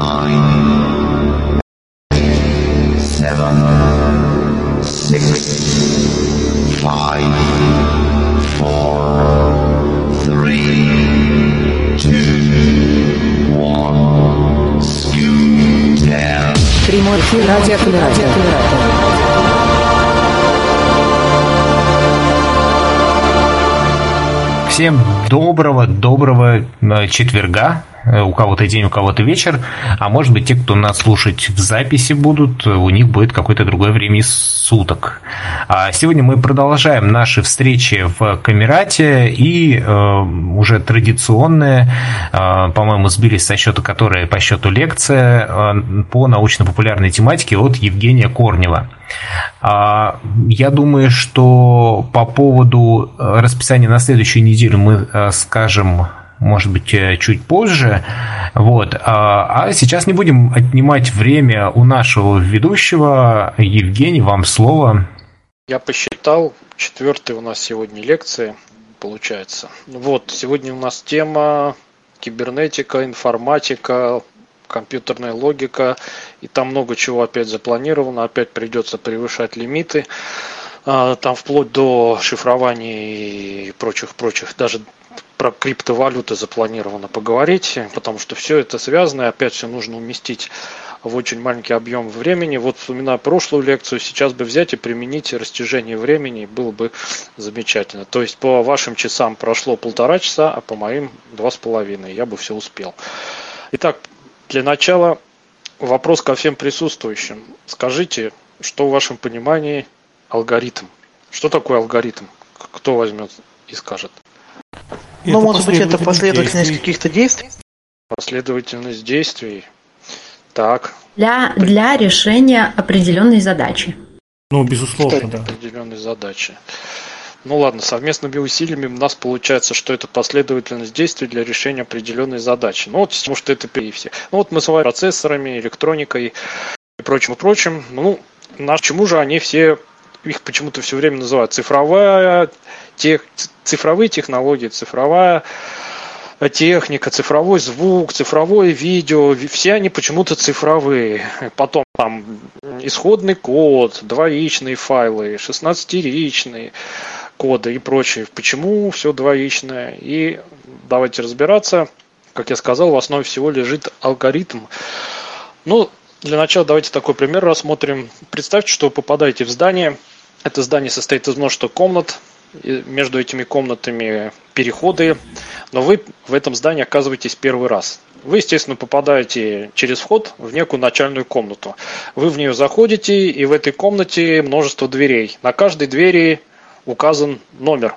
nine, seven. Всем доброго, доброго э, четверга. Э, У кого-то день, у кого-то вечер. А может быть, те, кто нас слушать в записи будут, у них будет какое-то другое время суток. А сегодня мы продолжаем наши встречи в Камерате и э, уже традиционная, э, по-моему, сбились со счета, которая по счету лекция э, по научно-популярной тематике от Евгения Корнева. А, Я думаю, что по поводу э, расписания на следующую неделю мы э, скажем, может быть, э, чуть позже. Вот. А а сейчас не будем отнимать время у нашего ведущего. Евгений, вам слово. Я посчитал, четвертая у нас сегодня лекция получается. Вот, сегодня у нас тема кибернетика, информатика, компьютерная логика, и там много чего опять запланировано, опять придется превышать лимиты. А, Там вплоть до шифрования и прочих-прочих, даже про криптовалюты запланировано поговорить, потому что все это связано, и опять все нужно уместить в очень маленький объем времени. Вот вспоминая прошлую лекцию, сейчас бы взять и применить растяжение времени, было бы замечательно. То есть по вашим часам прошло полтора часа, а по моим два с половиной. Я бы все успел. Итак, для начала вопрос ко всем присутствующим. Скажите, что в вашем понимании алгоритм? Что такое алгоритм? Кто возьмет и скажет? Ну, может быть, это последовательность каких-то действий? Последовательность действий. Так, для, для решения определенной задачи. Ну, безусловно, да. определенной задачи. Ну ладно, совместными усилиями у нас получается, что это последовательность действий для решения определенной задачи. Ну вот, потому что это и все. Ну вот мы с вами процессорами, электроникой и прочим, и прочим. Ну, на чему же они все, их почему-то все время называют цифровая, тех, цифровые технологии, цифровая техника, цифровой звук, цифровое видео, все они почему-то цифровые. Потом там исходный код, двоичные файлы, 16-ричные коды и прочее. Почему все двоичное? И давайте разбираться. Как я сказал, в основе всего лежит алгоритм. Ну, для начала давайте такой пример рассмотрим. Представьте, что вы попадаете в здание. Это здание состоит из множества комнат, между этими комнатами переходы, но вы в этом здании оказываетесь первый раз. Вы, естественно, попадаете через вход в некую начальную комнату. Вы в нее заходите, и в этой комнате множество дверей. На каждой двери указан номер.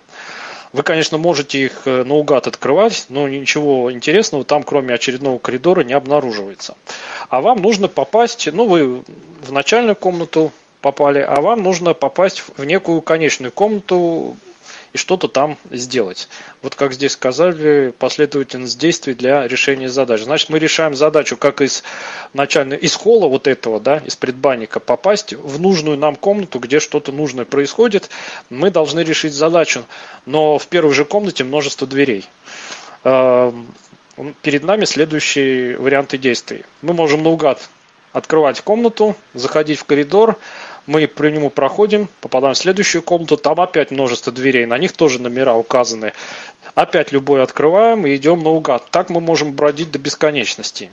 Вы, конечно, можете их э, наугад открывать, но ничего интересного там, кроме очередного коридора, не обнаруживается. А вам нужно попасть, ну, вы в начальную комнату попали, а вам нужно попасть в некую конечную комнату и что-то там сделать. Вот как здесь сказали, последовательность действий для решения задач. Значит, мы решаем задачу, как из начальной, из холла вот этого, да, из предбанника попасть в нужную нам комнату, где что-то нужное происходит. Мы должны решить задачу, но в первой же комнате множество дверей. Эм, Перед нами следующие варианты действий. Мы можем наугад открывать комнату, заходить в коридор, мы по нему проходим, попадаем в следующую комнату, там опять множество дверей, на них тоже номера указаны. Опять любой открываем и идем наугад. Так мы можем бродить до бесконечности.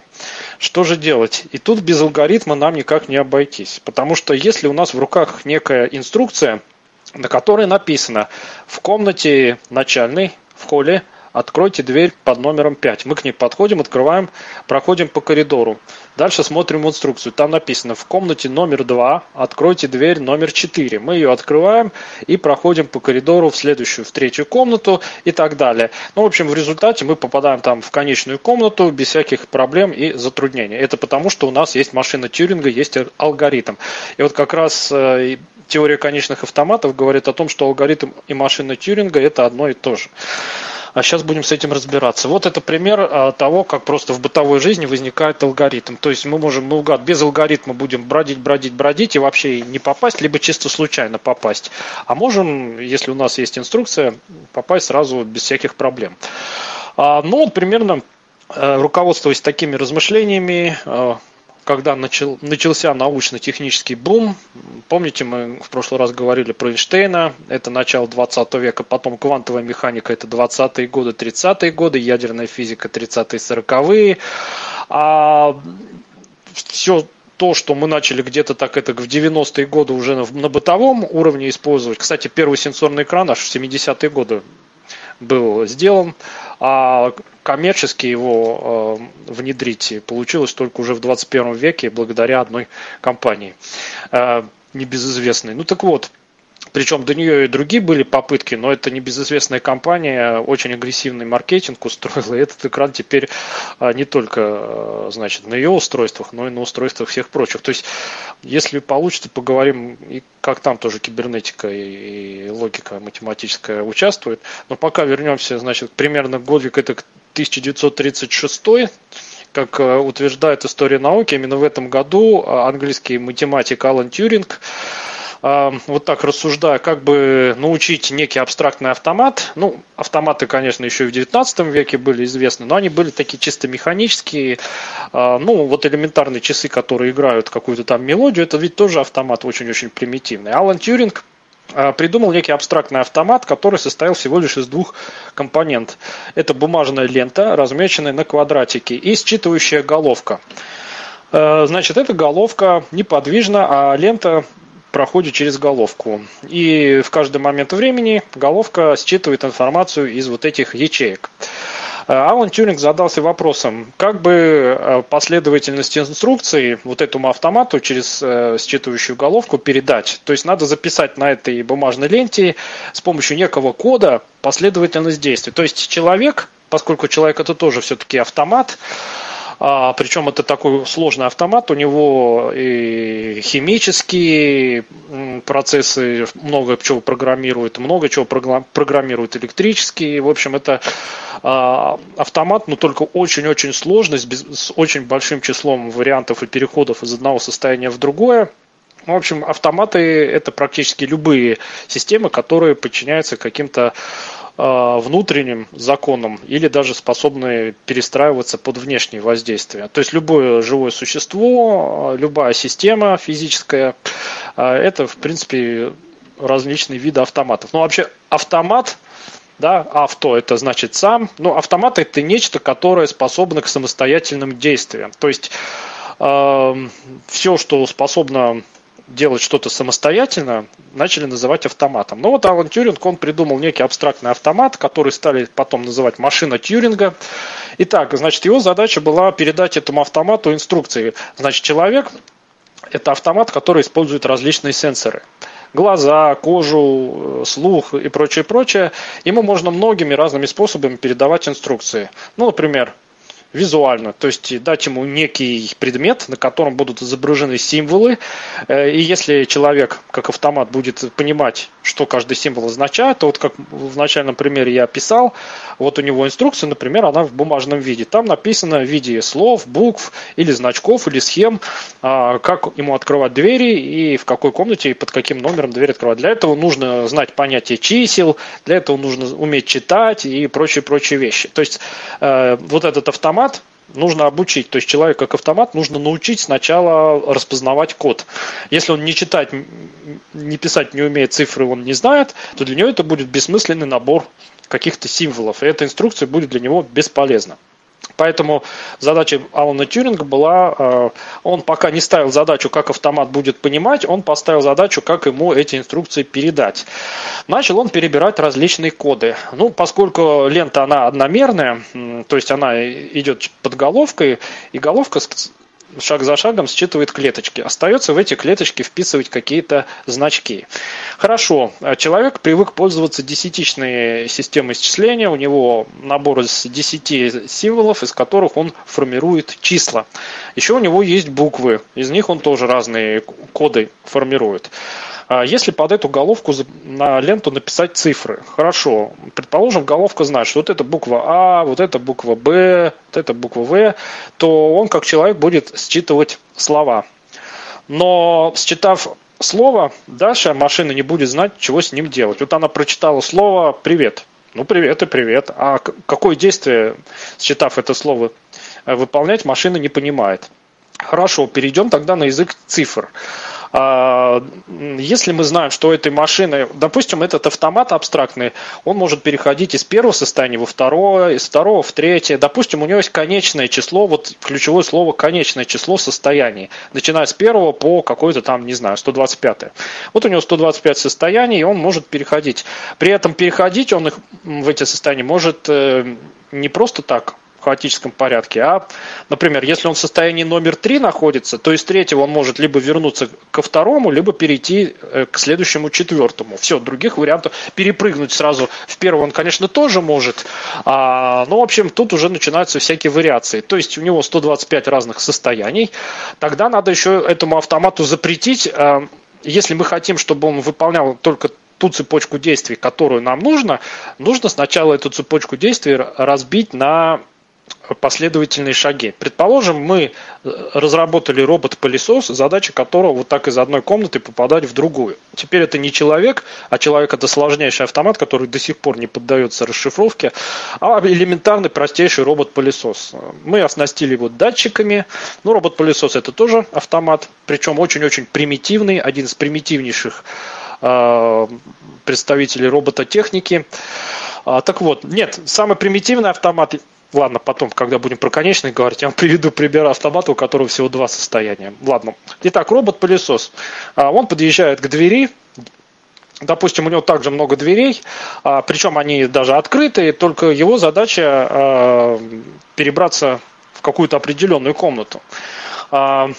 Что же делать? И тут без алгоритма нам никак не обойтись. Потому что если у нас в руках некая инструкция, на которой написано в комнате начальной, в холле, откройте дверь под номером 5. Мы к ней подходим, открываем, проходим по коридору. Дальше смотрим инструкцию. Там написано в комнате номер 2 откройте дверь номер 4. Мы ее открываем и проходим по коридору в следующую, в третью комнату и так далее. Ну, в общем, в результате мы попадаем там в конечную комнату без всяких проблем и затруднений. Это потому, что у нас есть машина Тюринга, есть алгоритм. И вот как раз э, теория конечных автоматов говорит о том, что алгоритм и машина Тюринга это одно и то же. А сейчас будем с этим разбираться. Вот это пример а, того, как просто в бытовой жизни возникает алгоритм. То есть мы можем наугад без алгоритма будем бродить, бродить, бродить и вообще не попасть, либо чисто случайно попасть. А можем, если у нас есть инструкция, попасть сразу без всяких проблем. А, ну, вот примерно Э, руководствуясь такими размышлениями, э, когда начал, начался научно-технический бум, помните, мы в прошлый раз говорили про Эйнштейна, это начало 20 века, потом квантовая механика, это 20-е годы, 30-е годы, ядерная физика 30-е, 40-е, а все то, что мы начали где-то так это в 90-е годы уже на, бытовом уровне использовать. Кстати, первый сенсорный экран аж в 70-е годы был сделан, а коммерчески его э, внедрить получилось только уже в 21 веке благодаря одной компании э, небезызвестной. Ну так вот, причем до нее и другие были попытки, но это небезызвестная компания, очень агрессивный маркетинг устроила. И этот экран теперь а, не только а, значит, на ее устройствах, но и на устройствах всех прочих. То есть, если получится, поговорим, и как там тоже кибернетика и логика математическая участвует. Но пока вернемся, значит, примерно годик это 1936 как а, утверждает история науки, именно в этом году английский математик Алан Тьюринг вот так рассуждая, как бы научить некий абстрактный автомат. Ну, автоматы, конечно, еще и в 19 веке были известны, но они были такие чисто механические. А, ну, вот элементарные часы, которые играют какую-то там мелодию, это ведь тоже автомат очень-очень примитивный. Алан Тьюринг а, придумал некий абстрактный автомат, который состоял всего лишь из двух компонентов. Это бумажная лента, размеченная на квадратике, и считывающая головка. А, значит, эта головка неподвижна, а лента проходит через головку. И в каждый момент времени головка считывает информацию из вот этих ячеек. Э, Алан Тюринг задался вопросом, как бы э, последовательность инструкций вот этому автомату через э, считывающую головку передать. То есть надо записать на этой бумажной ленте с помощью некого кода последовательность действий. То есть человек, поскольку человек это тоже все-таки автомат, а, причем это такой сложный автомат, у него и химические процессы много чего программирует, много чего программирует электрические. В общем, это а, автомат, но только очень-очень сложный, с, без, с очень большим числом вариантов и переходов из одного состояния в другое. В общем, автоматы это практически любые системы, которые подчиняются каким-то внутренним законам или даже способны перестраиваться под внешние воздействия. То есть любое живое существо, любая система физическая, э, это в принципе различные виды автоматов. Ну вообще автомат да, авто это значит сам, но автомат это нечто, которое способно к самостоятельным действиям. То есть э, все, что способно делать что-то самостоятельно, начали называть автоматом. Но вот Алан Тюринг, он придумал некий абстрактный автомат, который стали потом называть машина Тюринга. Итак, значит, его задача была передать этому автомату инструкции. Значит, человек – это автомат, который использует различные сенсоры глаза, кожу, слух и прочее, прочее, ему можно многими разными способами передавать инструкции. Ну, например, визуально, то есть дать ему некий предмет, на котором будут изображены символы, э, и если человек, как автомат, будет понимать, что каждый символ означает, то вот как в начальном примере я описал, вот у него инструкция, например, она в бумажном виде. Там написано в виде слов, букв или значков, или схем, а, как ему открывать двери и в какой комнате и под каким номером дверь открывать. Для этого нужно знать понятие чисел, для этого нужно уметь читать и прочие-прочие вещи. То есть э, вот этот автомат автомат нужно обучить. То есть человек как автомат нужно научить сначала распознавать код. Если он не читать, не писать не умеет, цифры он не знает, то для него это будет бессмысленный набор каких-то символов. И эта инструкция будет для него бесполезна. Поэтому задача Алана Тюринга была, э, он пока не ставил задачу, как автомат будет понимать, он поставил задачу, как ему эти инструкции передать. Начал он перебирать различные коды. Ну, поскольку лента, она одномерная, то есть она идет под головкой, и головка шаг за шагом считывает клеточки. Остается в эти клеточки вписывать какие-то значки. Хорошо, человек привык пользоваться десятичной системой исчисления. У него набор из 10 символов, из которых он формирует числа. Еще у него есть буквы. Из них он тоже разные коды формирует. А если под эту головку на ленту написать цифры, хорошо, предположим, головка знает, что вот это буква А, вот это буква Б, вот это буква В, то он как человек будет считывать слова. Но считав слово, дальше машина не будет знать, чего с ним делать. Вот она прочитала слово «привет», Ну, привет и привет. А какое действие, считав это слово, э, выполнять машина не понимает? Хорошо, перейдем тогда на язык цифр. А, Если мы знаем, что у этой машины, допустим, этот автомат абстрактный, он может переходить из первого состояния во второе, из второго в третье. Допустим, у него есть конечное число, вот ключевое слово конечное число состояний, начиная с первого по какое-то там, не знаю, 125. Вот у него 125 состояний, и он может переходить. При этом переходить он их в эти состояния может э, не просто так, хаотическом порядке, а, например, если он в состоянии номер 3 находится, то из третьего он может либо вернуться ко второму, либо перейти э, к следующему четвертому. Все, других вариантов перепрыгнуть сразу в первый он, конечно, тоже может, а, но, в общем, тут уже начинаются всякие вариации. То есть у него 125 разных состояний, тогда надо еще этому автомату запретить, а, если мы хотим, чтобы он выполнял только ту цепочку действий, которую нам нужно, нужно сначала эту цепочку действий разбить на последовательные шаги. Предположим, мы э, разработали робот-пылесос, задача которого вот так из одной комнаты попадать в другую. Теперь это не человек, а человек это сложнейший автомат, который до сих пор не поддается расшифровке, а элементарный простейший робот-пылесос. Мы оснастили его датчиками. Ну, робот-пылесос это тоже автомат, причем очень-очень примитивный, один из примитивнейших э, представителей робототехники. А, так вот, нет, самый примитивный автомат, ладно, потом, когда будем про конечный говорить, я вам приведу пример автомата, у которого всего два состояния. Ладно. Итак, робот-пылесос. А, Он подъезжает к двери, Допустим, у него также много дверей, а, причем они даже открытые, только его задача а, перебраться в какую-то определенную комнату. А,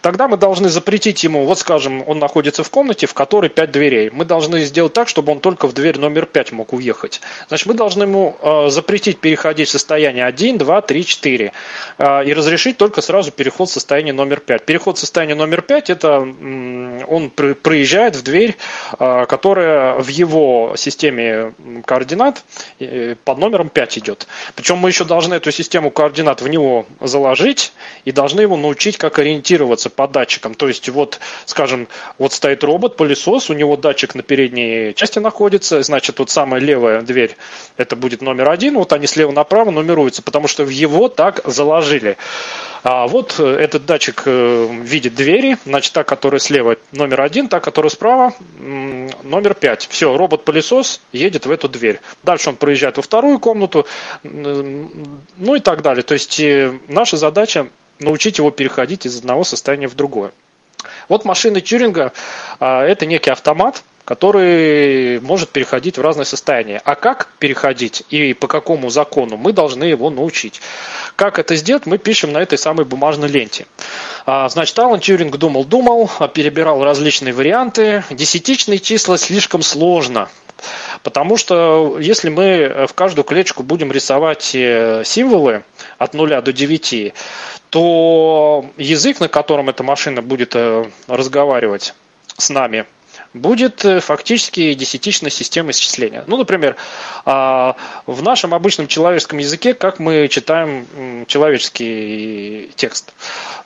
Тогда мы должны запретить ему, вот скажем, он находится в комнате, в которой 5 дверей. Мы должны сделать так, чтобы он только в дверь номер 5 мог уехать. Значит, мы должны ему а, запретить переходить в состояние 1, 2, 3, 4 а, и разрешить только сразу переход в состояние номер 5. Переход в состояние номер 5 это он проезжает в дверь, а, которая в его системе координат э, под номером 5 идет. Причем мы еще должны эту систему координат в него заложить и должны его научить, как ориентироваться по датчикам. То есть, вот, скажем, вот стоит робот, пылесос, у него датчик на передней части находится, значит, вот самая левая дверь, это будет номер один, вот они слева направо нумеруются, потому что в его так заложили. А вот э, этот датчик э, видит двери, значит, та, которая слева номер один, та, которая справа номер пять. Все, робот-пылесос едет в эту дверь. Дальше он проезжает во вторую комнату, ну и так далее. То есть э, наша задача научить его переходить из одного состояния в другое. Вот машина Тьюринга а, это некий автомат, который может переходить в разные состояния. А как переходить и по какому закону, мы должны его научить. Как это сделать, мы пишем на этой самой бумажной ленте. А, Значит, Алан Тьюринг думал-думал, а, перебирал различные варианты. Десятичные числа слишком сложно. Потому что если мы в каждую клеточку будем рисовать э, символы от 0 до 9, то язык, на котором эта машина будет э, разговаривать с нами, будет э, фактически десятичная система исчисления. Ну, например, а, в нашем обычном человеческом языке, как мы читаем человеческий текст,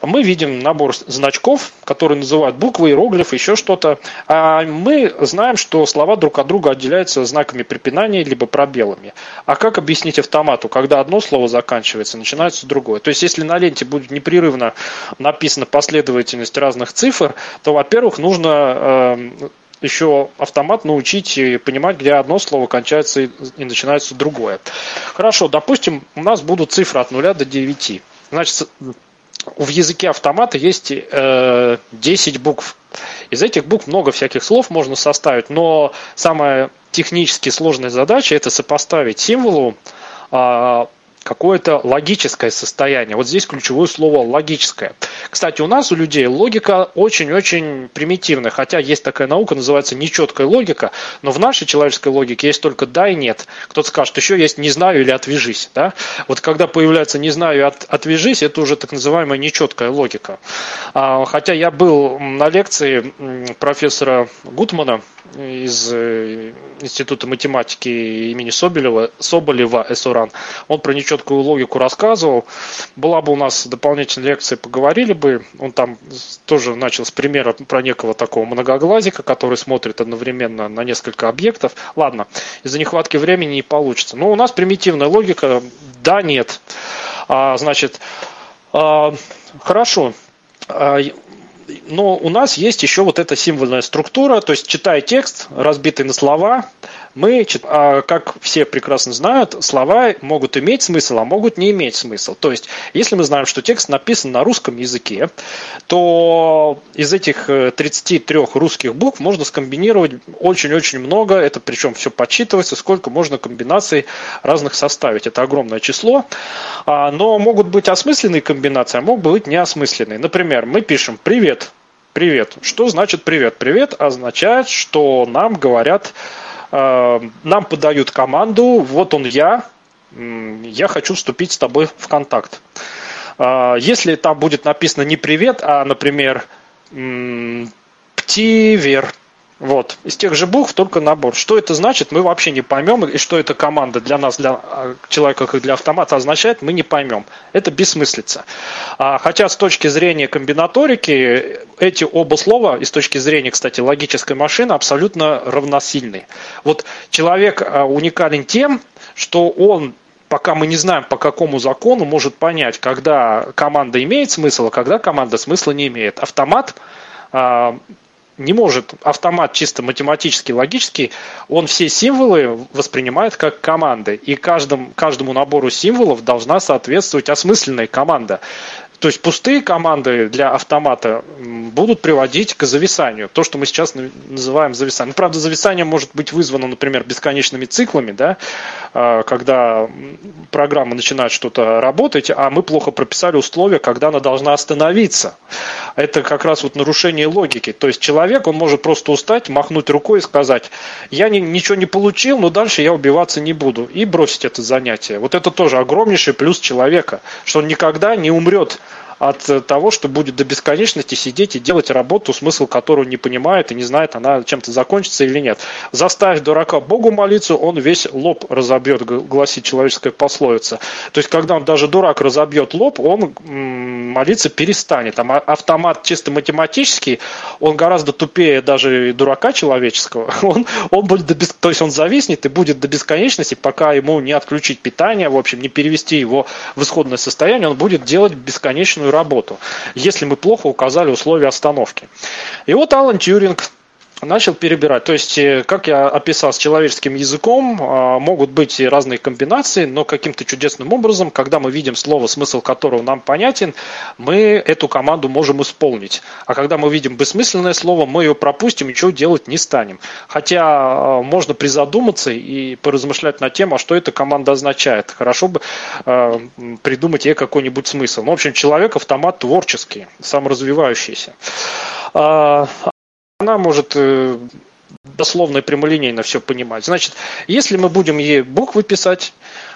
мы видим набор значков, которые называют буквы, иероглифы, еще что-то. А мы знаем, что слова друг от друга отделяются знаками препинания либо пробелами. А как объяснить автомату, когда одно слово заканчивается, начинается другое? То есть, если на ленте будет непрерывно написана последовательность разных цифр, то, во-первых, нужно э, еще автомат научить и понимать, где одно слово кончается и, начинается другое. Хорошо, допустим, у нас будут цифры от 0 до 9. Значит, в языке автомата есть э, 10 букв. Из этих букв много всяких слов можно составить, но самая технически сложная задача это сопоставить символу а, какое-то логическое состояние. Вот здесь ключевое слово логическое. Кстати, у нас, у людей, логика очень-очень примитивная, хотя есть такая наука, называется нечеткая логика, но в нашей человеческой логике есть только да и нет. Кто-то скажет, еще есть не знаю или отвяжись. Да? Вот когда появляется не знаю от, отвяжись, это уже так называемая нечеткая логика. А, хотя я был на лекции профессора Гутмана из э, Института математики имени Соболева, Соболева СОРАН. Он про нечеткую четкую логику рассказывал. Была бы у нас дополнительная лекция, поговорили бы. Он там тоже начал с примера про некого такого многоглазика, который смотрит одновременно на несколько объектов. Ладно, из-за нехватки времени не получится. Но у нас примитивная логика да, нет. А, значит, а, хорошо. А, но у нас есть еще вот эта символьная структура, то есть читая текст, разбитый на слова, мы, а, как все прекрасно знают, слова могут иметь смысл, а могут не иметь смысл. То есть, если мы знаем, что текст написан на русском языке, то из этих 33 э, русских букв можно скомбинировать очень-очень много, это причем все подсчитывается, сколько можно комбинаций разных составить. Это огромное число, а, но могут быть осмысленные комбинации, а могут быть неосмысленные. Например, мы пишем «Привет», Привет. Что значит привет? Привет означает, что нам говорят нам подают команду, вот он я, я хочу вступить с тобой в контакт. Э, если там будет написано не привет, а, например, птивер, вот. Из тех же букв только набор. Что это значит, мы вообще не поймем. И что эта команда для нас, для а, человека, как для автомата означает, мы не поймем. Это бессмыслица. А, хотя с точки зрения комбинаторики, эти оба слова, и с точки зрения, кстати, логической машины, абсолютно равносильны. Вот человек а, уникален тем, что он пока мы не знаем, по какому закону, может понять, когда команда имеет смысл, а когда команда смысла не имеет. Автомат не может автомат чисто математически, логически, он все символы воспринимает как команды. И каждому, каждому набору символов должна соответствовать осмысленная команда. То есть пустые команды для автомата будут приводить к зависанию. То, что мы сейчас называем зависанием. Ну, правда, зависание может быть вызвано, например, бесконечными циклами, да, а, когда программа начинает что-то работать, а мы плохо прописали условия, когда она должна остановиться. Это как раз вот нарушение логики. То есть человек, он может просто устать, махнуть рукой и сказать, я ничего не получил, но дальше я убиваться не буду. И бросить это занятие. Вот это тоже огромнейший плюс человека, что он никогда не умрет от того, что будет до бесконечности сидеть и делать работу, смысл которую не понимает и не знает, она чем-то закончится или нет. Заставь дурака Богу молиться, он весь лоб разобьет, гласит человеческая пословица. То есть, когда он даже дурак разобьет лоб, он молиться перестанет. А автомат чисто математический, он гораздо тупее даже дурака человеческого. Он, он будет до бес... То есть он зависнет и будет до бесконечности, пока ему не отключить питание, в общем, не перевести его в исходное состояние, он будет делать бесконечную работу, если мы плохо указали условия остановки. И вот Алан Тьюринг начал перебирать. То есть, э, как я описал с человеческим языком, а, могут быть разные комбинации, но каким-то чудесным образом, когда мы видим слово, смысл которого нам понятен, мы эту команду можем исполнить. А когда мы видим бессмысленное слово, мы ее пропустим, ничего делать не станем. Хотя а, можно призадуматься и поразмышлять над тем, а что эта команда означает. Хорошо бы а, придумать ей какой-нибудь смысл. Ну, в общем, человек автомат творческий, саморазвивающийся она может э, дословно и прямолинейно все понимать. Значит, если мы будем ей буквы писать,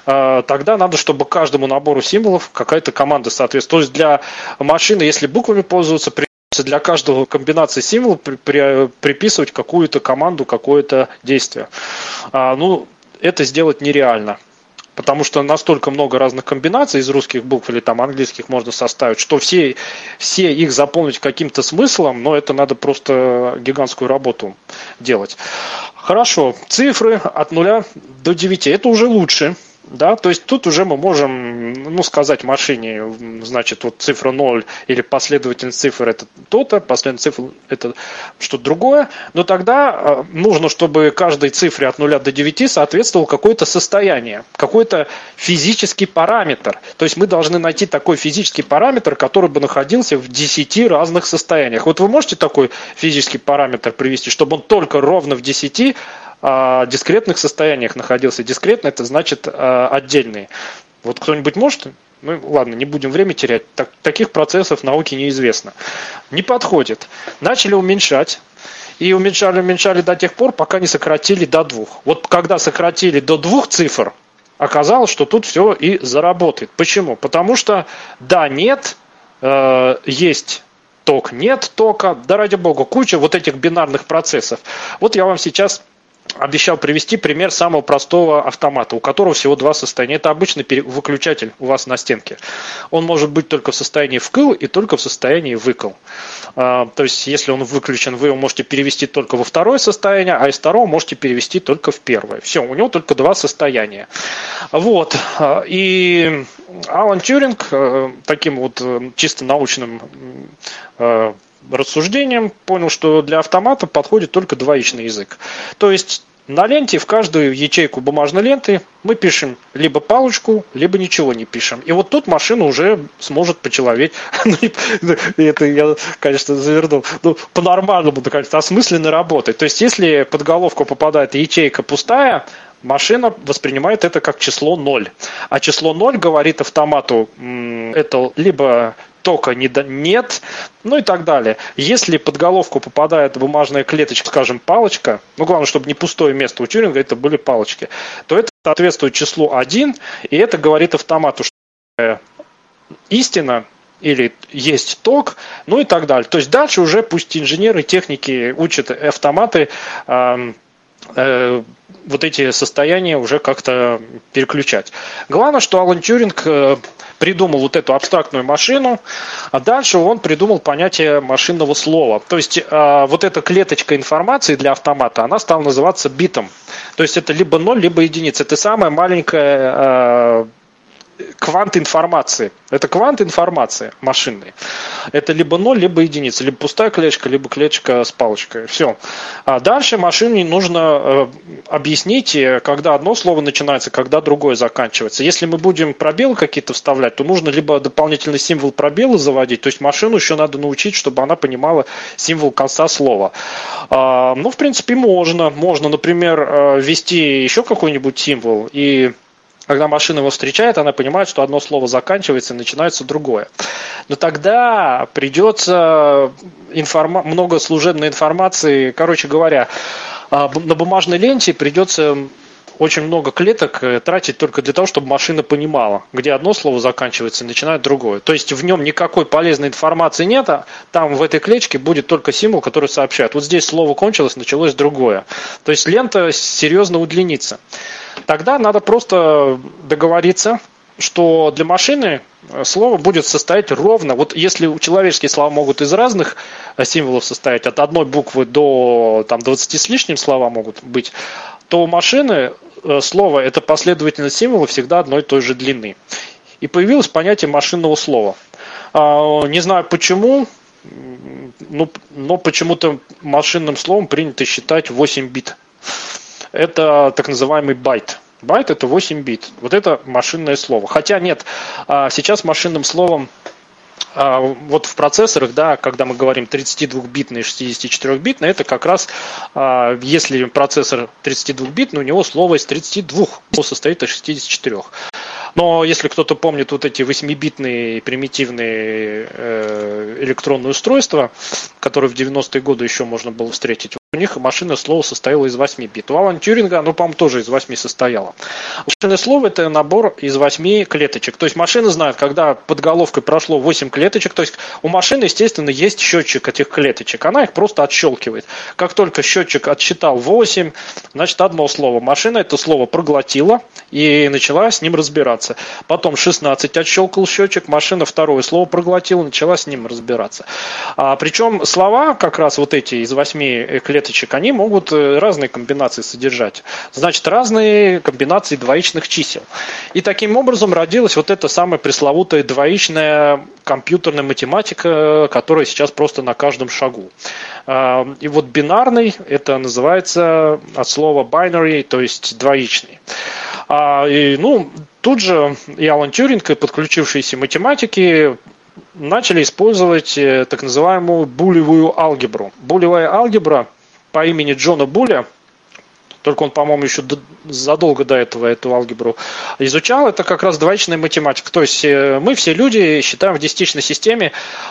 э, тогда надо, чтобы каждому набору символов какая-то команда соответствует. То есть для машины, если буквами пользоваться, для каждого комбинации символов при, при, приписывать какую-то команду, какое-то действие. А, ну, это сделать нереально потому что настолько много разных комбинаций из русских букв или там английских можно составить, что все, все их заполнить каким-то смыслом, но это надо просто гигантскую работу делать. Хорошо, цифры от 0 до 9, это уже лучше. Да, то есть тут уже мы можем ну, сказать машине, значит, вот цифра 0 или последовательность цифр это то-то, последовательность цифр это что-то другое, но тогда а, нужно, чтобы каждой цифре от 0 до 9 соответствовало какое-то состояние, какой-то физический параметр. То есть мы должны найти такой физический параметр, который бы находился в 10 разных состояниях. Вот вы можете такой физический параметр привести, чтобы он только ровно в 10 а, дискретных состояниях находился. Дискретно это значит а, отдельные. Вот кто-нибудь может? Ну ладно, не будем время терять. Так, таких процессов науки неизвестно. Не подходит. Начали уменьшать. И уменьшали, уменьшали до тех пор, пока не сократили до двух. Вот когда сократили до двух цифр, оказалось, что тут все и заработает. Почему? Потому что да, нет, э, есть ток, нет тока, да ради бога, куча вот этих бинарных процессов. Вот я вам сейчас обещал привести пример самого простого автомата, у которого всего два состояния. Это обычный выключатель у вас на стенке. Он может быть только в состоянии вкл и только в состоянии выкл. А, то есть, если он выключен, вы его можете перевести только во второе состояние, а из второго можете перевести только в первое. Все, у него только два состояния. Вот. А, и Алан Тюринг э, таким вот э, чисто научным э, рассуждением понял, что для автомата подходит только двоичный язык. То есть на ленте в каждую ячейку бумажной ленты мы пишем либо палочку, либо ничего не пишем. И вот тут машина уже сможет почеловеть. Ну, это я, конечно, завернул. Ну, по-нормальному, конечно, осмысленно работать. То есть, если под головку попадает ячейка пустая, машина воспринимает это как число 0. А число 0 говорит автомату, это либо тока не, нет, ну и так далее. Если под головку попадает бумажная клеточка, скажем, палочка, ну главное, чтобы не пустое место у Тюринга, это были палочки, то это соответствует числу 1, и это говорит автомату, что э, истина или есть ток, ну и так далее. То есть дальше уже пусть инженеры, техники учат автоматы э, э, вот эти состояния уже как-то переключать. Главное, что Алан Тюринг э, придумал вот эту абстрактную машину, а дальше он придумал понятие машинного слова. То есть э, вот эта клеточка информации для автомата, она стала называться битом. То есть это либо 0, либо единица. Это самая маленькая э, квант информации. Это квант информации машинный. Это либо 0, либо единица. Либо пустая клеточка, либо клеточка с палочкой. Все. А дальше машине нужно э, объяснить, э, когда одно слово начинается, когда другое заканчивается. Если мы будем пробелы какие-то вставлять, то нужно либо дополнительный символ пробела заводить, то есть машину еще надо научить, чтобы она понимала символ конца слова. А, ну, в принципе, можно. Можно, например, э, ввести еще какой-нибудь символ и когда машина его встречает, она понимает, что одно слово заканчивается и начинается другое. Но тогда придется информа- много служебной информации. Короче говоря, а, на бумажной ленте придется очень много клеток э, тратить только для того, чтобы машина понимала, где одно слово заканчивается и начинает другое. То есть в нем никакой полезной информации нет, а там в этой клеточке будет только символ, который сообщает. Вот здесь слово кончилось, началось другое. То есть лента серьезно удлинится. Тогда надо просто договориться, что для машины э, слово будет состоять ровно. Вот если человеческие слова могут из разных э, символов состоять, от одной буквы до там, 20 с лишним слова могут быть, то у машины э, слово – это последовательность символов всегда одной и той же длины. И появилось понятие машинного слова. А, не знаю почему, но, но почему-то машинным словом принято считать 8 бит. Это так называемый байт. Байт это 8 бит. Вот это машинное слово. Хотя нет, а, сейчас машинным словом а, вот в процессорах, да, когда мы говорим 32-битный и 64-битный, это как раз, а, если процессор 32-битный, у него слово из 32 состоит из 64. Но если кто-то помнит вот эти 8-битные примитивные э, электронные устройства, которые в 90-е годы еще можно было встретить, у них машинное слово состояло из 8 бит. У Алан Тюринга, ну, по-моему, тоже из 8 состояло. Машинное слово – это набор из 8 клеточек. То есть машина знает, когда под головкой прошло 8 клеточек, то есть у машины, естественно, есть счетчик этих клеточек. Она их просто отщелкивает. Как только счетчик отсчитал 8, значит, одно слово. Машина это слово проглотила и начала с ним разбираться. Потом 16 отщелкал счетчик, машина второе слово проглотила, начала с ним разбираться. А, причем слова, как раз вот эти из 8 клеточек, клеточек, они могут э, разные комбинации содержать. Значит, разные комбинации двоичных чисел. И таким образом родилась вот эта самая пресловутая двоичная компьютерная математика, которая сейчас просто на каждом шагу. А, и вот бинарный, это называется от слова binary, то есть двоичный. А, и, ну, тут же и Алан Тюринг, и подключившиеся математики начали использовать э, так называемую булевую алгебру. Булевая алгебра по имени Джона Буля, только он, по-моему, еще задолго до этого эту алгебру изучал, это как раз двоичная математика. То есть э, мы все люди считаем в десятичной системе,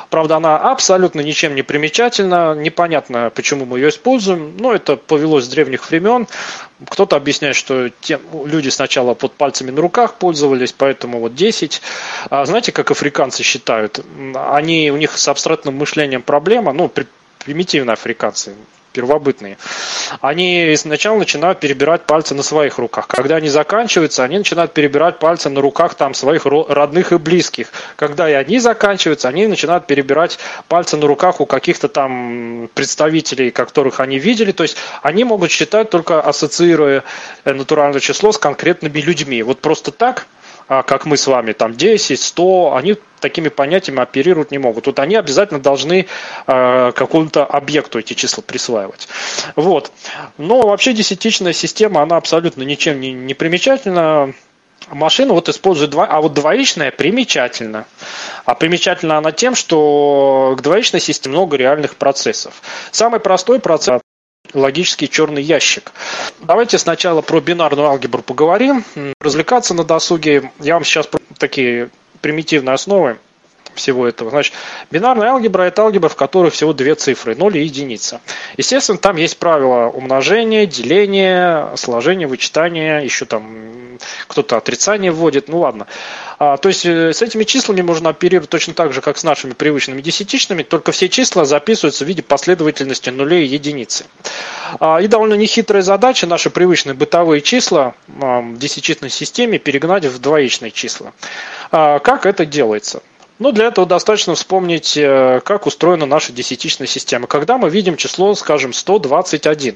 правда, она абсолютно ничем не примечательна, непонятно, почему мы ее используем, но это повелось с древних времен. Кто-то объясняет, что те, люди сначала под пальцами на руках пользовались, поэтому вот 10. А знаете, как африканцы считают? Они, у них с абстрактным мышлением проблема, ну, примитивно африканцы, первобытные, они сначала начинают перебирать пальцы на своих руках. Когда они заканчиваются, они начинают перебирать пальцы на руках там своих родных и близких. Когда и они заканчиваются, они начинают перебирать пальцы на руках у каких-то там представителей, которых они видели. То есть они могут считать только ассоциируя натуральное число с конкретными людьми. Вот просто так как мы с вами, там 10, 100, они такими понятиями оперировать не могут. Вот они обязательно должны э, какому-то объекту эти числа присваивать. Вот. Но вообще десятичная система, она абсолютно ничем не, не примечательна. Машина вот использует два, а вот двоичная примечательна. А примечательна она тем, что к двоичной системе много реальных процессов. Самый простой процесс логический черный ящик. Давайте сначала про бинарную алгебру поговорим. Развлекаться на досуге. Я вам сейчас такие примитивные основы всего этого. Значит, бинарная алгебра – это алгебра, в которой всего две цифры – 0 и единица. Естественно, там есть правила умножения, деления, сложения, вычитания, еще там кто-то отрицание вводит, ну ладно. А, то есть э, с этими числами можно оперировать точно так же, как с нашими привычными десятичными, только все числа записываются в виде последовательности нулей и единицы. А, и довольно нехитрая задача наши привычные бытовые числа в десятичной системе перегнать в двоичные числа. А, как это делается? Ну, для этого достаточно вспомнить, э, как устроена наша десятичная система. Когда мы видим число, скажем, 121,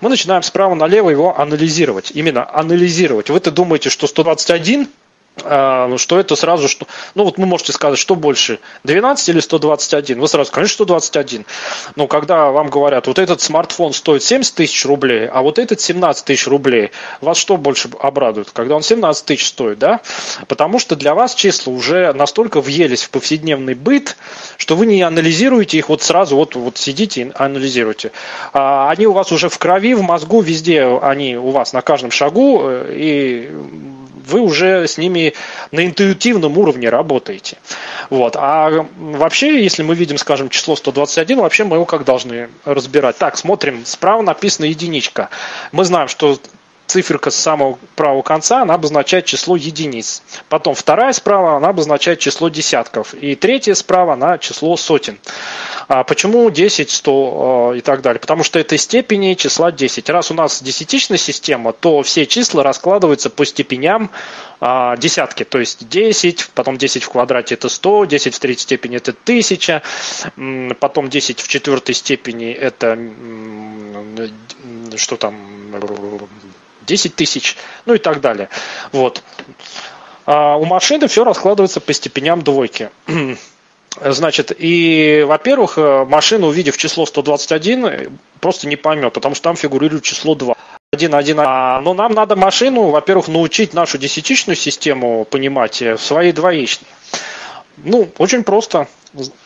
мы начинаем справа налево его анализировать. Именно анализировать. Вы-то думаете, что 121 а, ну, что это сразу, что, ну вот вы можете сказать, что больше, 12 или 121? Вы сразу, конечно, 121. Но когда вам говорят, вот этот смартфон стоит 70 тысяч рублей, а вот этот 17 тысяч рублей, вас что больше обрадует? Когда он 17 тысяч стоит, да? Потому что для вас числа уже настолько въелись в повседневный быт, что вы не анализируете их вот сразу, вот, вот сидите и анализируете. А они у вас уже в крови, в мозгу, везде они у вас на каждом шагу, э, и вы уже с ними на интуитивном уровне работаете. Вот. А вообще, если мы видим, скажем, число 121, вообще мы его как должны разбирать? Так, смотрим, справа написано единичка. Мы знаем, что циферка с самого правого конца, она обозначает число единиц. Потом вторая справа, она обозначает число десятков. И третья справа, она число сотен. А почему 10, 100 а, и так далее? Потому что это степени числа 10. Раз у нас десятичная система, то все числа раскладываются по степеням а, десятки. То есть 10, потом 10 в квадрате это 100, 10 в третьей степени это 1000, потом 10 в четвертой степени это что там 10 тысяч, ну и так далее. Вот. А у машины все раскладывается по степеням двойки. Значит, и, во-первых, э, машина, увидев число 121, просто не поймет, потому что там фигурирует число 2. 1, 1, а, но нам надо машину, во-первых, научить нашу десятичную систему понимать э, в своей двоичной. Ну, очень просто.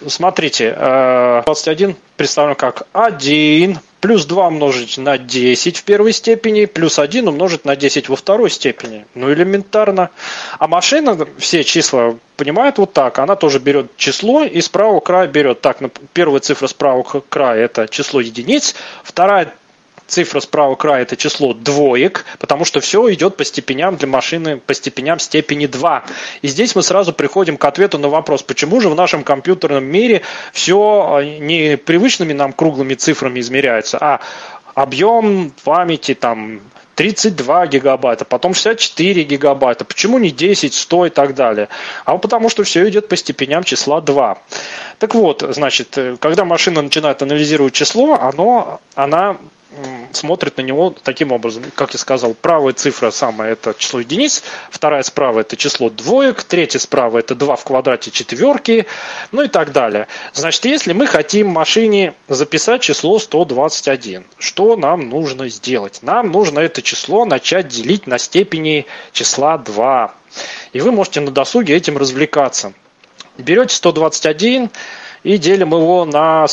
Смотрите, 21 э, представлен как 1 плюс 2 умножить на 10 в первой степени, плюс 1 умножить на 10 во второй степени. Ну, элементарно. А машина все числа понимает вот так. Она тоже берет число и с правого края берет. Так, первая цифра с правого края это число единиц, вторая цифра с правого края это число двоек, потому что все идет по степеням для машины, по степеням степени 2. И здесь мы сразу приходим к ответу на вопрос, почему же в нашем компьютерном мире все а, не привычными нам круглыми цифрами измеряется, а объем памяти там 32 гигабайта, потом 64 гигабайта. Почему не 10, 100 и так далее? А потому что все идет по степеням числа 2. Так вот, значит, э, когда машина начинает анализировать число, оно, она смотрит на него таким образом. Как я сказал, правая цифра самая это число единиц, вторая справа это число двоек, третья справа это 2 в квадрате четверки, ну и так далее. Значит, если мы хотим машине записать число 121, что нам нужно сделать? Нам нужно это число начать делить на степени числа 2. И вы можете на досуге этим развлекаться. Берете 121 и делим его на,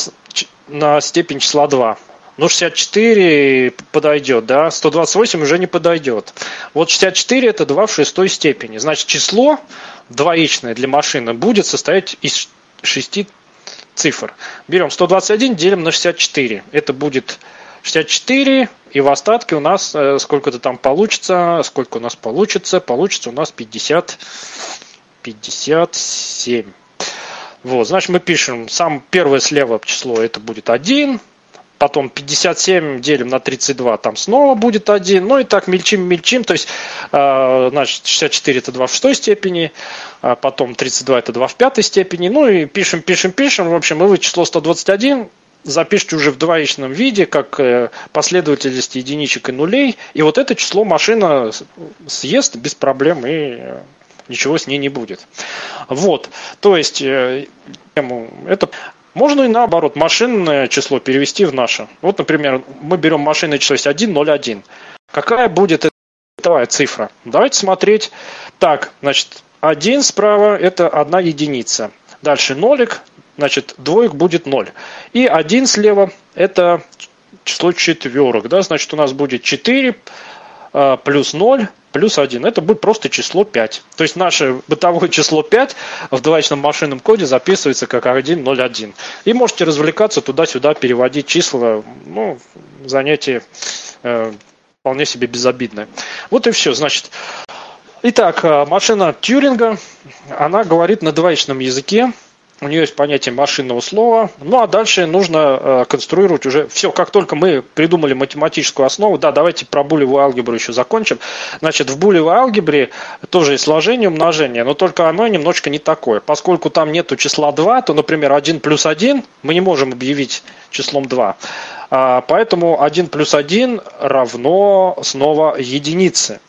на степень числа 2. Ну, 64 подойдет, да, 128 уже не подойдет. Вот 64 это 2 в шестой степени. Значит, число двоичное для машины будет состоять из 6 цифр. Берем 121, делим на 64. Это будет 64, и в остатке у нас э, сколько-то там получится, сколько у нас получится, получится у нас 50, 57. Вот, значит, мы пишем, сам первое слева число это будет 1, потом 57 делим на 32, там снова будет 1, ну и так мельчим-мельчим, то есть, э, значит, 64 это 2 в шестой степени, а потом 32 это 2 в пятой степени, ну и пишем, пишем, пишем, в общем, и вы число 121 запишите уже в двоичном виде, как э, последовательность единичек и нулей, и вот это число машина съест без проблем и э, ничего с ней не будет. Вот, то есть это можно и наоборот, машинное число перевести в наше. Вот, например, мы берем машинное число 101. Какая будет эта цифра? Давайте смотреть. Так, значит, 1 справа – это одна единица. Дальше нолик, значит, двоек будет 0. И 1 слева – это число четверок. Да? Значит, у нас будет 4 а, плюс 0 плюс 1. Это будет просто число 5. То есть наше бытовое число 5 в двоичном машинном коде записывается как 101. И можете развлекаться туда-сюда, переводить числа. Ну, занятие э, вполне себе безобидное. Вот и все. Значит, Итак, э, машина Тьюринга, она говорит на двоичном языке, у нее есть понятие машинного слова. Ну а дальше нужно э, конструировать уже все. Как только мы придумали математическую основу, да, давайте про булевую алгебру еще закончим. Значит, в булевой алгебре тоже есть сложение, умножение, но только оно немножечко не такое. Поскольку там нету числа 2, то, например, 1 плюс 1 мы не можем объявить числом 2. А, поэтому 1 плюс 1 равно снова единице.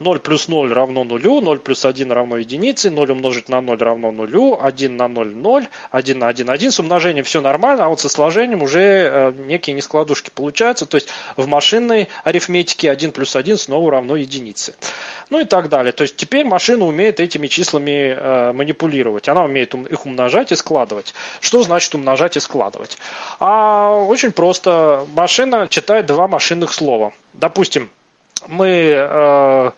0 плюс 0 равно нулю, 0 плюс 1 равно единице, 0 умножить на 0 равно нулю, 1 на 0 0, 1 на 1 1. С умножением все нормально, а вот со сложением уже э, некие нескладушки получаются. То есть в машинной арифметике 1 плюс 1 снова равно единице. Ну и так далее. То есть теперь машина умеет этими числами э, манипулировать. Она умеет их умножать и складывать. Что значит умножать и складывать? А очень просто. Машина читает два машинных слова. Допустим, мы э,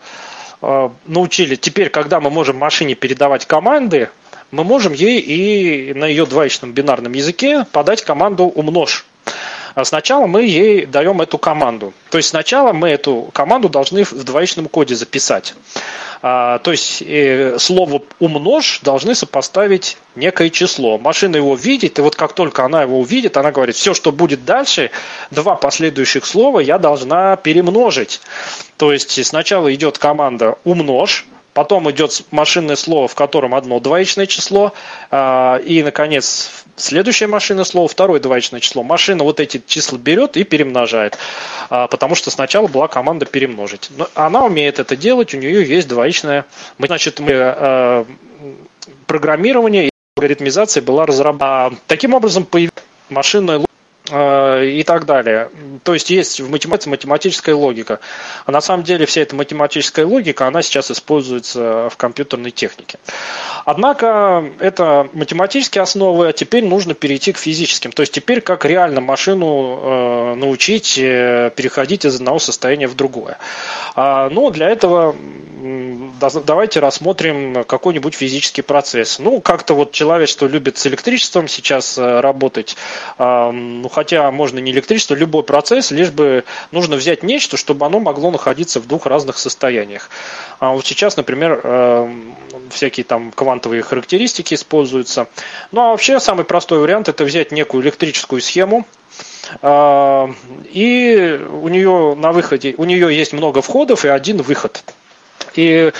э, научили, теперь, когда мы можем машине передавать команды, мы можем ей и на ее двоичном бинарном языке подать команду «умножь». А сначала мы ей даем эту команду. То есть сначала мы эту команду должны в двоичном коде записать. А, то есть э, слово «умножь» должны сопоставить некое число. Машина его видит, и вот как только она его увидит, она говорит, все, что будет дальше, два последующих слова я должна перемножить. То есть сначала идет команда «умножь», Потом идет машинное слово, в котором одно двоичное число. А, и, наконец, следующее машинное слово, второе двоичное число. Машина вот эти числа берет и перемножает. А, потому что сначала была команда перемножить. Но она умеет это делать, у нее есть двоичное. Значит, мы, а, программирование и алгоритмизация была разработана. Таким образом, появилась Э, и так далее. То есть есть в математике математическая логика. А на самом деле вся эта математическая логика, она сейчас используется в компьютерной технике. Однако это математические основы, а теперь нужно перейти к физическим. То есть теперь как реально машину э, научить э, переходить из одного состояния в другое. А, но для этого давайте рассмотрим какой-нибудь физический процесс. Ну, как-то вот человечество любит с электричеством сейчас работать. Ну, хотя можно не электричество, любой процесс, лишь бы нужно взять нечто, чтобы оно могло находиться в двух разных состояниях. А вот сейчас, например, э, всякие там квантовые характеристики используются. Ну а вообще самый простой вариант это взять некую электрическую схему, э, и у нее на выходе, у нее есть много входов и один выход. И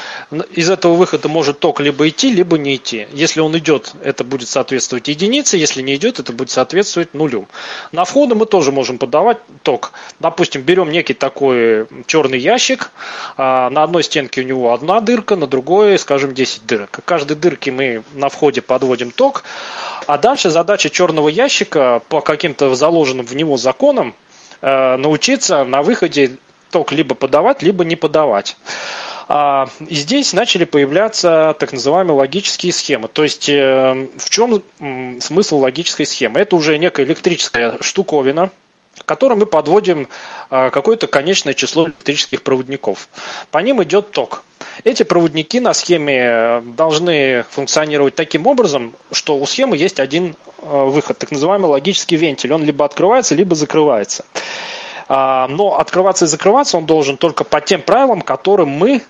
из этого выхода может ток либо идти, либо не идти. Если он идет, это будет соответствовать единице, если не идет, это будет соответствовать нулю. На входы мы тоже можем подавать ток. Допустим, берем некий такой черный ящик, а, на одной стенке у него одна дырка, на другой, скажем, 10 дырок. К каждой дырке мы на входе подводим ток, а дальше задача черного ящика по каким-то заложенным в него законам э, научиться на выходе ток либо подавать, либо не подавать. А, и здесь начали появляться так называемые логические схемы. То есть э, в чем смысл логической схемы? Это уже некая электрическая штуковина, к которой мы подводим а, какое-то конечное число электрических проводников. По ним идет ток. Эти проводники на схеме должны функционировать таким образом, что у схемы есть один э, выход, так называемый логический вентиль. Он либо открывается, либо закрывается. А, но открываться и закрываться он должен только по тем правилам, которым мы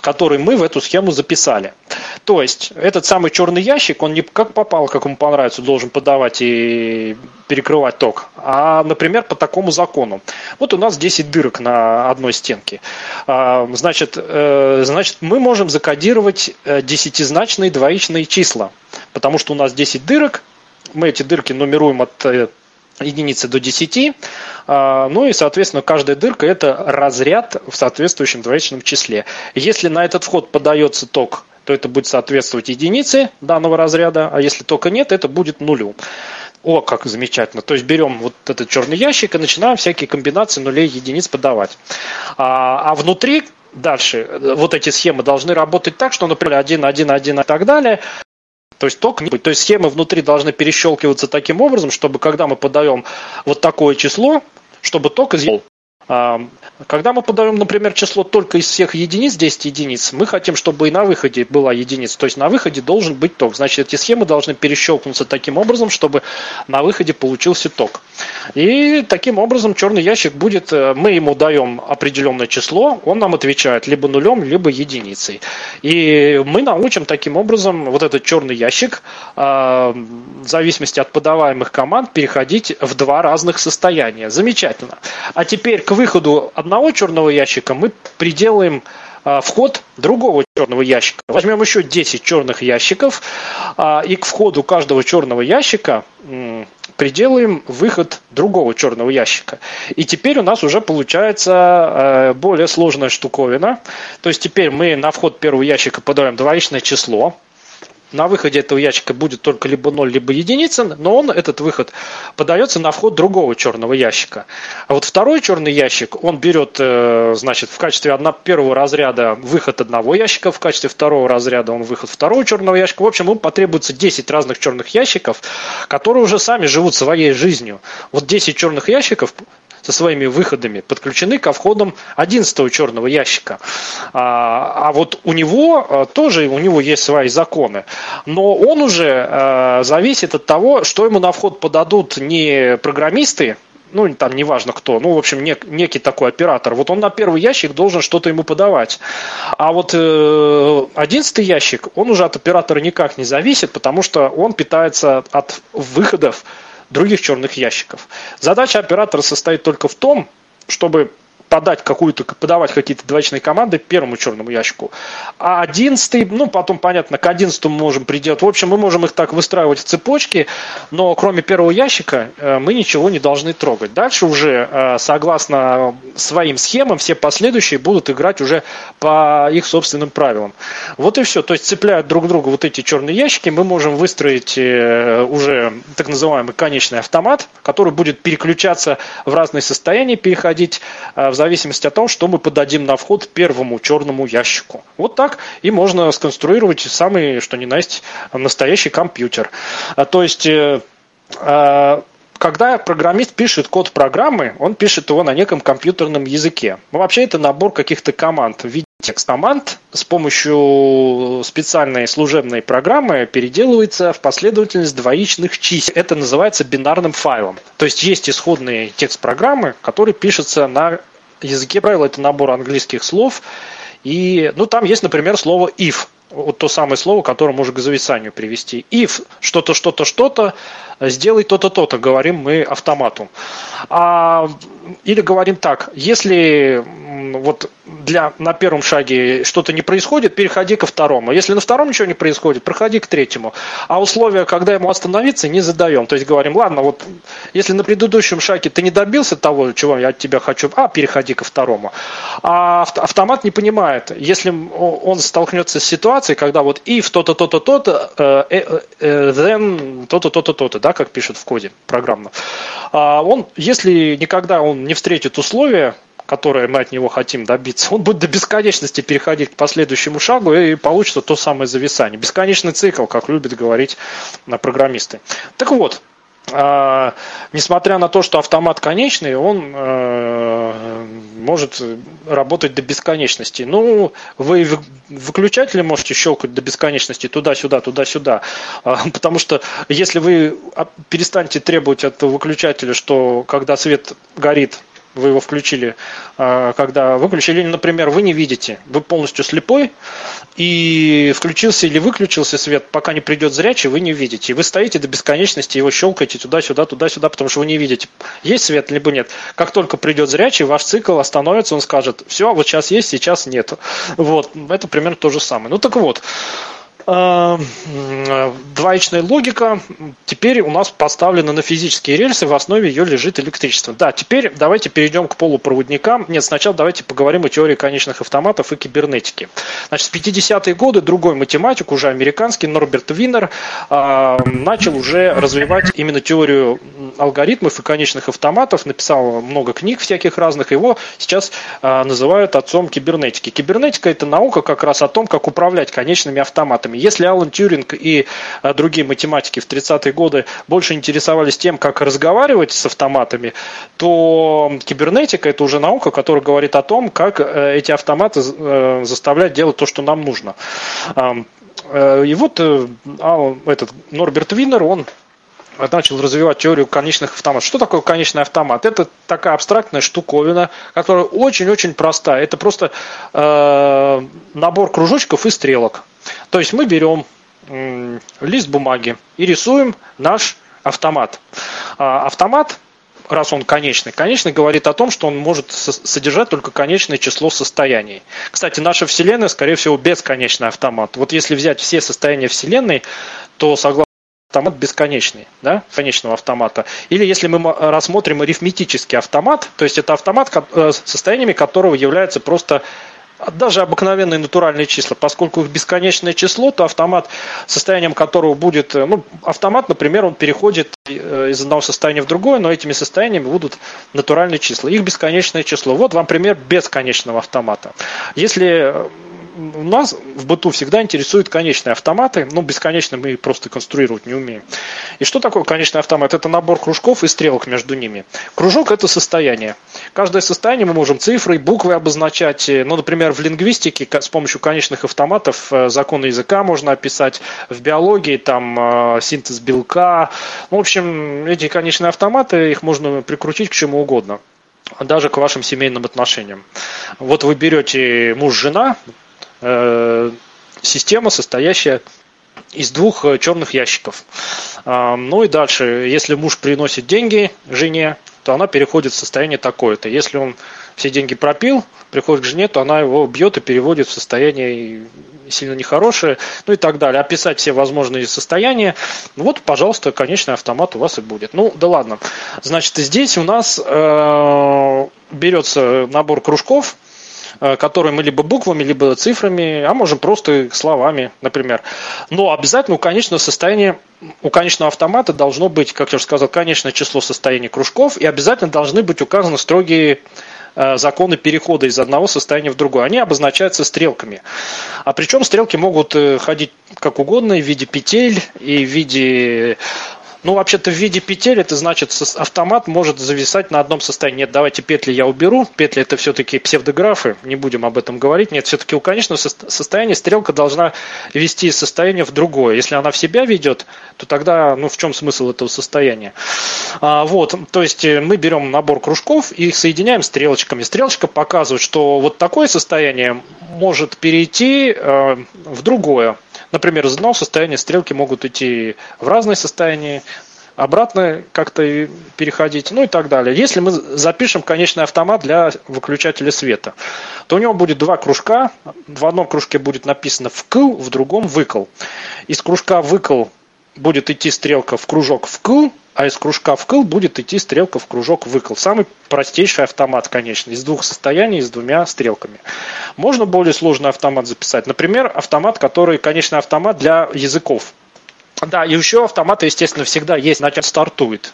который мы в эту схему записали. То есть этот самый черный ящик, он не как попало, как ему понравится, должен подавать и перекрывать ток, а, например, по такому закону. Вот у нас 10 дырок на одной стенке. А, Значит, э, значит мы можем закодировать э, десятизначные двоичные числа, потому что у нас 10 дырок, мы эти дырки нумеруем от э, единицы до 10. А, Ну и, соответственно, каждая дырка – это разряд в соответствующем двоичном числе. Если на этот вход подается ток, то это будет соответствовать единице данного разряда, а если тока нет, это будет нулю. О, как замечательно. То есть берем вот этот черный ящик и начинаем всякие комбинации нулей и единиц подавать. А, а внутри дальше вот эти схемы должны работать так, что, например, 1, 1, 1 и так далее, то есть ток. То есть схемы внутри должны перещелкиваться таким образом, чтобы когда мы подаем вот такое число, чтобы ток изъел. Когда мы подаем, например, число только из всех единиц, 10 единиц, мы хотим, чтобы и на выходе была единица. То есть на выходе должен быть ток. Значит, эти схемы должны перещелкнуться таким образом, чтобы на выходе получился ток. И таким образом черный ящик будет, э, мы ему даем определенное число, он нам отвечает либо нулем, либо единицей. И мы научим таким образом вот этот черный ящик, э, в зависимости от подаваемых команд, переходить в два разных состояния. Замечательно. А теперь к выходу одного черного ящика мы приделаем а, вход другого черного ящика. Возьмем еще 10 черных ящиков, а, и к входу каждого черного ящика приделаем выход другого черного ящика. И теперь у нас уже получается э, более сложная штуковина. То есть теперь мы на вход первого ящика подаем двоичное число, на выходе этого ящика будет только либо 0, либо единица, но он, этот выход, подается на вход другого черного ящика. А вот второй черный ящик, он берет, э, значит, в качестве одно, первого разряда выход одного ящика, в качестве второго разряда он выход второго черного ящика. В общем, ему потребуется 10 разных черных ящиков, которые уже сами живут своей жизнью. Вот 10 черных ящиков со своими выходами подключены ко входам 11 черного ящика. А, а вот у него а, тоже у него есть свои законы, но он уже а, зависит от того, что ему на вход подадут не программисты, ну, там неважно кто, ну, в общем, нек, некий такой оператор. Вот он на первый ящик должен что-то ему подавать. А вот э, одиннадцатый ящик, он уже от оператора никак не зависит, потому что он питается от выходов других черных ящиков. Задача оператора состоит только в том, чтобы подать какую-то, подавать какие-то двоичные команды первому черному ящику. А одиннадцатый, ну, потом, понятно, к одиннадцатому можем приделать. В общем, мы можем их так выстраивать в цепочке, но кроме первого ящика э, мы ничего не должны трогать. Дальше уже, э, согласно своим схемам, все последующие будут играть уже по их собственным правилам. Вот и все. То есть, цепляя друг к другу вот эти черные ящики, мы можем выстроить э, уже так называемый конечный автомат, который будет переключаться в разные состояния, переходить в зависимости от того, что мы подадим на вход первому черному ящику. Вот так и можно сконструировать самый, что ни на есть, настоящий компьютер. А, То есть э, а, когда программист пишет код программы, он пишет его на неком компьютерном языке. Ну, вообще это набор каких-то команд в виде текст команд с помощью специальной служебной программы переделывается в последовательность двоичных чисел. Это называется бинарным файлом. То есть есть исходный текст программы, который пишется на языке правил. Это набор английских слов. И, ну, там есть, например, слово if. Вот то самое слово, которое можно к зависанию привести. If что-то, что-то, что-то, сделай то-то, то-то, говорим мы автомату. А, или говорим так, если вот для, на первом шаге что-то не происходит, переходи ко второму. Если на втором ничего не происходит, проходи к третьему. А условия, когда ему остановиться, не задаем. То есть говорим, ладно, вот если на предыдущем шаге ты не добился того, чего я от тебя хочу, а переходи ко второму. А авт- автомат не понимает, если он столкнется с ситуацией, когда вот if то-то, то-то, то-то, э, э, э, then то-то, то-то, то-то, да, как пишут в коде программно. А он, если никогда он не встретит условия, которые мы от него хотим добиться, он будет до бесконечности переходить к последующему шагу и получится то самое зависание. Бесконечный цикл, как любят говорить на программисты. Так вот, а, несмотря на то, что автомат конечный, он э, может работать до бесконечности. Ну, вы выключатели можете щелкать до бесконечности туда-сюда, туда-сюда. А, Потому что если вы а, перестанете требовать от выключателя, что когда свет горит, вы его включили, э, когда выключили, или, например, вы не видите, вы полностью слепой, и включился или выключился свет, пока не придет зрячий, вы не видите. И вы стоите до бесконечности, его щелкаете туда-сюда, туда-сюда, потому что вы не видите, есть свет, либо нет. Как только придет зрячий, ваш цикл остановится, он скажет, все, вот сейчас есть, сейчас нет. Вот, это примерно то же самое. Ну так вот, двоичная логика теперь у нас поставлена на физические рельсы, в основе ее лежит электричество. Да, теперь давайте перейдем к полупроводникам. Нет, сначала давайте поговорим о теории конечных автоматов и кибернетике. Значит, в 50-е годы другой математик, уже американский, Норберт Виннер, э, начал уже развивать именно теорию алгоритмов и конечных автоматов, написал много книг всяких разных, его сейчас э, называют отцом кибернетики. Кибернетика – это наука как раз о том, как управлять конечными автоматами автоматами. Если Алан Тюринг и а, другие математики в 30-е годы больше интересовались тем, как разговаривать с автоматами, то кибернетика – это уже наука, которая говорит о том, как э, эти автоматы э, заставлять делать то, что нам нужно. Э, и вот этот Норберт Виннер, он начал развивать теорию конечных автоматов. Что такое конечный автомат? Это такая абстрактная штуковина, которая очень-очень простая. Это просто э, набор кружочков и стрелок. То есть мы берем лист бумаги и рисуем наш автомат. А автомат раз он конечный, конечный говорит о том, что он может содержать только конечное число состояний. Кстати, наша Вселенная, скорее всего, бесконечный автомат. Вот если взять все состояния Вселенной, то согласно автомат бесконечный, да, конечного автомата. Или если мы рассмотрим арифметический автомат, то есть это автомат, э, состояниями которого является просто даже обыкновенные натуральные числа, поскольку их бесконечное число, то автомат, состоянием которого будет, э, ну, автомат, например, он переходит э, из одного состояния в другое, но этими состояниями будут натуральные числа. Их бесконечное число. Вот вам пример бесконечного автомата. Если у нас в быту всегда интересуют конечные автоматы, но бесконечно мы просто конструировать не умеем. И что такое конечный автомат? Это набор кружков и стрелок между ними. Кружок – это состояние. Каждое состояние мы можем цифрой, буквой обозначать. Ну, например, в лингвистике с помощью конечных автоматов э, законы языка можно описать. В биологии там э, синтез белка. В общем, эти конечные автоматы, их можно прикрутить к чему угодно даже к вашим семейным отношениям. Вот вы берете муж-жена, Э, система, состоящая из двух э, черных ящиков. А, ну и дальше, если муж приносит деньги жене, то она переходит в состояние такое-то. Если он все деньги пропил, приходит к жене, то она его бьет и переводит в состояние сильно нехорошее, ну и так далее. Описать все возможные состояния. Вот, пожалуйста, конечный автомат у вас и будет. Ну, да ладно. Значит, здесь у нас э, берется набор кружков, Э, которые мы либо буквами, либо цифрами, а можем просто словами, например. Но обязательно у конечного состояния, у конечного автомата должно быть, как я уже сказал, конечное число состояний кружков, и обязательно должны быть указаны строгие э, законы перехода из одного состояния в другое. Они обозначаются стрелками. А причем стрелки могут э, ходить как угодно, в виде петель и в виде ну, вообще-то в виде петель это значит, автомат может зависать на одном состоянии. Нет, давайте петли я уберу. Петли это все-таки псевдографы, не будем об этом говорить. Нет, все-таки у конечного состояния стрелка должна вести из состояния в другое. Если она в себя ведет, то тогда, ну, в чем смысл этого состояния? А, вот, то есть э, мы берем набор кружков и их соединяем стрелочками. Стрелочка показывает, что вот такое состояние может перейти э, в другое. Например, из одного состояния стрелки могут идти в разные состояния, обратно как-то переходить, ну и так далее. Если мы запишем конечный автомат для выключателя света, то у него будет два кружка. В одном кружке будет написано «вкл», в другом «выкл». Из кружка «выкл» будет идти стрелка в кружок «вкл», а из кружка вкл будет идти стрелка в кружок выкл. Самый простейший автомат, конечно, из двух состояний, с двумя стрелками. Можно более сложный автомат записать. Например, автомат, который, конечно, автомат для языков. Да, и еще автоматы, естественно, всегда есть, значит, стартует.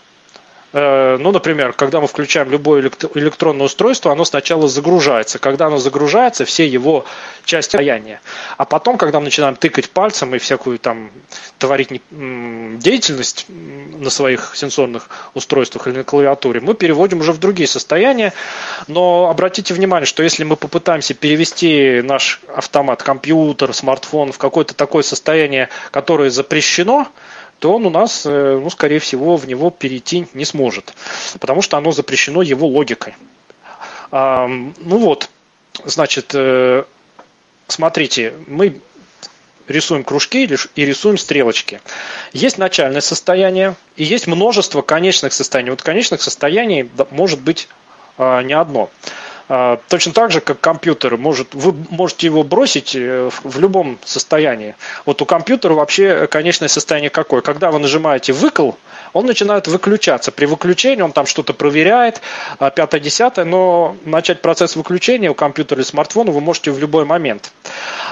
Э, ну, например, когда мы включаем любое электронное устройство, оно сначала загружается. Когда оно загружается, все его части состояния. А потом, когда мы начинаем тыкать пальцем и всякую там творить деятельность на своих сенсорных устройствах или на клавиатуре, мы переводим уже в другие состояния. Но обратите внимание, что если мы попытаемся перевести наш автомат, компьютер, смартфон в какое-то такое состояние, которое запрещено, то он у нас, э, ну, скорее всего, в него перейти не сможет, потому что оно запрещено его логикой. Ну вот, значит, э, смотрите, мы рисуем кружки и рисуем стрелочки. Есть начальное состояние и есть множество конечных состояний. Вот конечных состояний может быть а, не одно. А, точно так же, как компьютер, может, вы можете его бросить э, в любом состоянии. Вот у компьютера вообще конечное состояние какое? Когда вы нажимаете «выкл», он начинает выключаться. При выключении он там что-то проверяет, а, пятое-десятое, но начать процесс выключения у компьютера или смартфона вы можете в любой момент.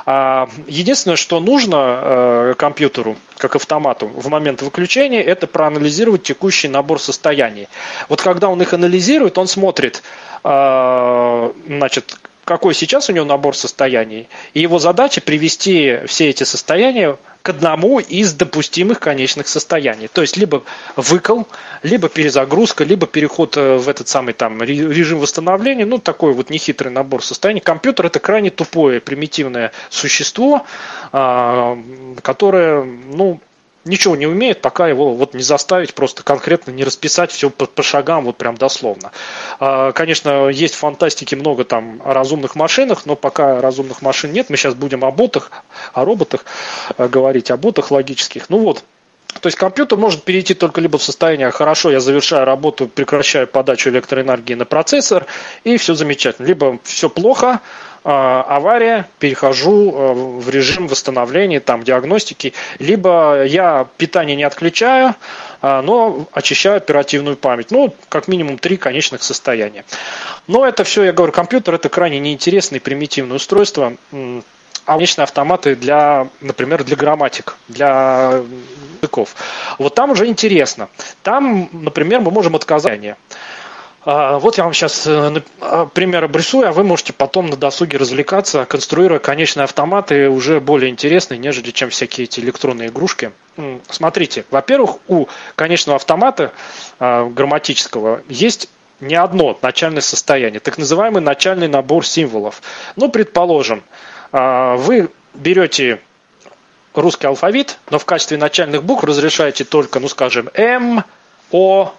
А, единственное, что нужно э, компьютеру, как автомату, в момент выключения, это проанализировать текущий набор состояний. Вот когда он их анализирует, он смотрит, значит, какой сейчас у него набор состояний, и его задача привести все эти состояния к одному из допустимых конечных состояний. То есть либо выкол, либо перезагрузка, либо переход э, в этот самый там режим восстановления. Ну, такой вот нехитрый набор состояний. Компьютер это крайне тупое, примитивное существо, а, которое, ну, ничего не умеет, пока его вот не заставить просто конкретно не расписать все по, по шагам, вот прям дословно. А, конечно, есть в фантастике много там о разумных машинах, но пока разумных машин нет, мы сейчас будем о ботах, о роботах э, говорить, о ботах логических. Ну вот, то есть компьютер может перейти только либо в состояние «хорошо, я завершаю работу, прекращаю подачу электроэнергии на процессор, и все замечательно». Либо «все плохо, авария, перехожу а, в режим восстановления, там, диагностики, либо я питание не отключаю, а, но очищаю оперативную память. Ну, как минимум три конечных состояния. Но это все, я говорю, компьютер это крайне неинтересное примитивное устройство. А конечные автоматы для, например, для грамматик, для языков. Вот там уже интересно. Там, например, мы можем отказать. А, вот я вам сейчас э, а, пример обрисую, а вы можете потом на досуге развлекаться, конструируя конечные автоматы уже более интересные, нежели чем всякие эти электронные игрушки. Смотрите, во-первых, у конечного автомата а, грамматического есть не одно начальное состояние, так называемый начальный набор символов. Ну, предположим, вы берете русский алфавит, но в качестве начальных букв разрешаете только, ну, скажем, М, О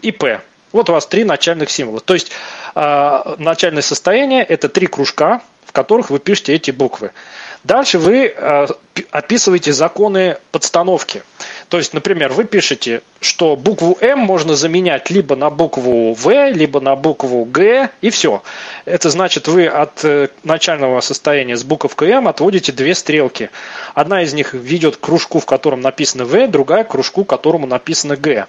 и П. Вот у вас три начальных символа. То есть э, начальное состояние – это три кружка, в которых вы пишете эти буквы. Дальше вы э, описываете законы подстановки. То есть, например, вы пишете, что букву М можно заменять либо на букву В, либо на букву Г, и все. Это значит, вы от э, начального состояния с буковкой М отводите две стрелки. Одна из них ведет к кружку, в котором написано В, другая к кружку, которому написано Г.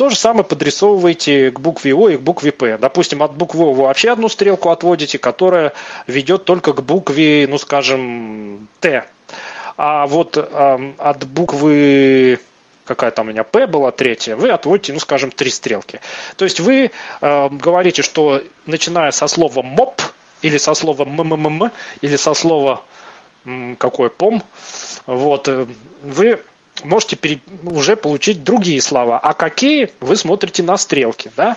То же самое подрисовываете к букве О и к букве П. Допустим, от буквы О вы вообще одну стрелку отводите, которая ведет только к букве, ну скажем, Т. А вот э, от буквы какая там у меня П была третья, вы отводите, ну скажем, три стрелки. То есть вы э, говорите, что начиная со слова МОП, или со слова МММ, или со слова какой пом, вот, э, вы можете уже получить другие слова. А какие, вы смотрите на стрелки. Да?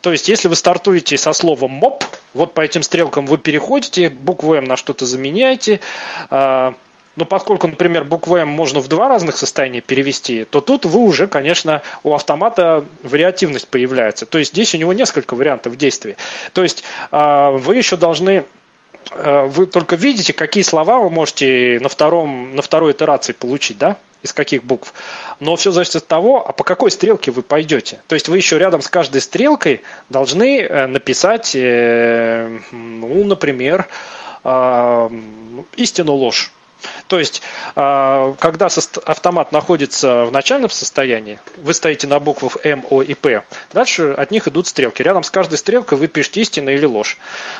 То есть, если вы стартуете со словом моп, вот по этим стрелкам вы переходите, букву М на что-то заменяете. А, но поскольку, например, букву М можно в два разных состояния перевести, то тут вы уже, конечно, у автомата вариативность появляется. То есть здесь у него несколько вариантов действий. То есть а, вы еще должны а, вы только видите, какие слова вы можете на, втором, на второй итерации получить, да? Из каких букв. Но все зависит от того, а по какой стрелке вы пойдете. То есть вы еще рядом с каждой стрелкой должны э, написать, э, ну, например, э, истину ложь. То есть, когда автомат находится в начальном состоянии, вы стоите на буквах М, О и П. Дальше от них идут стрелки. Рядом с каждой стрелкой вы пишете истину или ложь.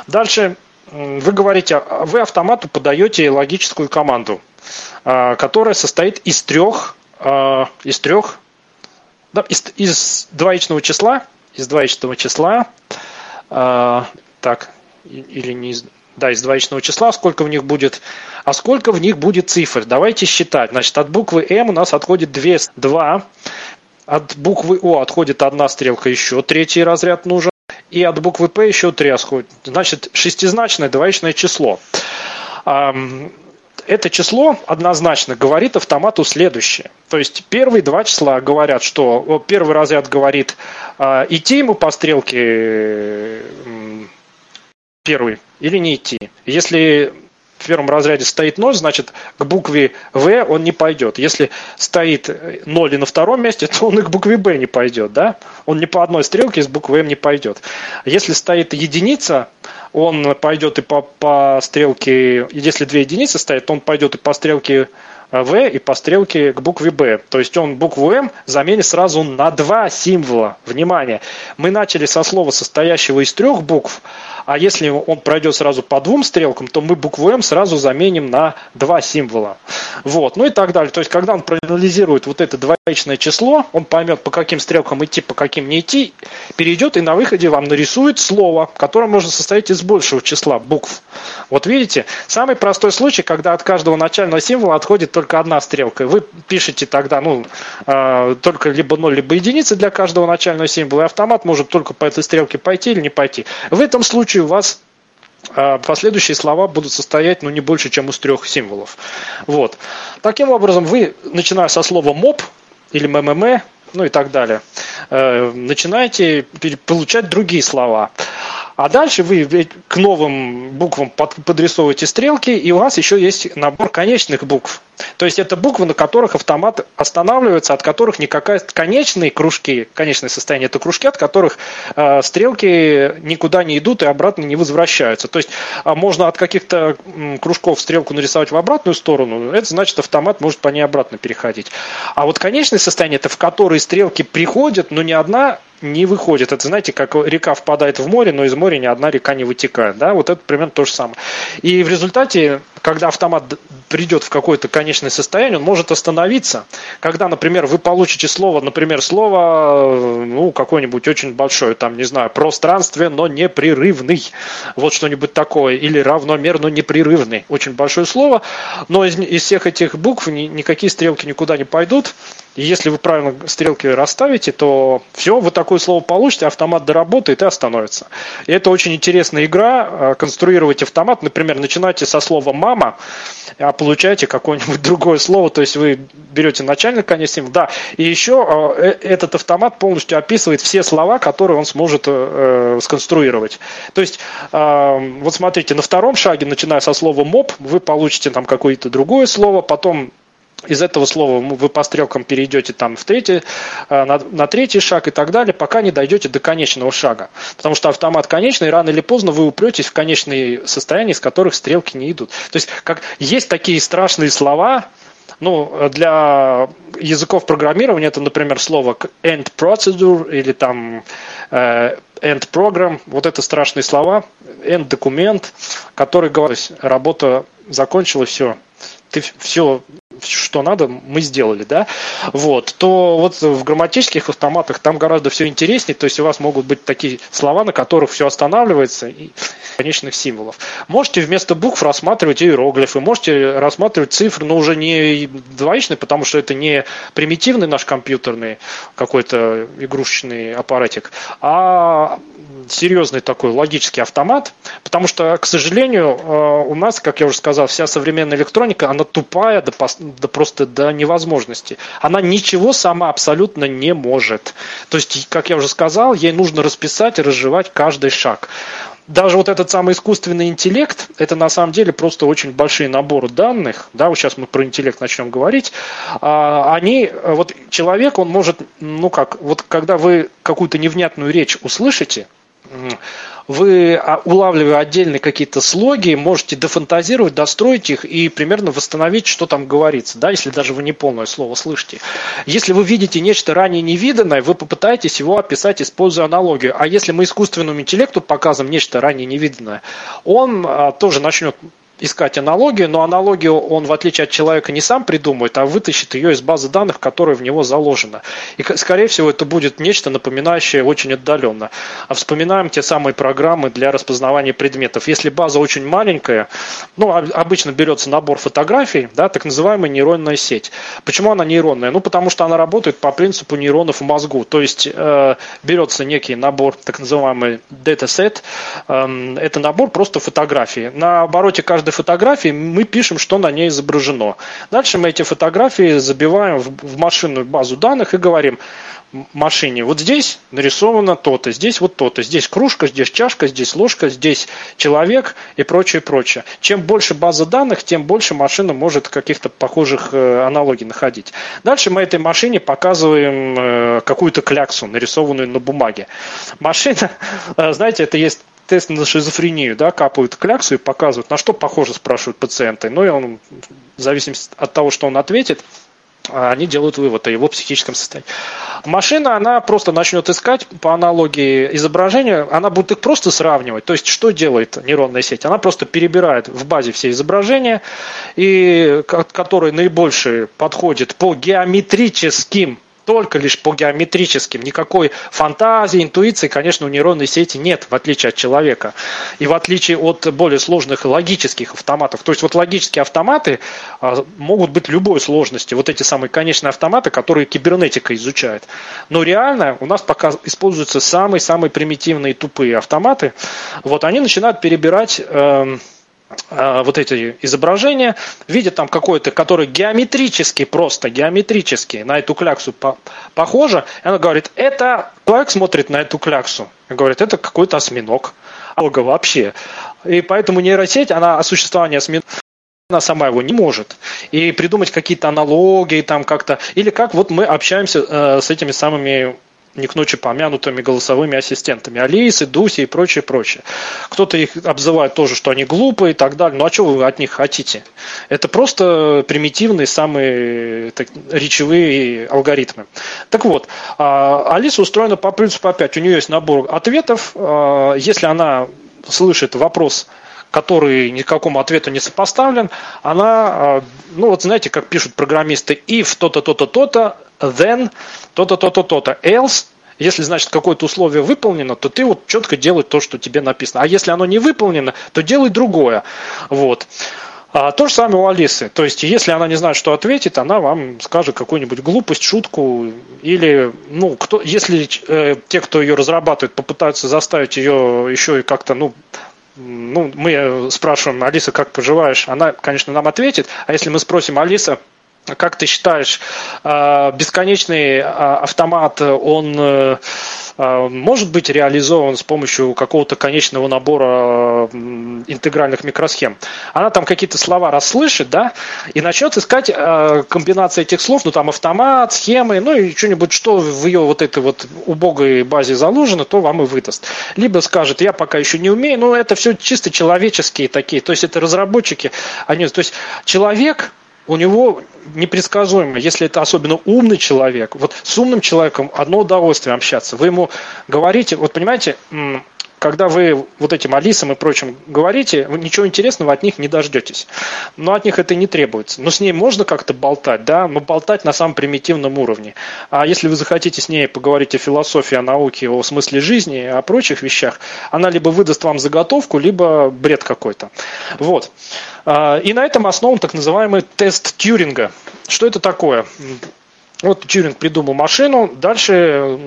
Дальше вы говорите, вы автомату подаете логическую команду. А, которая состоит из трех, а, из трех, да, из, из двоичного числа, из двоичного числа, а, так, или не из, да, из двоичного числа, сколько в них будет, а сколько в них будет цифр. Давайте считать. Значит, от буквы М у нас отходит 2, 2 от буквы О отходит одна стрелка, еще третий разряд нужен, и от буквы П еще три отходит. Значит, шестизначное двоичное число это число однозначно говорит автомату следующее. То есть первые два числа говорят, что первый разряд говорит, а, идти ему по стрелке первый или не идти. Если в первом разряде стоит 0, значит к букве В он не пойдет. Если стоит 0 и на втором месте, то он и к букве Б не пойдет. Да? Он ни по одной стрелке из буквы М не пойдет. Если стоит единица, он пойдет и по, по стрелке, если две единицы стоят, то он пойдет и по стрелке В и по стрелке к букве Б. То есть он букву М заменит сразу на два символа. Внимание! Мы начали со слова, состоящего из трех букв, а если он пройдет сразу по двум стрелкам, то мы букву М сразу заменим на два символа. Вот. Ну и так далее. То есть, когда он проанализирует вот это двоичное число, он поймет, по каким стрелкам идти, по каким не идти, перейдет и на выходе вам нарисует слово, которое может состоять из большего числа букв. Вот видите, самый простой случай, когда от каждого начального символа отходит только одна стрелка. Вы пишете тогда, ну, э, только либо 0, либо единицы для каждого начального символа, и автомат может только по этой стрелке пойти или не пойти. В этом случае у вас а, последующие слова будут состоять ну, не больше, чем из трех символов. Вот. Таким образом, вы, начиная со слова «моб» или «ммм», ну и так далее, э, начинаете получать другие слова. А дальше вы к новым буквам подрисовываете стрелки, и у вас еще есть набор конечных букв. То есть это буквы, на которых автомат останавливается, от которых никакая конечные кружки, конечное состояние это кружки, от которых э, стрелки никуда не идут и обратно не возвращаются. То есть э, можно от каких-то э, кружков стрелку нарисовать в обратную сторону, это значит автомат может по ней обратно переходить. А вот конечное состояние это в которые стрелки приходят, но ни одна не выходит. Это, знаете, как река впадает в море, но из моря ни одна река не вытекает. Да? Вот это примерно то же самое. И в результате, когда автомат придет в какое-то конечное состояние, он может остановиться. Когда, например, вы получите слово, например, слово, ну, какое-нибудь очень большое, там, не знаю, пространственно непрерывный, вот что-нибудь такое, или равномерно непрерывный, очень большое слово, но из, из всех этих букв ни, никакие стрелки никуда не пойдут, если вы правильно стрелки расставите, то все, вы такое слово получите, автомат доработает и остановится. И это очень интересная игра, э, конструировать автомат. Например, начинайте со слова «мама», а получаете какое-нибудь другое слово, то есть вы берете начальник символ. Да, и еще э, э, этот автомат полностью описывает все слова, которые он сможет э, сконструировать. То есть, э, вот смотрите, на втором шаге, начиная со слова «моб», вы получите там какое-то другое слово, потом из этого слова вы по стрелкам перейдете там в третий, э, на, на третий шаг и так далее, пока не дойдете до конечного шага. Потому что автомат конечный, рано или поздно вы упретесь в конечные состояния, из которых стрелки не идут. То есть как, есть такие страшные слова, ну, для языков программирования это, например, слово end procedure или там э, end program. Вот это страшные слова. End документ, который говорит, работа закончилась, все, ты все что надо, мы сделали, да, вот, то вот в грамматических автоматах там гораздо все интереснее, то есть у вас могут быть такие слова, на которых все останавливается, и конечных символов. Можете вместо букв рассматривать иероглифы, можете рассматривать цифры, но уже не двоичные, потому что это не примитивный наш компьютерный какой-то игрушечный аппаратик, а серьезный такой логический автомат, потому что, к сожалению, э, у нас, как я уже сказал, вся современная электроника, она тупая до, до просто до невозможности. Она ничего сама абсолютно не может. То есть, как я уже сказал, ей нужно расписать и разжевать каждый шаг даже вот этот самый искусственный интеллект, это на самом деле просто очень большие наборы данных, да, вот сейчас мы про интеллект начнем говорить, а, они, вот человек, он может, ну как, вот когда вы какую-то невнятную речь услышите, вы, а, улавливая отдельные какие-то слоги, можете дефантазировать, достроить их и примерно восстановить, что там говорится, да, если даже вы не полное слово слышите. Если вы видите нечто ранее невиданное, вы попытаетесь его описать, используя аналогию. А если мы искусственному интеллекту показываем нечто ранее невиданное, он а, тоже начнет искать аналогию, но аналогию он, в отличие от человека, не сам придумает, а вытащит ее из базы данных, которая в него заложена. И, скорее всего, это будет нечто напоминающее очень отдаленно. А вспоминаем те самые программы для распознавания предметов. Если база очень маленькая, ну, обычно берется набор фотографий, да, так называемая нейронная сеть. Почему она нейронная? Ну, потому что она работает по принципу нейронов в мозгу. То есть э, берется некий набор, так называемый dataset, э, это набор просто фотографий. На обороте каждой каждой фотографии мы пишем, что на ней изображено. Дальше мы эти фотографии забиваем в машинную базу данных и говорим, машине. Вот здесь нарисовано то-то, здесь вот то-то, здесь кружка, здесь чашка, здесь ложка, здесь человек и прочее, прочее. Чем больше база данных, тем больше машина может каких-то похожих э, аналогий находить. Дальше мы этой машине показываем э, какую-то кляксу, нарисованную на бумаге. Машина, э, знаете, это есть тест на шизофрению, да, капают кляксу и показывают, на что похоже, спрашивают пациенты. Ну и он, в зависимости от того, что он ответит, а они делают вывод о его психическом состоянии. Машина, она просто начнет искать по аналогии изображения, она будет их просто сравнивать. То есть, что делает нейронная сеть? Она просто перебирает в базе все изображения, и, которые наибольше подходят по геометрическим только лишь по геометрическим. Никакой фантазии, интуиции, конечно, у нейронной сети нет, в отличие от человека. И в отличие от более сложных логических автоматов. То есть вот логические автоматы а, могут быть любой сложности. Вот эти самые конечные автоматы, которые кибернетика изучает. Но реально у нас пока используются самые-самые примитивные тупые автоматы. Вот они начинают перебирать э, Э, вот эти изображения, видит там какой-то, который геометрически, просто геометрически на эту кляксу по похоже, и она говорит, это, человек смотрит на эту кляксу, и говорит, это какой-то осьминог, алга вообще. И поэтому нейросеть, она о существовании осьминога она сама его не может. И придумать какие-то аналогии там как-то. Или как вот мы общаемся э, с этими самыми не к ночи помянутыми голосовыми ассистентами. Алисы, Дуси и прочее, прочее. Кто-то их обзывает тоже, что они глупые и так далее. Ну а что вы от них хотите? Это просто примитивные, самые так, речевые алгоритмы. Так вот, а, Алиса устроена по принципу опять. У нее есть набор ответов. А, если она слышит вопрос который ни к какому ответу не сопоставлен, она, а, ну вот знаете, как пишут программисты, if то-то, то-то, то-то, then то-то, то-то, то-то, else, если, значит, какое-то условие выполнено, то ты вот четко делай то, что тебе написано. А если оно не выполнено, то делай другое. Вот. А то же самое у Алисы. То есть, если она не знает, что ответить, она вам скажет какую-нибудь глупость, шутку, или, ну, кто, если э, те, кто ее разрабатывает, попытаются заставить ее еще и как-то, ну, ну, мы спрашиваем, Алиса, как поживаешь? Она, конечно, нам ответит. А если мы спросим, Алиса, как ты считаешь, а, бесконечный а, автомат, он э, может быть реализован с помощью какого-то конечного набора интегральных микросхем? Она там какие-то слова расслышит, да, и начнет искать комбинации этих слов, ну там автомат, схемы, ну и что-нибудь, что в ее вот этой вот убогой базе заложено, то вам и выдаст. Либо скажет, я пока еще не умею, но это все чисто человеческие такие, то есть это разработчики, они, то есть человек у него непредсказуемо, если это особенно умный человек. Вот с умным человеком одно удовольствие общаться. Вы ему говорите, вот понимаете, когда вы вот этим Алисам и прочим говорите, вы ничего интересного от них не дождетесь. Но от них это не требуется. Но с ней можно как-то болтать, да, но болтать на самом примитивном уровне. А если вы захотите с ней поговорить о философии, о науке, о смысле жизни, о прочих вещах, она либо выдаст вам заготовку, либо бред какой-то. Вот. А, и на этом основан так называемый тест Тьюринга. Что это такое? Вот Тьюринг придумал машину, дальше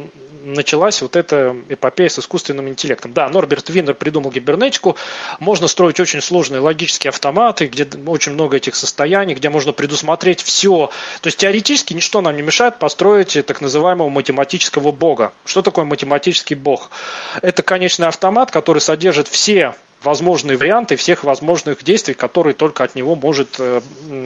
началась вот эта эпопея с искусственным интеллектом. Да, Норберт Виннер придумал гибернетику, можно строить очень сложные логические автоматы, где очень много этих состояний, где можно предусмотреть все. То есть теоретически ничто нам не мешает построить так называемого математического бога. Что такое математический бог? Это конечный автомат, который содержит все возможные варианты всех возможных действий, которые только от него может э,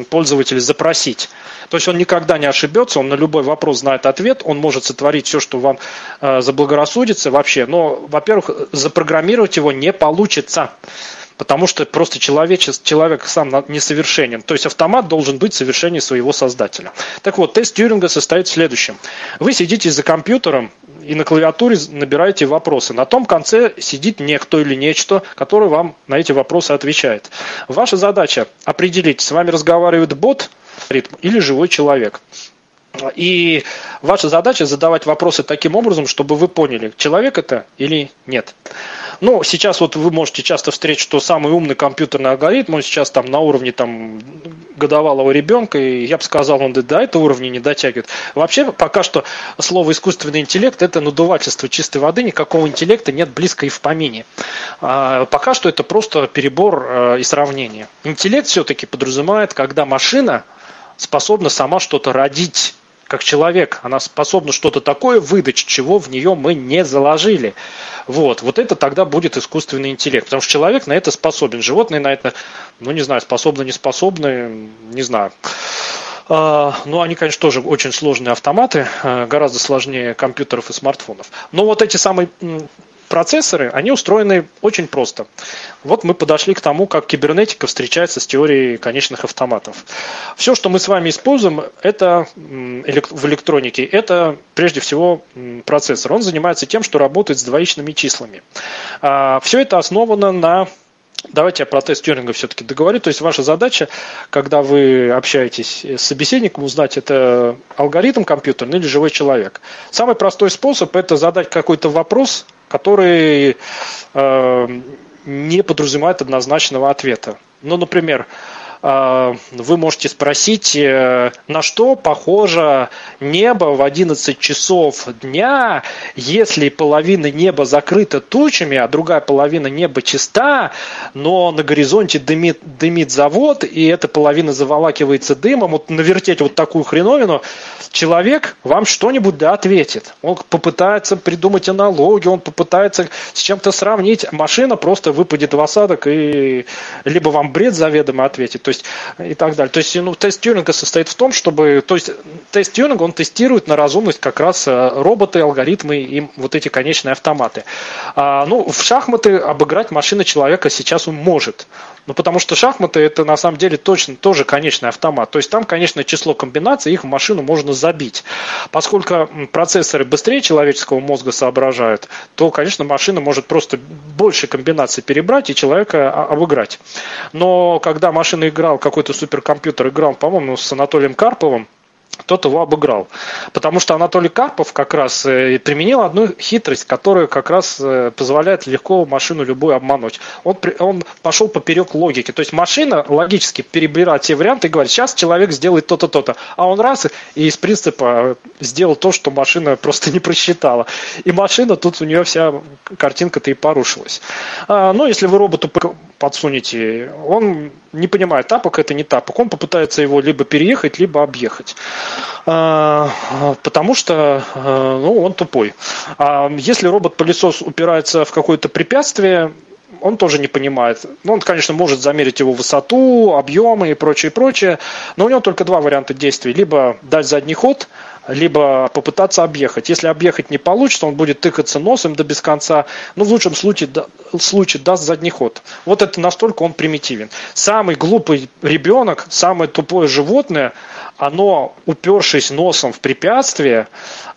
пользователь запросить. То есть он никогда не ошибется, он на любой вопрос знает ответ, он может сотворить все, что вам э, заблагорассудится вообще. Но, во-первых, запрограммировать его не получится потому что просто человек, человек сам несовершенен. То есть автомат должен быть совершеннее своего создателя. Так вот, тест Тьюринга состоит в следующем. Вы сидите за компьютером и на клавиатуре набираете вопросы. На том конце сидит некто или нечто, который вам на эти вопросы отвечает. Ваша задача определить, с вами разговаривает бот или живой человек. И ваша задача задавать вопросы таким образом, чтобы вы поняли, человек это или нет. Ну, сейчас вот вы можете часто встретить, что самый умный компьютерный алгоритм, он сейчас там на уровне там годовалого ребенка, и я бы сказал, он до этого уровня не дотягивает. Вообще, пока что слово искусственный интеллект – это надувательство чистой воды, никакого интеллекта нет близко и в помине. А, пока что это просто перебор а, и сравнение. Интеллект все-таки подразумевает, когда машина способна сама что-то родить как человек. Она способна что-то такое выдать, чего в нее мы не заложили. Вот, вот это тогда будет искусственный интеллект. Потому что человек на это способен. Животные на это, ну не знаю, способны, не способны, не знаю. А, Ну, они, конечно, тоже очень сложные автоматы, а, гораздо сложнее компьютеров и смартфонов. Но вот эти самые процессоры, они устроены очень просто. Вот мы подошли к тому, как кибернетика встречается с теорией конечных автоматов. Все, что мы с вами используем, это в электронике, это прежде всего процессор. Он занимается тем, что работает с двоичными числами. Все это основано на Давайте я про тест Тьюринга все-таки договорю. То есть ваша задача, когда вы общаетесь с собеседником, узнать, это алгоритм компьютерный или живой человек. Самый простой способ – это задать какой-то вопрос, который э, не подразумевает однозначного ответа. Ну, например, вы можете спросить, э, на что похоже небо в 11 часов дня, если половина неба закрыта тучами, а другая половина неба чиста, но на горизонте дымит, дымит завод, и эта половина заволакивается дымом. Вот навертеть вот такую хреновину, человек вам что-нибудь да ответит. Он попытается придумать аналогию, он попытается с чем-то сравнить. Машина просто выпадет в осадок и либо вам бред заведомо ответит, есть и так далее. То есть ну, тест Тьюринга состоит в том, чтобы, то есть тест Тьюринга он тестирует на разумность как раз э, роботы, алгоритмы и вот эти конечные автоматы. А, ну, в шахматы обыграть машина человека сейчас он может. Ну, потому что шахматы это на самом деле точно тоже конечный автомат. То есть там, конечно, число комбинаций, их в машину можно забить. Поскольку процессоры быстрее человеческого мозга соображают, то, конечно, машина может просто больше комбинаций перебрать и человека а, обыграть. Но когда машина играл, какой-то суперкомпьютер играл, по-моему, с Анатолием Карповым, тот его обыграл. Потому что Анатолий Карпов как раз э, применил одну хитрость, которая как раз э, позволяет легко машину любую обмануть. Он, он пошел поперек логики. То есть машина логически перебирает те варианты и говорит, сейчас человек сделает то-то, то-то. А он раз и из принципа сделал то, что машина просто не просчитала. И машина, тут у нее вся картинка-то и порушилась. А, ну, если вы роботу подсунете, он не понимает, тапок это не тапок. Он попытается его либо переехать, либо объехать. А, Потому что а, ну, он тупой. А если робот-пылесос упирается в какое-то препятствие, он тоже не понимает. Ну, он, конечно, может замерить его высоту, объемы и прочее, прочее, но у него только два варианта действий. Либо дать задний ход, либо попытаться объехать. Если объехать не получится, он будет тыкаться носом до без конца. Ну, в лучшем случае, да- случае даст задний ход. Вот это настолько он примитивен. Самый глупый ребенок, самое тупое животное, оно, упершись носом в препятствие,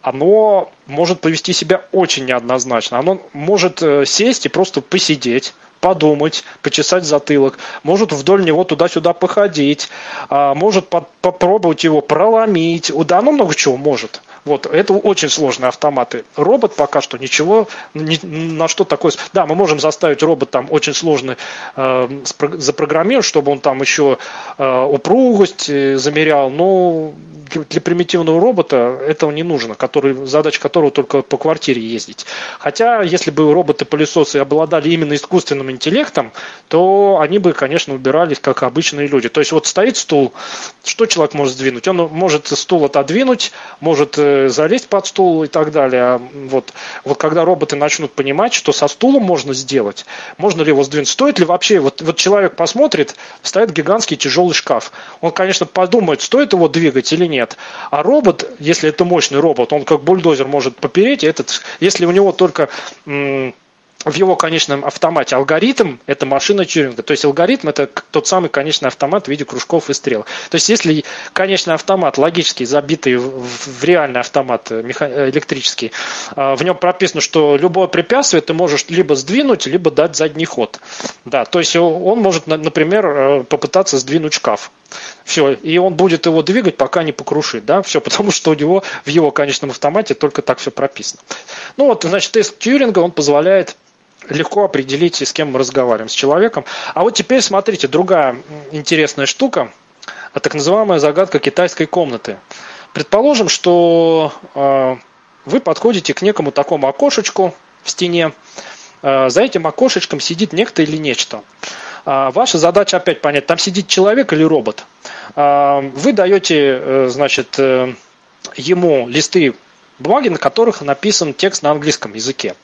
оно может повести себя очень неоднозначно. Оно может э, сесть и просто посидеть, подумать, почесать затылок, может вдоль него туда-сюда походить, а, может по- попробовать его проломить, да, оно много чего может. Вот, это очень сложные автоматы. Робот пока что ничего, ни- на что такое... Да, мы можем заставить робот там очень сложно э, спро- запрограммировать, чтобы он там еще э, упругость э, замерял, но для примитивного робота этого не нужно, который, задача которого только по квартире ездить. Хотя, если бы роботы-пылесосы обладали именно искусственным интеллектом, то они бы, конечно, убирались, как обычные люди. То есть вот стоит стул, что человек может сдвинуть? Он может стул отодвинуть, может э, залезть под стул и так далее. А Вот, вот когда роботы начнут понимать, что со стулом можно сделать, можно ли его сдвинуть, стоит ли вообще, вот, вот человек посмотрит, стоит гигантский тяжелый шкаф. Он, конечно, подумает, стоит его двигать или нет. А робот, если это мощный робот, он как бульдозер может попереть, этот, если у него только м, в его конечном автомате алгоритм – это машина Тьюринга. То есть алгоритм – это тот самый конечный автомат в виде кружков и стрел. То есть если конечный автомат логически забитый в, реальный автомат э, э, электрический, а, в нем прописано, что любое препятствие ты можешь либо сдвинуть, либо дать задний ход. Да, то есть он может, на- например, э, попытаться сдвинуть шкаф. Все, и он будет его двигать, пока не покрушит, да, все, потому что у него в его конечном автомате только так все прописано. Ну вот, значит, тест Тьюринга, он позволяет легко определить, с кем мы разговариваем, с человеком. А вот теперь смотрите, другая интересная штука, а так называемая загадка китайской комнаты. Предположим, что э, вы подходите к некому такому окошечку в стене, Э, за этим окошечком сидит некто или нечто. А, Ваша задача опять понять, там сидит человек или робот. А, Вы даете, э, значит, э, ему листы бумаги, на которых написан текст на английском языке.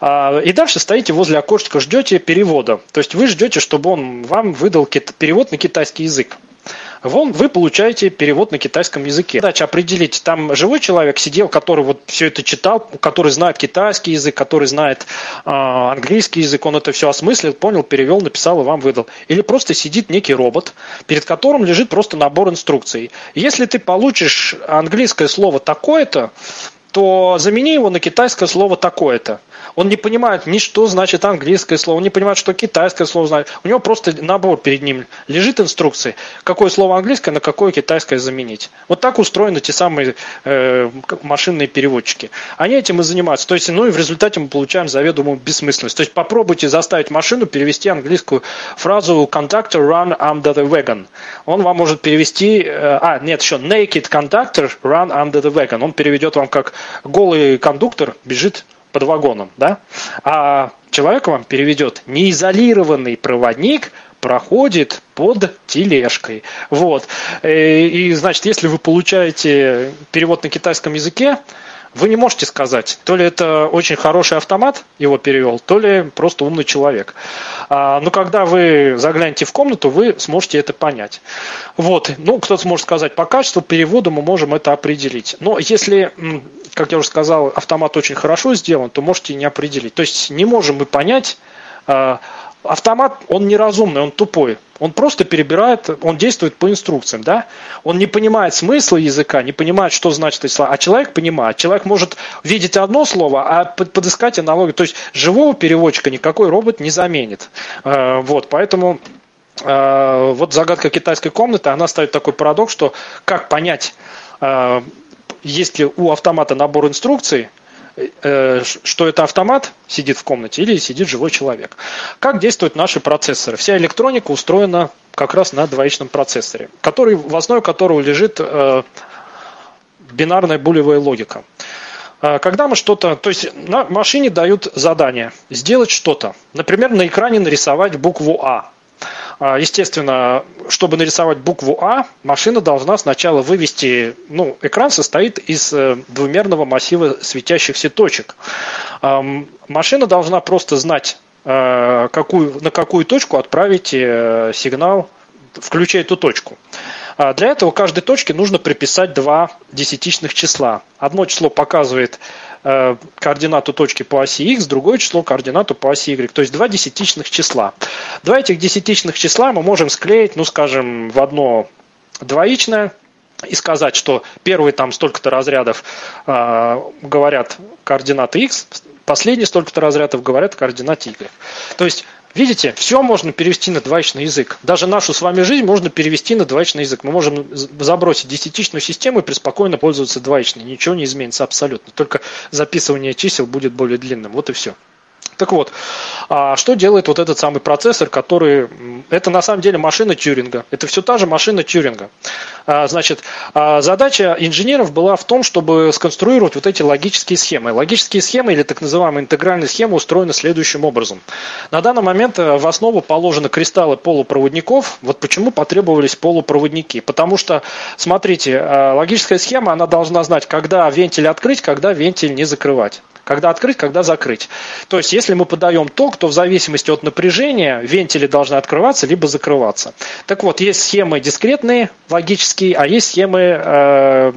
А, И дальше стоите возле окошечка, ждете перевода. То есть вы ждете, чтобы он вам выдал перевод на китайский язык. Вон вы получаете перевод на китайском языке. Задача определить, там живой человек сидел, который вот все это читал, который знает китайский язык, который знает э, английский язык, он это все осмыслил, понял, перевел, написал и вам выдал. Или просто сидит некий робот, перед которым лежит просто набор инструкций. Если ты получишь английское слово такое-то, то замени его на китайское слово такое-то. Он не понимает ни что значит английское слово, не понимает, что китайское слово знает. У него просто набор перед ним лежит инструкции, какое слово английское на какое китайское заменить. Вот так устроены те самые э, машинные переводчики. Они этим и занимаются. То есть, ну и в результате мы получаем заведомую бессмысленность. То есть попробуйте заставить машину перевести английскую фразу conductor run under the wagon. Он вам может перевести, э, а, нет, еще naked conductor run under the wagon. Он переведет вам как голый кондуктор бежит под вагоном, да? А человек вам переведет неизолированный проводник проходит под тележкой. Вот. Э, И, значит, если вы получаете перевод на китайском языке, вы не можете сказать, то ли это очень хороший автомат его перевел, то ли просто умный человек. А, но когда вы заглянете в комнату, вы сможете это понять. Вот. Ну, кто-то сможет сказать, по качеству перевода мы можем это определить. Но если, как я уже сказал, автомат очень хорошо сделан, то можете не определить. То есть не можем мы понять, а, автомат, он неразумный, он тупой. Он просто перебирает, он действует по инструкциям, да? Он не понимает смысла языка, не понимает, что значит эти слова. А человек понимает. Человек может видеть одно слово, а под- подыскать аналогию. То есть живого переводчика никакой робот не заменит. Э, Вот, поэтому э, вот загадка китайской комнаты, она ставит такой парадокс, что как понять, э, есть ли у автомата набор инструкций, что это автомат сидит в комнате или сидит живой человек. Как действуют наши процессоры? Вся электроника устроена как раз на двоичном процессоре, который, в основе которого лежит э, бинарная булевая логика. Э, Когда мы что-то, то есть на машине дают задание сделать что-то. Например, на экране нарисовать букву А. А, Естественно, чтобы нарисовать букву А, машина должна сначала вывести, ну, экран состоит из э, двумерного массива светящихся точек. Машина должна просто знать, э, какую, на какую точку отправить э, сигнал, включая эту точку. А Для этого каждой точке нужно приписать два десятичных числа. Одно число показывает координату точки по оси x, другое число координату по оси y. То есть два десятичных числа. Два этих десятичных числа мы можем склеить, ну скажем, в одно двоичное и сказать, что первые там столько-то разрядов э, говорят координаты x, последние столько-то разрядов говорят координаты y. То есть Видите, все можно перевести на двоичный язык. Даже нашу с вами жизнь можно перевести на двоичный язык. Мы можем забросить десятичную систему и преспокойно пользоваться двоичной. Ничего не изменится абсолютно. Только записывание чисел будет более длинным. Вот и все. Так вот, а что делает вот этот самый процессор, который... Это на самом деле машина Тьюринга. Это все та же машина Тьюринга. А, Значит, а, задача инженеров была в том, чтобы сконструировать вот эти логические схемы. Логические схемы или так называемые интегральные схемы устроены следующим образом. На данный момент э, в основу положены кристаллы полупроводников. Вот почему потребовались полупроводники. Потому что, смотрите, э, логическая схема, она должна знать, когда вентиль открыть, когда вентиль не закрывать. Когда открыть, когда закрыть. То есть, если мы подаем ток, то в зависимости от напряжения вентили должны открываться либо закрываться. Так вот, есть схемы дискретные, логические, а есть схемы э,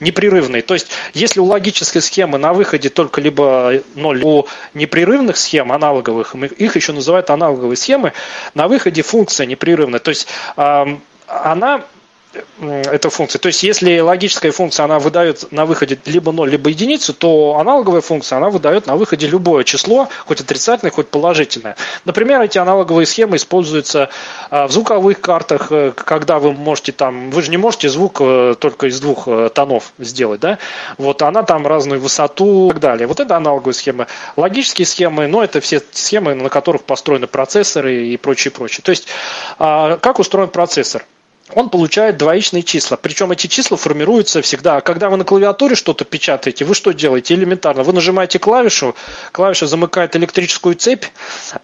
непрерывные. То есть, если у логической схемы на выходе только либо 0, у непрерывных схем аналоговых, их еще называют аналоговые схемы, на выходе функция непрерывная. То есть, эм, она эта функция. То есть, если логическая функция, она выдает на выходе либо 0, либо единицу, то аналоговая функция, она выдает на выходе любое число, хоть отрицательное, хоть положительное. Например, эти аналоговые схемы используются а, в звуковых картах, э, когда вы можете там, вы же не можете звук э, только из двух э, тонов сделать, да? Вот она там разную высоту и так далее. Вот это аналоговые схемы. Логические схемы, но это все схемы, на которых построены процессоры и прочее, прочее. То есть, а, как устроен процессор? Он получает двоичные числа. Причем эти числа формируются всегда. Когда вы на клавиатуре что-то печатаете, вы что делаете? Элементарно. Вы нажимаете клавишу, клавиша замыкает электрическую цепь,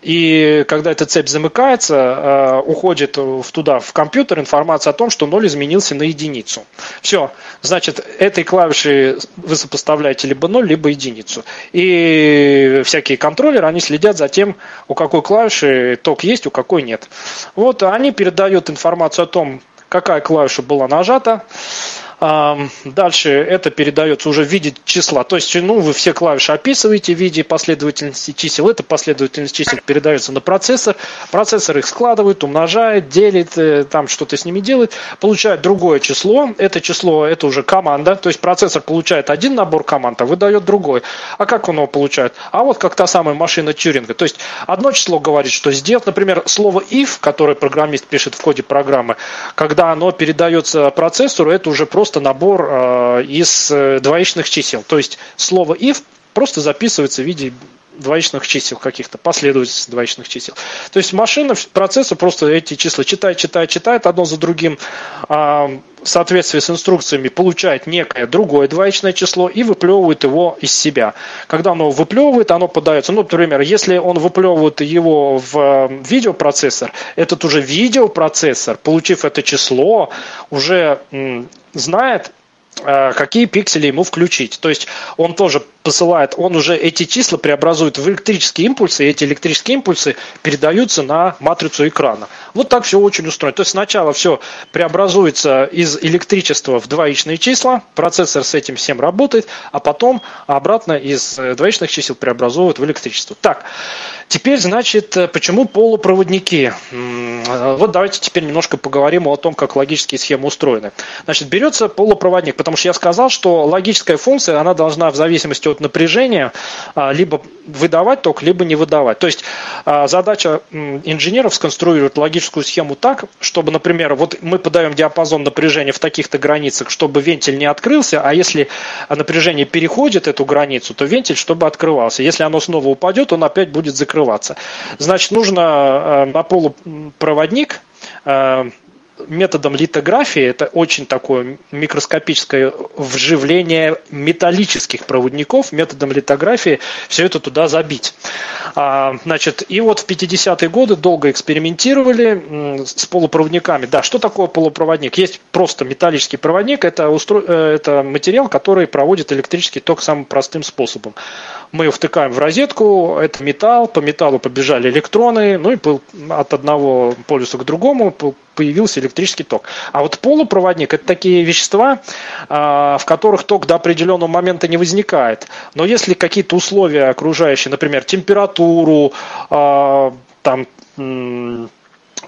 и когда эта цепь замыкается, э, уходит в туда, в компьютер, информация о том, что 0 изменился на единицу. Все. Значит, этой клавишей вы сопоставляете либо 0, либо единицу. И всякие контроллеры, они следят за тем, у какой клавиши ток есть, у какой нет. Вот они передают информацию о том, какая клавиша была нажата. Дальше это передается уже в виде числа. То есть, ну, вы все клавиши описываете в виде последовательности чисел. Эта последовательность чисел передается на процессор. Процессор их складывает, умножает, делит, э, там что-то с ними делает. Получает другое число. Это число, это уже команда. То есть, процессор получает один набор команд, а выдает другой. А как он его получает? А вот как та самая машина Тюринга. То есть, одно число говорит, что сделать, например, слово if, которое программист пишет в коде программы, когда оно передается процессору, это уже просто просто набор э, из э, двоичных чисел. То есть слово if просто записывается в виде двоичных чисел каких-то, последовательности двоичных чисел. То есть машина, процессор просто эти числа читает, читает, читает одно за другим, а, в соответствии с инструкциями получает некое другое двоичное число и выплевывает его из себя. Когда оно выплевывает, оно подается, ну, например, если он выплевывает его в э, видеопроцессор, этот уже видеопроцессор, получив это число, уже знает, Э, какие пиксели ему включить. То есть он тоже посылает, он уже эти числа преобразует в электрические импульсы, и эти электрические импульсы передаются на матрицу экрана. Вот так все очень устроено. То есть сначала все преобразуется из электричества в двоичные числа, процессор с этим всем работает, а потом обратно из э, двоичных чисел преобразовывает в электричество. Так, теперь, значит, э, почему полупроводники? Вот давайте теперь немножко поговорим о том, как логические схемы устроены. Значит, берется полупроводник, потому что я сказал, что логическая функция, она должна в зависимости от напряжения а, либо выдавать ток, либо не выдавать. То есть а, задача инженеров сконструировать логическую схему так, чтобы, например, вот мы подаем диапазон напряжения в таких-то границах, чтобы вентиль не открылся, а если напряжение переходит эту границу, то вентиль, чтобы открывался. Если оно снова упадет, он опять будет закрываться. Значит, нужно а, на полупроводник методом литографии, это очень такое микроскопическое вживление металлических проводников, методом литографии все это туда забить. А, значит, и вот в 50-е годы долго экспериментировали с полупроводниками. Да, что такое полупроводник? Есть просто металлический проводник, это, устро... Э, это материал, который проводит электрический ток самым простым способом. Мы его втыкаем в розетку, это металл, по металлу побежали электроны, ну и от одного полюса к другому появился электрический ток. А вот полупроводник – это такие вещества, а, в которых ток до определенного момента не возникает. Но если какие-то условия окружающие, например, температуру, а, там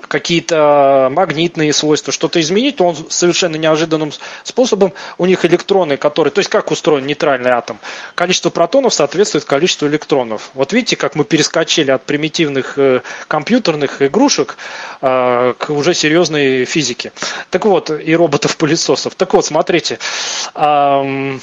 какие-то магнитные свойства, что-то изменить, то он совершенно неожиданным способом, у них электроны, которые, то есть как устроен нейтральный атом, количество протонов соответствует количеству электронов. Вот видите, как мы перескочили от примитивных э, компьютерных игрушек э, к уже серьезной физике. Так вот, и роботов-пылесосов. Так вот, смотрите, э,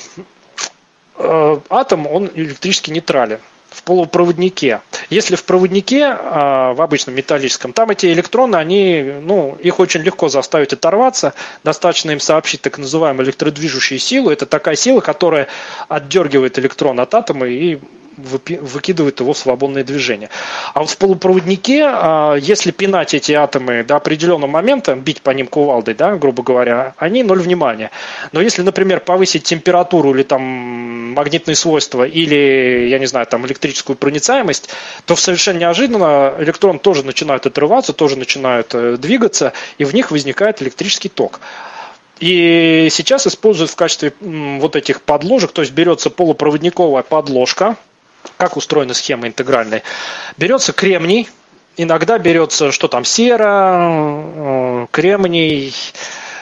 атом, он электрически нейтрален в полупроводнике. Если в проводнике, а, в обычном металлическом, там эти электроны, они, ну, их очень легко заставить оторваться. Достаточно им сообщить так называемую электродвижущую силу. Это такая сила, которая отдергивает электрон от атома и выкидывает его в свободное движение. А вот в полупроводнике, а, если пинать эти атомы до определенного момента, бить по ним кувалдой, да, грубо говоря, они ноль внимания. Но если, например, повысить температуру или там магнитные свойства, или, я не знаю, там электрическую проницаемость, то совершенно неожиданно электрон тоже начинает отрываться, тоже начинают э, двигаться, и в них возникает электрический ток. И сейчас используют в качестве вот этих подложек, то есть берется полупроводниковая подложка, как устроена схема интегральная. Берется кремний, иногда берется, что там, сера, э, кремний,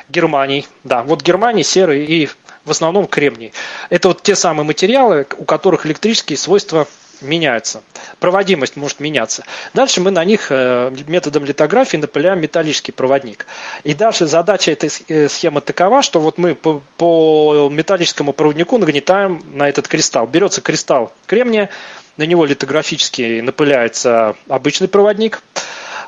германий. Да, вот германий, серый и в основном кремний. Это вот те самые материалы, у которых электрические свойства меняются. Проводимость может меняться. Дальше мы на них э, методом литографии напыляем металлический проводник. И дальше задача этой э, схемы такова, что вот мы по, по металлическому проводнику нагнетаем на этот кристалл. Берется кристалл кремния, на него литографически напыляется обычный проводник.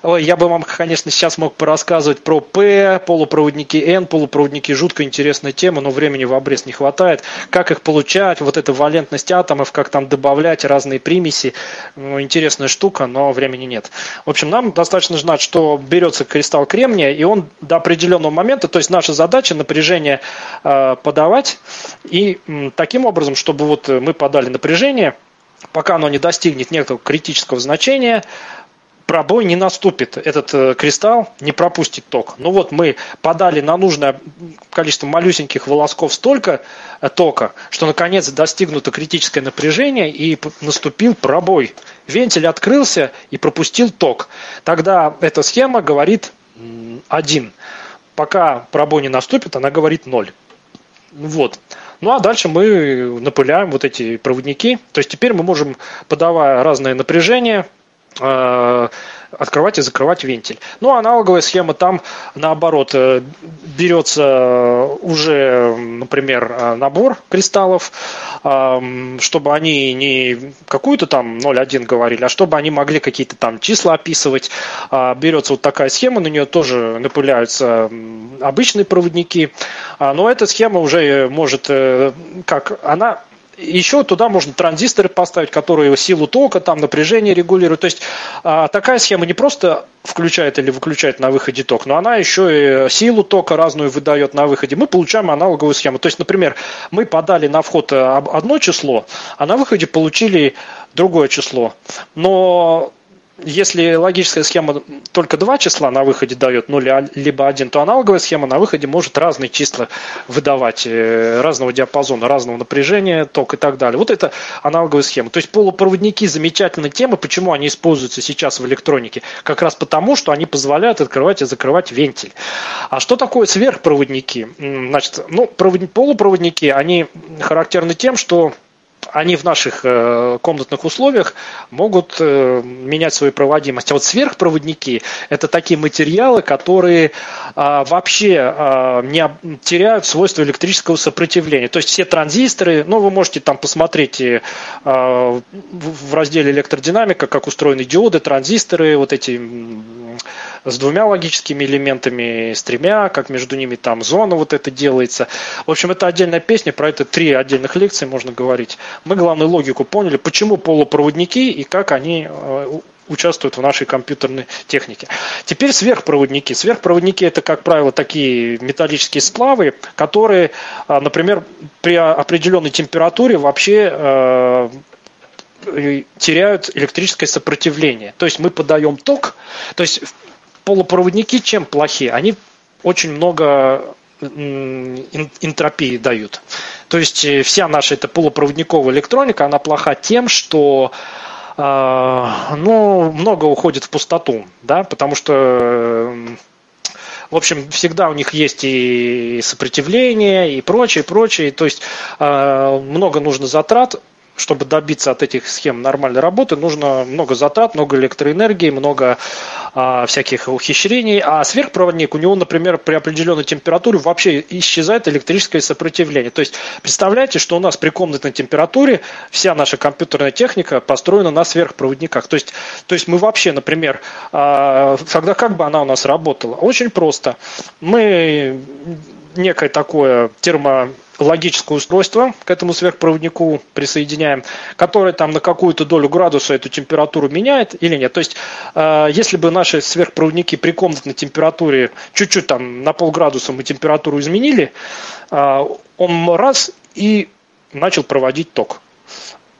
Я бы вам, конечно, сейчас мог порассказывать про П, полупроводники N, полупроводники, жутко интересная тема, но времени в обрез не хватает. Как их получать, вот эта валентность атомов, как там добавлять разные примеси. Ну, интересная штука, но времени нет. В общем, нам достаточно знать, что берется кристалл кремния, и он до определенного момента, то есть наша задача напряжение э, подавать, и таким образом, чтобы вот мы подали напряжение, пока оно не достигнет некого критического значения, пробой не наступит. Этот э, кристалл не пропустит ток. Ну вот мы подали на нужное количество малюсеньких волосков столько э, тока, что наконец достигнуто критическое напряжение и наступил пробой. Вентиль открылся и пропустил ток. Тогда эта схема говорит один. Пока пробой не наступит, она говорит ноль. Вот. Ну а дальше мы напыляем вот эти проводники. То есть теперь мы можем, подавая разное напряжение, открывать и закрывать вентиль. Ну, аналоговая схема там, наоборот, э, берется уже, например, э, набор кристаллов, э, чтобы они не какую-то там 0,1 говорили, а чтобы они могли какие-то там числа описывать. Берется вот такая схема, на нее тоже напыляются обычные проводники. А, Но эта схема уже может, э, как она еще туда можно транзисторы поставить, которые силу тока, там напряжение регулируют. То есть а, такая схема не просто включает или выключает на выходе ток, но она еще и силу тока разную выдает на выходе. Мы получаем аналоговую схему. То есть, например, мы подали на вход об- одно число, а на выходе получили другое число. Но если логическая схема только два числа на выходе дает, ну, ли- либо один, то аналоговая схема на выходе может разные числа выдавать, э, разного диапазона, разного напряжения, ток и так далее. Вот это аналоговая схема. То есть полупроводники замечательная тема. Почему они используются сейчас в электронике? Как раз потому, что они позволяют открывать и закрывать вентиль. А что такое сверхпроводники? Значит, ну, провод- полупроводники, они характерны тем, что они в наших э, комнатных условиях могут э, менять свою проводимость. А вот сверхпроводники – это такие материалы, которые а, вообще а, не теряют свойства электрического сопротивления. То есть все транзисторы, ну вы можете там посмотреть э, а, в разделе электродинамика, как устроены диоды, транзисторы, вот эти с двумя логическими элементами, с тремя, как между ними там зона вот это делается. В общем, это отдельная песня, про это три отдельных лекции можно говорить. Мы главную логику поняли, почему полупроводники и как они э, участвуют в нашей компьютерной технике. Теперь сверхпроводники. Сверхпроводники это, как правило, такие металлические сплавы, которые, а, например, при определенной температуре вообще э, э, теряют электрическое сопротивление. То есть мы подаем ток, то есть полупроводники чем плохи? Они очень много энтропии дают. То есть э, вся наша эта полупроводниковая электроника, она плоха тем, что э, ну, много уходит в пустоту, да, потому что э, в общем, всегда у них есть и сопротивление, и прочее, прочее. То есть э, много нужно затрат, чтобы добиться от этих схем нормальной работы, нужно много затрат, много электроэнергии, много а, всяких ухищрений. А сверхпроводник, у него, например, при определенной температуре вообще исчезает электрическое сопротивление. То есть представляете, что у нас при комнатной температуре вся наша компьютерная техника построена на сверхпроводниках. То есть, то есть мы вообще, например, а, тогда как бы она у нас работала? Очень просто. Мы некое такое термологическое устройство к этому сверхпроводнику присоединяем, которое там на какую-то долю градуса эту температуру меняет или нет. То есть, э, если бы наши сверхпроводники при комнатной температуре чуть-чуть там на полградуса мы температуру изменили, э, он раз и начал проводить ток.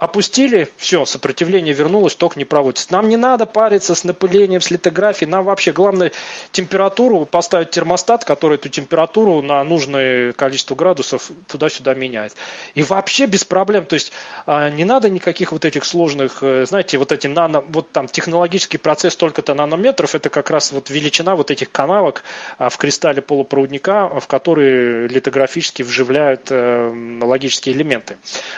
Опустили, все, сопротивление вернулось, ток не проводится. Нам не надо париться с напылением, с литографией. Нам вообще главное температуру поставить термостат, который эту температуру на нужное количество градусов туда-сюда меняет. И вообще без проблем. То есть а, не надо никаких вот этих сложных, э, знаете, вот эти нано, вот там технологический процесс только-то нанометров, это как раз вот величина вот этих канавок а, в кристалле полупроводника, в которые литографически вживляют э, логические элементы.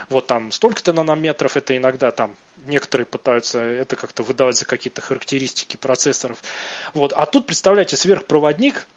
Вот там столько-то нанометров, это иногда там некоторые пытаются это как-то выдавать за какие-то характеристики процессоров. Вот. А тут, представляете, сверхпроводник,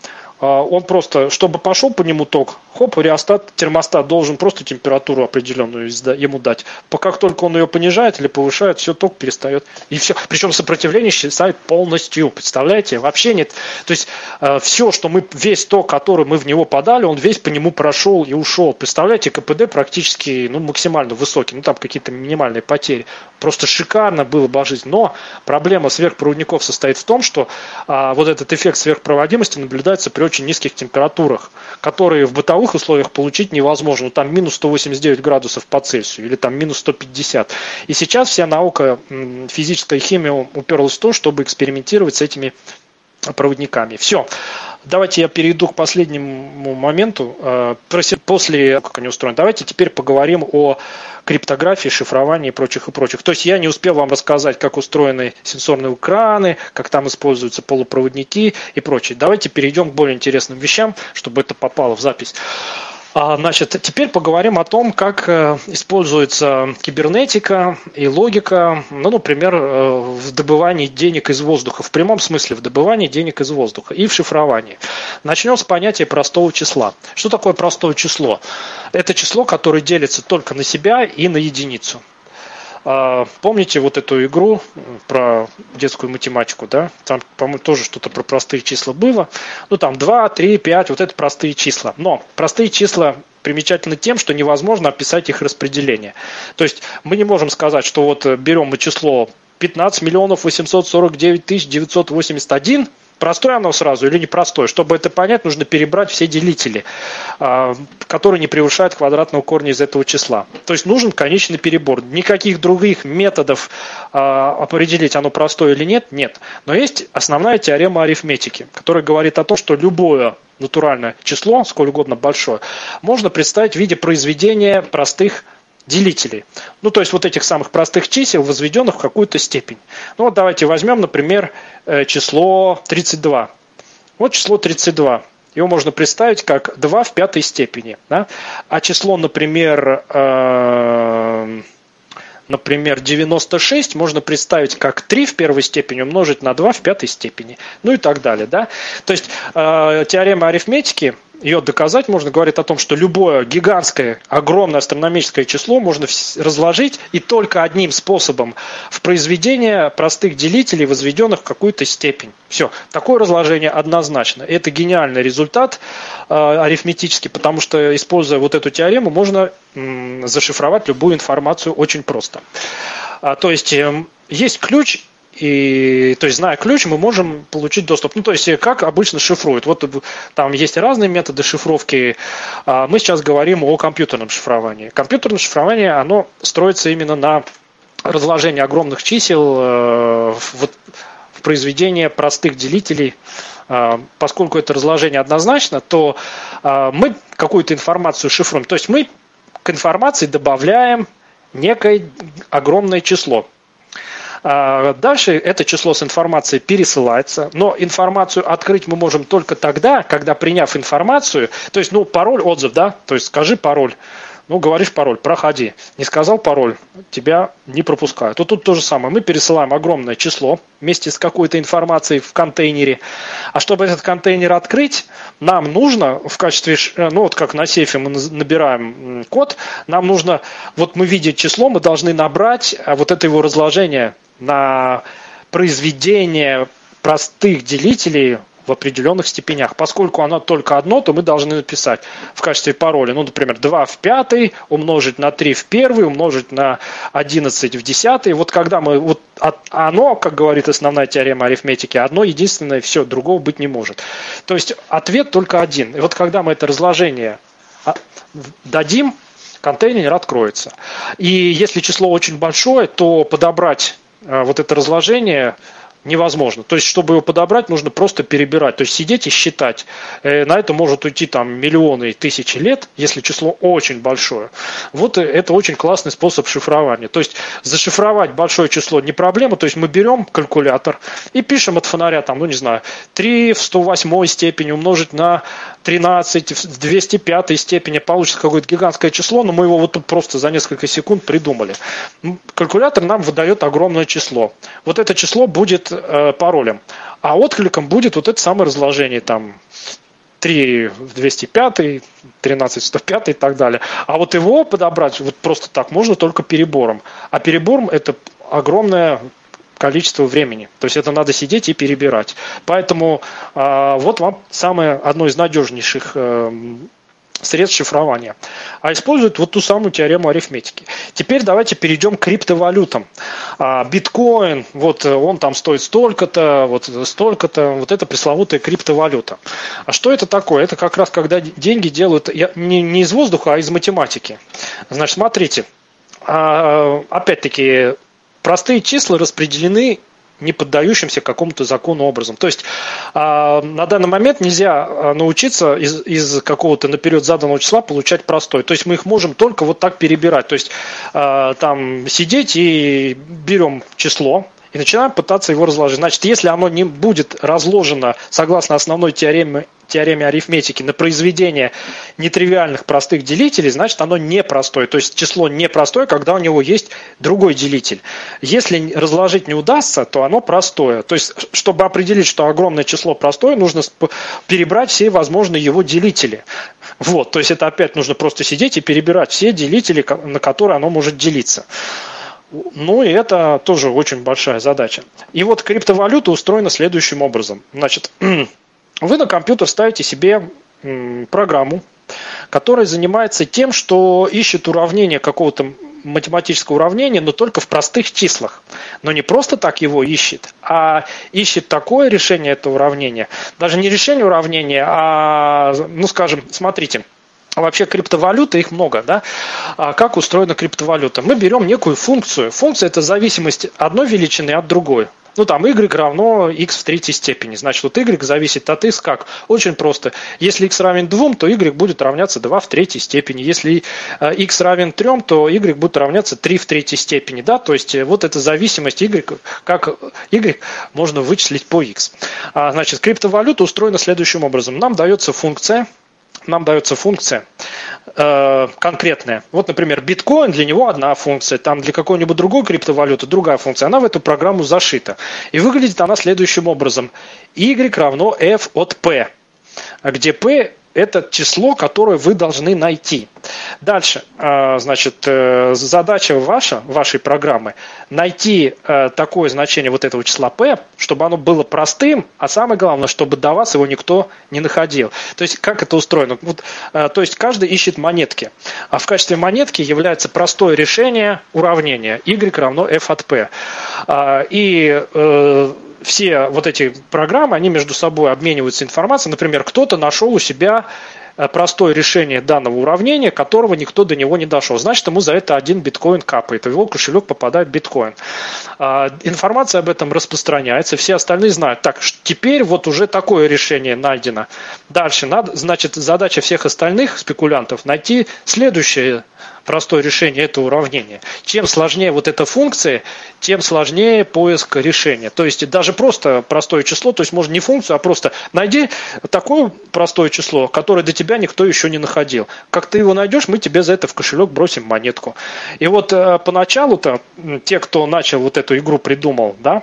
а, он просто, чтобы пошел по нему ток, хоп, реостат, термостат должен просто температуру определенную ему дать. Как только он ее понижает или повышает, все, ток перестает. И все. Причем сопротивление исчезает полностью. Представляете? Вообще нет. То есть а, все, что мы, весь ток, который мы в него подали, он весь по нему прошел и ушел. Представляете, КПД практически ну, максимально высокий. Ну, там какие-то минимальные потери. Просто шикарно было бы жить. Но проблема сверхпроводников состоит в том, что а, вот этот эффект сверхпроводимости наблюдается при очень низких температурах, которые в бытовых условиях получить невозможно. Там минус 189 градусов по Цельсию или там минус 150. И сейчас вся наука, физическая химия уперлась в то, чтобы экспериментировать с этими проводниками. Все. Давайте я перейду к последнему моменту. Э, после, как они устроены, давайте теперь поговорим о криптографии, шифровании и прочих и прочих. То есть я не успел вам рассказать, как устроены сенсорные экраны, как там используются полупроводники и прочее. Давайте перейдем к более интересным вещам, чтобы это попало в запись. А, значит, теперь поговорим о том, как э, используется кибернетика и логика, ну, например, э, в добывании денег из воздуха, в прямом смысле в добывании денег из воздуха и в шифровании. Начнем с понятия простого числа. Что такое простое число? Это число, которое делится только на себя и на единицу. А, помните вот эту игру про детскую математику, да? Там, по-моему, тоже что-то про простые числа было. Ну, там 2, 3, 5, вот это простые числа. Но простые числа примечательны тем, что невозможно описать их распределение. То есть мы не можем сказать, что вот берем мы число 15 миллионов 849 тысяч 981, Простое оно сразу или непростое? Чтобы это понять, нужно перебрать все делители, а, которые не превышают квадратного корня из этого числа. То есть нужен конечный перебор. Никаких других методов а, определить, оно простое или нет, нет. Но есть основная теорема арифметики, которая говорит о том, что любое натуральное число, сколь угодно большое, можно представить в виде произведения простых делителей. Ну, то есть вот этих самых простых чисел, возведенных в какую-то степень. Ну, вот давайте возьмем, например, э, число 32. Вот число 32. Его можно представить как 2 в пятой степени. Да? А число, например, э, например, 96 можно представить как 3 в первой степени умножить на 2 в пятой степени. Ну и так далее. Да? То есть э, теорема арифметики ее доказать можно говорить о том, что любое гигантское, огромное астрономическое число можно разложить и только одним способом в произведение простых делителей, возведенных в какую-то степень. Все. Такое разложение однозначно. Это гениальный результат э, арифметический, потому что, используя вот эту теорему, можно м, зашифровать любую информацию очень просто. А, то есть э, есть ключ и, то есть, зная ключ, мы можем получить доступ. Ну, то есть, как обычно шифруют. Вот там есть разные методы шифровки. А мы сейчас говорим о компьютерном шифровании. Компьютерное шифрование, оно строится именно на разложении огромных чисел э, в, в произведение простых делителей. А, поскольку это разложение однозначно, то а, мы какую-то информацию шифруем. То есть, мы к информации добавляем некое огромное число. А, дальше это число с информацией пересылается, но информацию открыть мы можем только тогда, когда приняв информацию, то есть, ну, пароль, отзыв, да, то есть скажи пароль, ну, говоришь пароль, проходи. Не сказал пароль, тебя не пропускают. Вот тут то же самое. Мы пересылаем огромное число вместе с какой-то информацией в контейнере. А чтобы этот контейнер открыть, нам нужно в качестве, э, ну вот как на сейфе мы набираем код, нам нужно, вот мы видим число, мы должны набрать а вот это его разложение на произведение простых делителей в определенных степенях. Поскольку оно только одно, то мы должны написать в качестве пароля, ну, например, 2 в 5 умножить на 3 в 1 умножить на 11 в 10. Вот когда мы, вот оно, как говорит основная теорема арифметики, одно единственное, все, другого быть не может. То есть ответ только один. И вот когда мы это разложение а, дадим, контейнер откроется. И если число очень большое, то подобрать вот это разложение невозможно. То есть, чтобы его подобрать, нужно просто перебирать. То есть, сидеть и считать. Э, на это может уйти там миллионы и тысячи лет, если число очень большое. Вот это очень классный способ шифрования. То есть, зашифровать большое число не проблема. То есть, мы берем калькулятор и пишем от фонаря, там, ну не знаю, 3 в 108 степени умножить на 13 в 205 степени. Получится какое-то гигантское число, но мы его вот тут просто за несколько секунд придумали. Калькулятор нам выдает огромное число. Вот это число будет э, паролем. А откликом будет вот это самое разложение там 3 в 205, 13 в 105 и так далее. А вот его подобрать вот просто так можно только перебором. А перебором это огромное количество времени. То есть это надо сидеть и перебирать. Поэтому э, вот вам самое одно из надежнейших э, средств шифрования. А используют вот ту самую теорему арифметики. Теперь давайте перейдем к криптовалютам. А, биткоин, вот он там стоит столько-то, вот столько-то, вот это пресловутая криптовалюта. А что это такое? Это как раз когда деньги делают не, не из воздуха, а из математики. Значит, смотрите, а, опять-таки простые числа распределены не поддающимся какому-то закону образом. То есть э, на данный момент нельзя а, научиться из, из какого-то наперед заданного числа получать простой. То есть мы их можем только вот так перебирать. То есть э, там сидеть и берем число, и начинаем пытаться его разложить. Значит, если оно не будет разложено согласно основной теореме, теореме арифметики на произведение нетривиальных простых делителей, значит, оно непростое. То есть число непростое, когда у него есть другой делитель. Если разложить не удастся, то оно простое. То есть, чтобы определить, что огромное число простое, нужно перебрать все возможные его делители. Вот, то есть это опять нужно просто сидеть и перебирать все делители, на которые оно может делиться. Ну и это тоже очень большая задача. И вот криптовалюта устроена следующим образом. Значит, вы на компьютер ставите себе программу, которая занимается тем, что ищет уравнение какого-то математического уравнения, но только в простых числах. Но не просто так его ищет, а ищет такое решение этого уравнения. Даже не решение уравнения, а, ну скажем, смотрите – вообще криптовалюты, их много, да? А как устроена криптовалюта? Мы берем некую функцию. Функция – это зависимость одной величины от другой. Ну, там, y равно x в третьей степени. Значит, вот y зависит от x как? Очень просто. Если x равен 2, то y будет равняться 2 в третьей степени. Если x равен 3, то y будет равняться 3 в третьей степени. Да? То есть, э, вот эта зависимость y, как y можно вычислить по x. А, значит, криптовалюта устроена следующим образом. Нам дается функция – нам дается функция э, конкретная. Вот, например, биткоин, для него одна функция, там для какой-нибудь другой криптовалюты другая функция. Она в эту программу зашита. И выглядит она следующим образом. y равно f от p, где p это число, которое вы должны найти. Дальше, а, значит, э, задача ваша, вашей программы, найти э, такое значение вот этого числа p, чтобы оно было простым, а самое главное, чтобы до вас его никто не находил. То есть, как это устроено? Вот, э, то есть, каждый ищет монетки. А в качестве монетки является простое решение уравнения y равно f от p. А, и все вот эти программы, они между собой обмениваются информацией. Например, кто-то нашел у себя э, простое решение данного уравнения, которого никто до него не дошел. Значит, ему за это один биткоин капает, в его кошелек попадает биткоин. А, информация об этом распространяется, все остальные знают. Так, теперь вот уже такое решение найдено. Дальше, надо, значит, задача всех остальных спекулянтов найти следующее простое решение этого уравнения. Чем сложнее вот эта функция, тем сложнее поиск решения. То есть даже просто простое число, то есть можно не функцию, а просто найди такое простое число, которое до тебя никто еще не находил. Как ты его найдешь, мы тебе за это в кошелек бросим монетку. И вот э, поначалу-то те, кто начал вот эту игру придумал, да,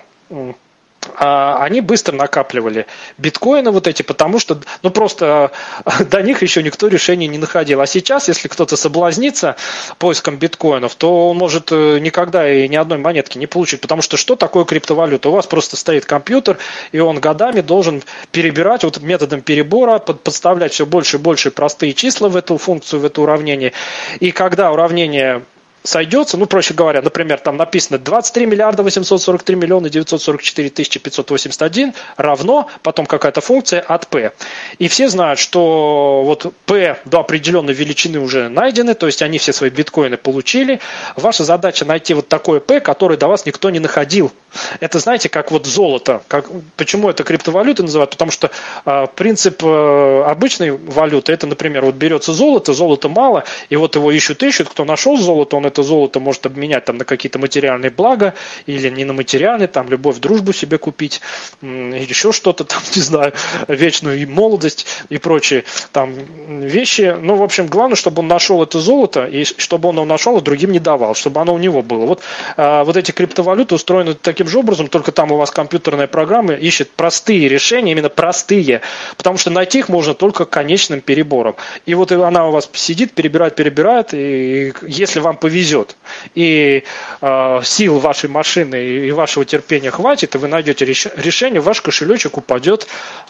они быстро накапливали биткоины вот эти, потому что, ну просто до них еще никто решения не находил. А сейчас, если кто-то соблазнится поиском биткоинов, то он может э, никогда и ни одной монетки не получить, потому что что такое криптовалюта? У вас просто стоит компьютер, и он годами должен перебирать вот методом перебора, подставлять все больше и больше простые числа в эту функцию, в это уравнение. И когда уравнение сойдется, ну, проще говоря, например, там написано 23 миллиарда 843 миллиона 944 тысячи 581 равно, потом какая-то функция от p. И все знают, что вот p до определенной величины уже найдены, то есть они все свои биткоины получили. Ваша задача найти вот такое p, которое до вас никто не находил. Это, знаете, как вот золото. Как, почему это криптовалюта называют? Потому что э, принцип э, обычной валюты, это, например, вот берется золото, золота мало, и вот его ищут, ищут, кто нашел золото, он это золото может обменять там на какие-то материальные блага или не на материальные, там любовь, дружбу себе купить, еще что-то там, не знаю, вечную молодость и прочие там вещи. Ну, в общем, главное, чтобы он нашел это золото и чтобы он его нашел, а другим не давал, чтобы оно у него было. Вот, а, вот эти криптовалюты устроены таким таким же образом, только там у вас компьютерная программа ищет простые решения, именно простые, потому что найти их можно только конечным перебором. И вот она у вас сидит, перебирает, перебирает, и если вам повезет, и э, сил вашей машины и вашего терпения хватит, и вы найдете решение, ваш кошелечек упадет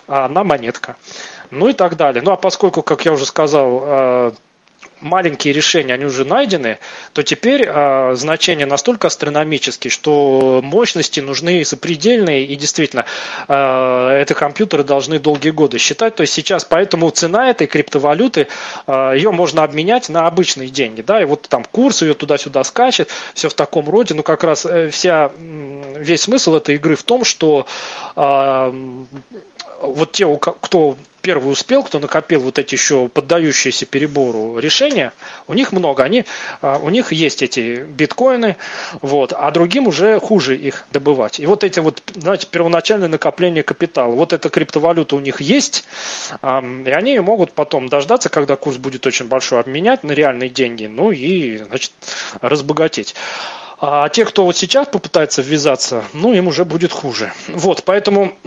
э, на монетка. Ну и так далее. Ну а поскольку, как я уже сказал, э, маленькие решения, они уже найдены, то теперь э, значения настолько астрономические, что мощности нужны запредельные, и действительно, э, это компьютеры должны долгие годы считать. То есть сейчас поэтому цена этой криптовалюты, э, ее можно обменять на обычные деньги. Да, и вот там курс ее туда-сюда скачет, все в таком роде. Ну, как раз э, вся, весь смысл этой игры в том, что э, вот те, кто первый успел, кто накопил вот эти еще поддающиеся перебору решения, у них много, они, а, у них есть эти биткоины, вот, а другим уже хуже их добывать. И вот эти вот, знаете, первоначальное накопление капитала, вот эта криптовалюта у них есть, и они могут потом дождаться, когда курс будет очень большой, обменять на реальные деньги, ну и, значит, разбогатеть. А те, кто вот сейчас попытается ввязаться, ну, им уже будет хуже. Вот, поэтому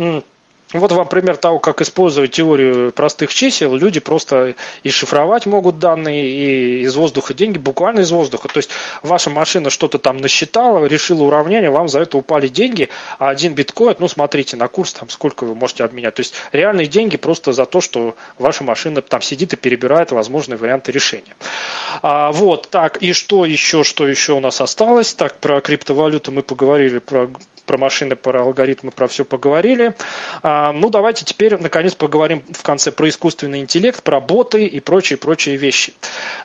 вот вам пример того, как использовать теорию простых чисел. Люди просто и шифровать могут данные, и из воздуха деньги, буквально из воздуха. То есть ваша машина что-то там насчитала, решила уравнение, вам за это упали деньги, а один биткоин, ну смотрите на курс, там сколько вы можете обменять. То есть реальные деньги просто за то, что ваша машина там сидит и перебирает возможные варианты решения. А, вот, так, и что еще, что еще у нас осталось? Так, про криптовалюту мы поговорили, про про машины, про алгоритмы, про все поговорили. А, ну, давайте теперь, наконец, поговорим в конце про искусственный интеллект, про боты и прочие-прочие вещи.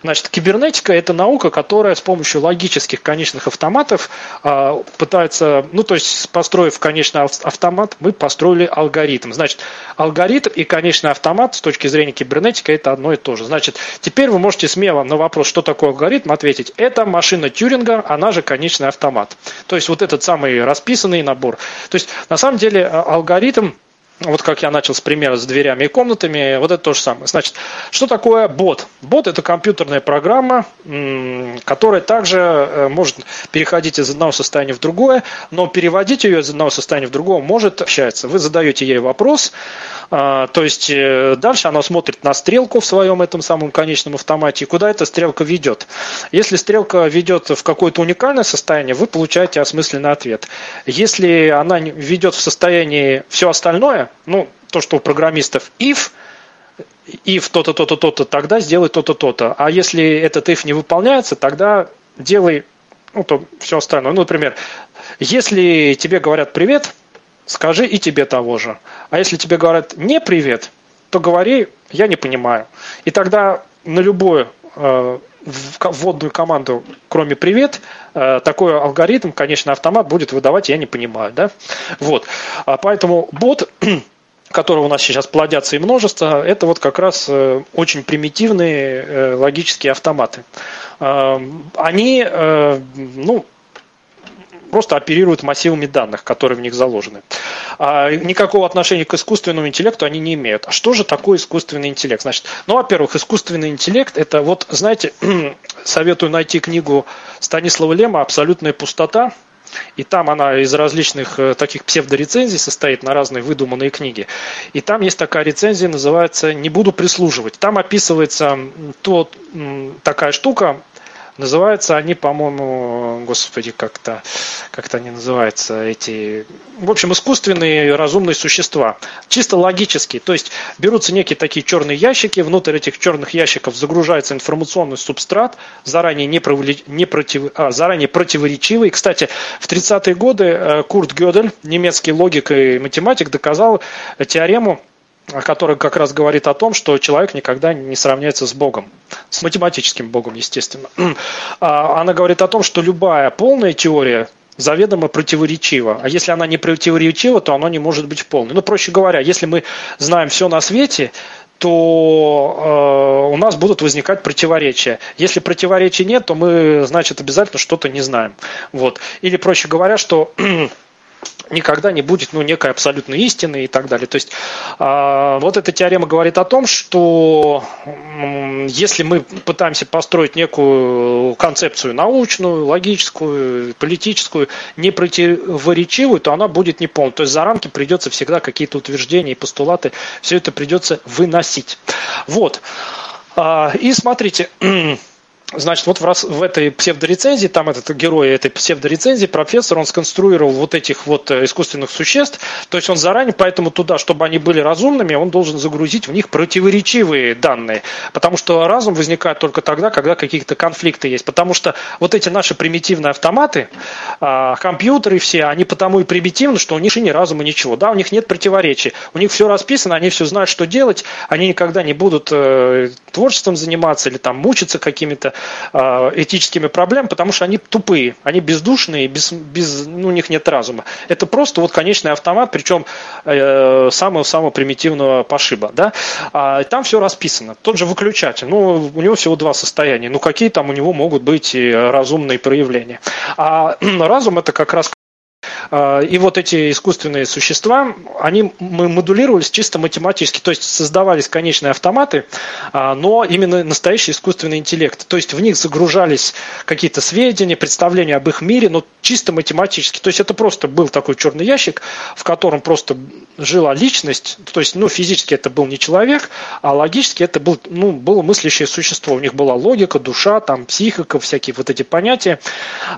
Значит, кибернетика – это наука, которая с помощью логических конечных автоматов а, пытается, ну, то есть, построив конечный автомат, мы построили алгоритм. Значит, алгоритм и конечный автомат с точки зрения кибернетики – это одно и то же. Значит, теперь вы можете смело на вопрос, что такое алгоритм, ответить – это машина Тюринга, она же конечный автомат. То есть, вот этот самый расписанный полный набор. То есть, на самом деле, а, алгоритм вот как я начал с примера с дверями и комнатами, вот это то же самое. Значит, что такое бот? Бот – это компьютерная программа, которая также э, может переходить из одного состояния в другое, но переводить ее из одного состояния в другое может общаться. Вы задаете ей вопрос, а, то есть э, дальше она смотрит на стрелку в своем этом самом конечном автомате, и куда эта стрелка ведет. Если стрелка ведет в какое-то уникальное состояние, вы получаете осмысленный ответ. Если она ведет в состоянии все остальное, ну, то, что у программистов if, if то-то, то-то, то-то, тогда сделай то-то, то-то. А если этот if не выполняется, тогда делай ну, то все остальное. Ну, например, если тебе говорят привет, скажи и тебе того же. А если тебе говорят не привет, то говори я не понимаю. И тогда на любую э, вводную команду, кроме привет, э, такой алгоритм, конечно, автомат будет выдавать я не понимаю. Да? Вот. А поэтому бот которые у нас сейчас плодятся и множество, это вот как раз э, очень примитивные э, логические автоматы. Они, ну, просто оперируют массивами данных, которые в них заложены. А никакого отношения к искусственному интеллекту они не имеют. А что же такое искусственный интеллект? Значит, ну, во-первых, искусственный интеллект это вот, знаете, советую найти книгу Станислава Лема «Абсолютная пустота», и там она из различных э, таких псевдорецензий состоит на разные выдуманные книги. И там есть такая рецензия, называется «Не буду прислуживать». Там описывается то, такая штука, Называются они, по-моему, господи, как-то, как-то они называются, эти, в общем, искусственные разумные существа. Чисто логические. То есть берутся некие такие черные ящики, внутрь этих черных ящиков загружается информационный субстрат, заранее, не не против, а, заранее противоречивый. Кстати, в 30-е годы э, Курт Гёдель, немецкий логик и математик, доказал теорему который как раз говорит о том, что человек никогда не сравняется с Богом, с математическим Богом, естественно. А, она говорит о том, что любая полная теория заведомо противоречива. А если она не противоречива, то она не может быть полной. Ну, проще говоря, если мы знаем все на свете, то э, у нас будут возникать противоречия. Если противоречий нет, то мы, значит, обязательно что-то не знаем. Вот. Или, проще говоря, что никогда не будет ну, некой абсолютной истины и так далее. То есть э, вот эта теорема говорит о том, что если мы пытаемся построить некую концепцию научную, логическую, политическую, не противоречивую, то она будет неполной. То есть за рамки придется всегда какие-то утверждения и постулаты, все это придется выносить. Вот. Э, и смотрите, Значит, вот в, раз, в этой псевдорецензии, там этот герой этой псевдорецензии, профессор, он сконструировал вот этих вот э, искусственных существ, то есть он заранее, поэтому туда, чтобы они были разумными, он должен загрузить в них противоречивые данные, потому что разум возникает только тогда, когда какие-то конфликты есть, потому что вот эти наши примитивные автоматы, а, компьютеры все, они потому и примитивны, что у них и ни разума ничего, да, у них нет противоречий, у них все расписано, они все знают, что делать, они никогда не будут э, творчеством заниматься или там мучиться какими-то этическими проблемами, потому что они тупые, они бездушные, без, без, ну, у них нет разума. Это просто вот конечный автомат, причем э, самого-самого примитивного пошиба. Да? А там все расписано. Тот же выключатель, ну, у него всего два состояния. Ну, какие там у него могут быть разумные проявления? А разум это как раз и вот эти искусственные существа, они модулировались чисто математически, то есть создавались конечные автоматы, а, но именно настоящий искусственный интеллект. То есть в них загружались какие-то сведения, представления об их мире, но чисто математически. То есть это просто был такой черный ящик, в котором просто жила личность, то есть ну, физически это был не человек, а логически это был, ну, было мыслящее существо. У них была логика, душа, там, психика, всякие вот эти понятия.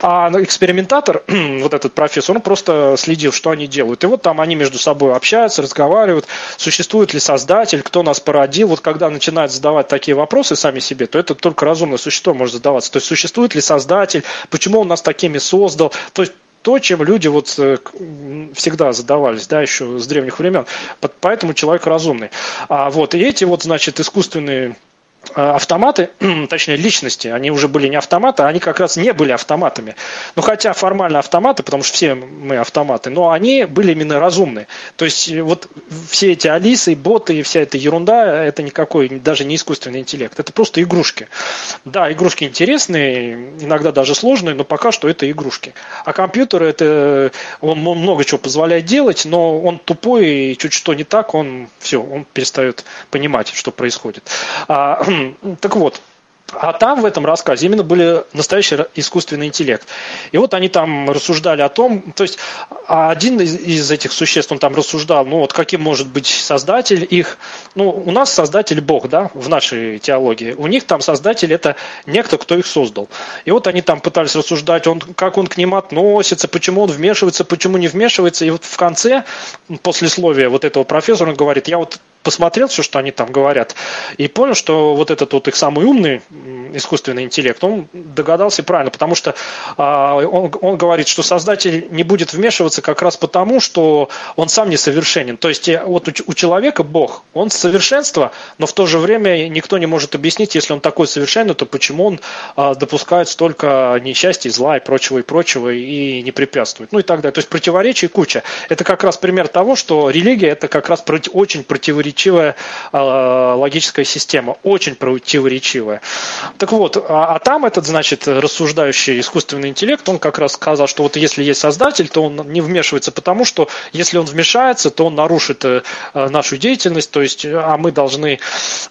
А экспериментатор, вот этот профессор, он просто следил, что они делают. И вот там они между собой общаются, разговаривают, существует ли создатель, кто нас породил. Вот когда начинают задавать такие вопросы сами себе, то это только разумное существо может задаваться. То есть существует ли создатель, почему он нас такими создал. То есть то, чем люди вот э, всегда задавались, да, еще с древних времен. Поэтому человек разумный. А вот, и эти вот, значит, искусственные автоматы, точнее личности, они уже были не автоматы, они как раз не были автоматами. Ну, хотя формально автоматы, потому что все мы автоматы, но они были именно разумные. То есть э, вот все эти алисы, боты и вся эта ерунда, это никакой даже не искусственный интеллект, это просто игрушки. Да, игрушки интересные, иногда даже сложные, но пока что это игрушки. А компьютер, это, он много чего позволяет делать, но он тупой, и чуть что не так, он все, он перестает понимать, что происходит. А, так вот, а там в этом рассказе именно были настоящий искусственный интеллект. И вот они там рассуждали о том, то есть один из, из этих существ, он там рассуждал, ну вот каким может быть создатель их. Ну, у нас создатель Бог, да, в нашей теологии. У них там создатель это некто, кто их создал. И вот они там пытались рассуждать, он, как он к ним относится, почему он вмешивается, почему не вмешивается. И вот в конце, после послесловия вот этого профессора, он говорит, я вот посмотрел все, что они там говорят, и понял, что вот этот вот их самый умный искусственный интеллект, он догадался правильно, потому что а, он, он говорит, что создатель не будет вмешиваться как раз потому, что он сам несовершенен. То есть э, вот у, у человека Бог, он совершенство, но в то же время никто не может объяснить, если он такой совершенный, то почему он а, допускает столько несчастья, зла и прочего, и прочего, и не препятствует. Ну и так далее. То есть противоречий куча. Это как раз пример того, что религия это как раз против, очень противоречивая э, логическая система, очень противоречивая. Так вот, а, а там этот, значит, рассуждающий искусственный интеллект, он как раз сказал, что вот если есть создатель, то он не вмешивается, потому что если он вмешается, то он нарушит э, нашу деятельность, то есть, а мы должны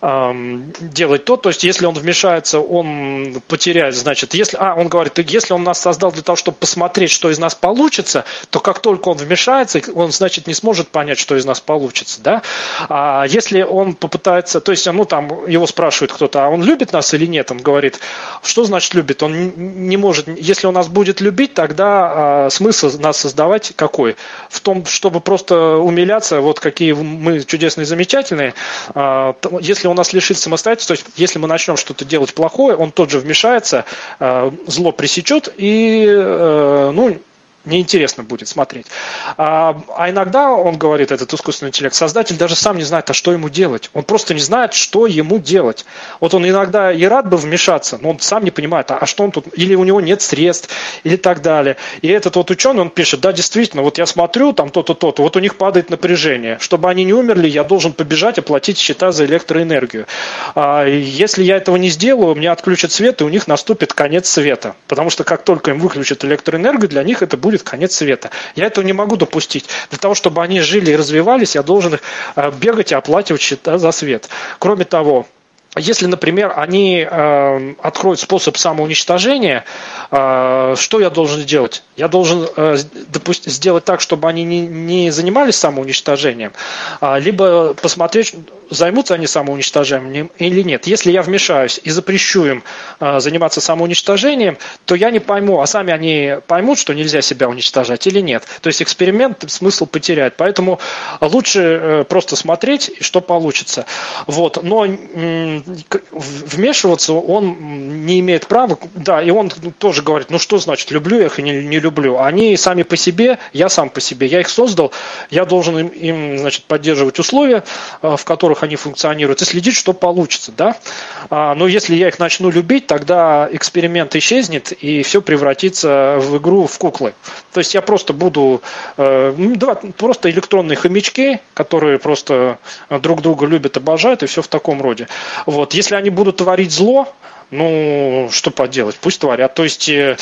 э, делать то, то есть, если он вмешается, он потеряет, значит, если, а, он говорит, если он нас создал для того, чтобы посмотреть, что из нас получится, то как только он вмешается, он, значит, не сможет понять, что из нас получится, да, а если он попытается, то есть, ну, там, его спрашивает кто-то, а он любит нас или нет, он говорит, что значит любит? Он не может, если он нас будет любить, тогда а, смысл нас создавать какой? В том, чтобы просто умиляться, вот какие мы чудесные, замечательные. А, если он нас лишит самостоятельности, то есть если мы начнем что-то делать плохое, он тот же вмешается, а, зло пресечет и, а, ну, неинтересно будет смотреть. А, а иногда, он говорит, этот искусственный интеллект, создатель даже сам не знает, а что ему делать. Он просто не знает, что ему делать. Вот он иногда и рад бы вмешаться, но он сам не понимает, а, а что он тут, или у него нет средств, или так далее. И этот вот ученый, он пишет, да, действительно, вот я смотрю, там то-то, то-то, вот у них падает напряжение. Чтобы они не умерли, я должен побежать оплатить счета за электроэнергию. А, если я этого не сделаю, мне отключат свет, и у них наступит конец света. Потому что как только им выключат электроэнергию, для них это будет будет конец света. Я этого не могу допустить. Для того, чтобы они жили и развивались, я должен их э, бегать и оплачивать счета за свет. Кроме того, если, например, они э, откроют способ самоуничтожения, э, что я должен сделать? Я должен э, допустим, сделать так, чтобы они не, не занимались самоуничтожением, э, либо посмотреть, займутся они самоуничтожением или нет. Если я вмешаюсь и запрещу им э, заниматься самоуничтожением, то я не пойму, а сами они поймут, что нельзя себя уничтожать или нет. То есть эксперимент смысл потеряет. Поэтому лучше э, просто смотреть, что получится. Вот. Но вмешиваться он не имеет права. Да, и он тоже говорит, ну что значит, люблю я их и не, люблю. Они сами по себе, я сам по себе. Я их создал, я должен им, значит, поддерживать условия, э, в которых они функционируют, и следить, что получится. Да? А, но если я их начну любить, тогда эксперимент исчезнет, и все превратится в игру в куклы. То есть я просто буду, э, да, просто электронные хомячки, которые просто друг друга любят, обожают, и все в таком роде. Вот. Если они будут творить зло, ну, что поделать, пусть творят. То есть э,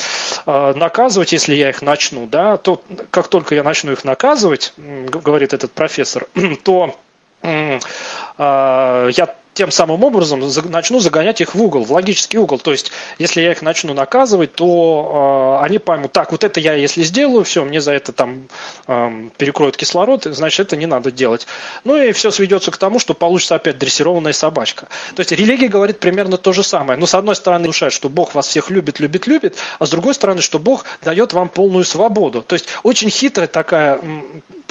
э наказывать, если я их начну, да, то как только я начну их наказывать, говорит этот профессор, то я тем самым образом начну загонять их в угол, в логический угол. То есть, если я их начну наказывать, то э, они поймут, так, вот это я если сделаю, все, мне за это там э, перекроют кислород, значит, это не надо делать. Ну и все сведется к тому, что получится опять дрессированная собачка. То есть, религия говорит примерно то же самое. Но с одной стороны, внушает, что Бог вас всех любит, любит, любит, а с другой стороны, что Бог дает вам полную свободу. То есть, очень хитрая такая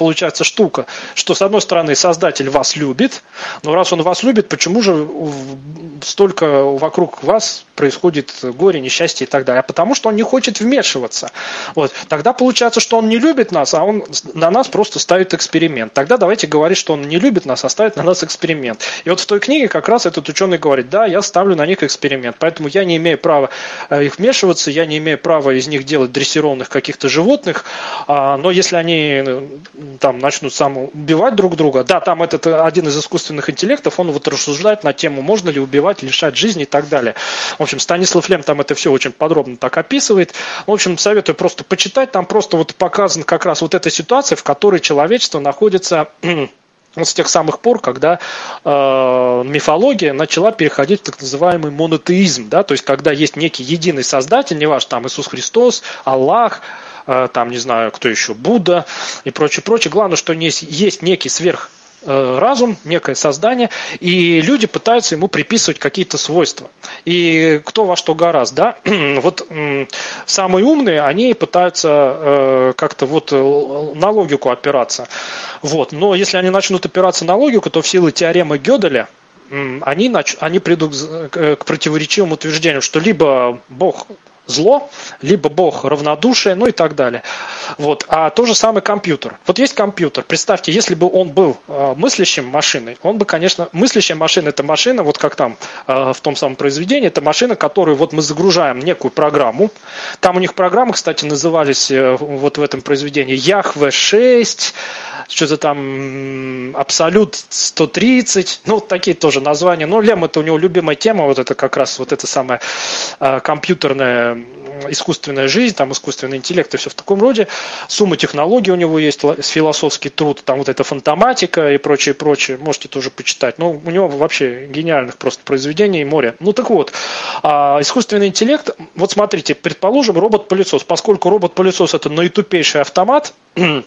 получается штука, что с одной стороны Создатель вас любит, но раз Он вас любит, почему почему же столько вокруг вас происходит горе, несчастье и так далее? А потому что он не хочет вмешиваться. Вот. Тогда получается, что он не любит нас, а он на нас просто ставит эксперимент. Тогда давайте говорить, что он не любит нас, а ставит на нас эксперимент. И вот в той книге как раз этот ученый говорит, да, я ставлю на них эксперимент, поэтому я не имею права э, их вмешиваться, я не имею права из них делать дрессированных каких-то животных, а, но если они э, там начнут самоубивать друг друга, да, там этот э, один из искусственных интеллектов, он вот рассуждает рассуждать на тему, можно ли убивать, лишать жизни и так далее. В общем, Станислав Лем там это все очень подробно так описывает. В общем, советую просто почитать, там просто вот показан как раз вот эта ситуация, в которой человечество находится вот с тех самых пор, когда э, мифология начала переходить в так называемый монотеизм, да, то есть когда есть некий единый создатель, не ваш там Иисус Христос, Аллах, э, там не знаю, кто еще, Будда и прочее, прочее. Главное, что есть, есть некий сверх разум, некое создание, и люди пытаются ему приписывать какие-то свойства. И кто во что гораздо, да? вот самые умные, они пытаются э, как-то вот э, на логику опираться. Вот. Но если они начнут опираться на логику, то в силу теоремы Гёделя, они, нач... они придут к противоречивым утверждению, что либо Бог зло, либо Бог равнодушие, ну и так далее. Вот. А то же самое компьютер. Вот есть компьютер. Представьте, если бы он был э, мыслящим машиной, он бы, конечно, мыслящая машина это машина, вот как там э, в том самом произведении, это машина, которую вот мы загружаем некую программу. Там у них программы, кстати, назывались э, вот в этом произведении Яхве 6, что-то там Абсолют 130, ну, такие тоже названия. Но Лем это у него любимая тема, вот это как раз вот это самое э, компьютерная искусственная жизнь, там искусственный интеллект и все в таком роде. Сумма технологий у него есть, философский труд, там вот эта фантоматика и прочее, прочее. Можете тоже почитать. Ну, у него вообще гениальных просто произведений море. Ну, так вот, а, искусственный интеллект, вот смотрите, предположим, робот-пылесос. Поскольку робот-пылесос это наитупейший автомат,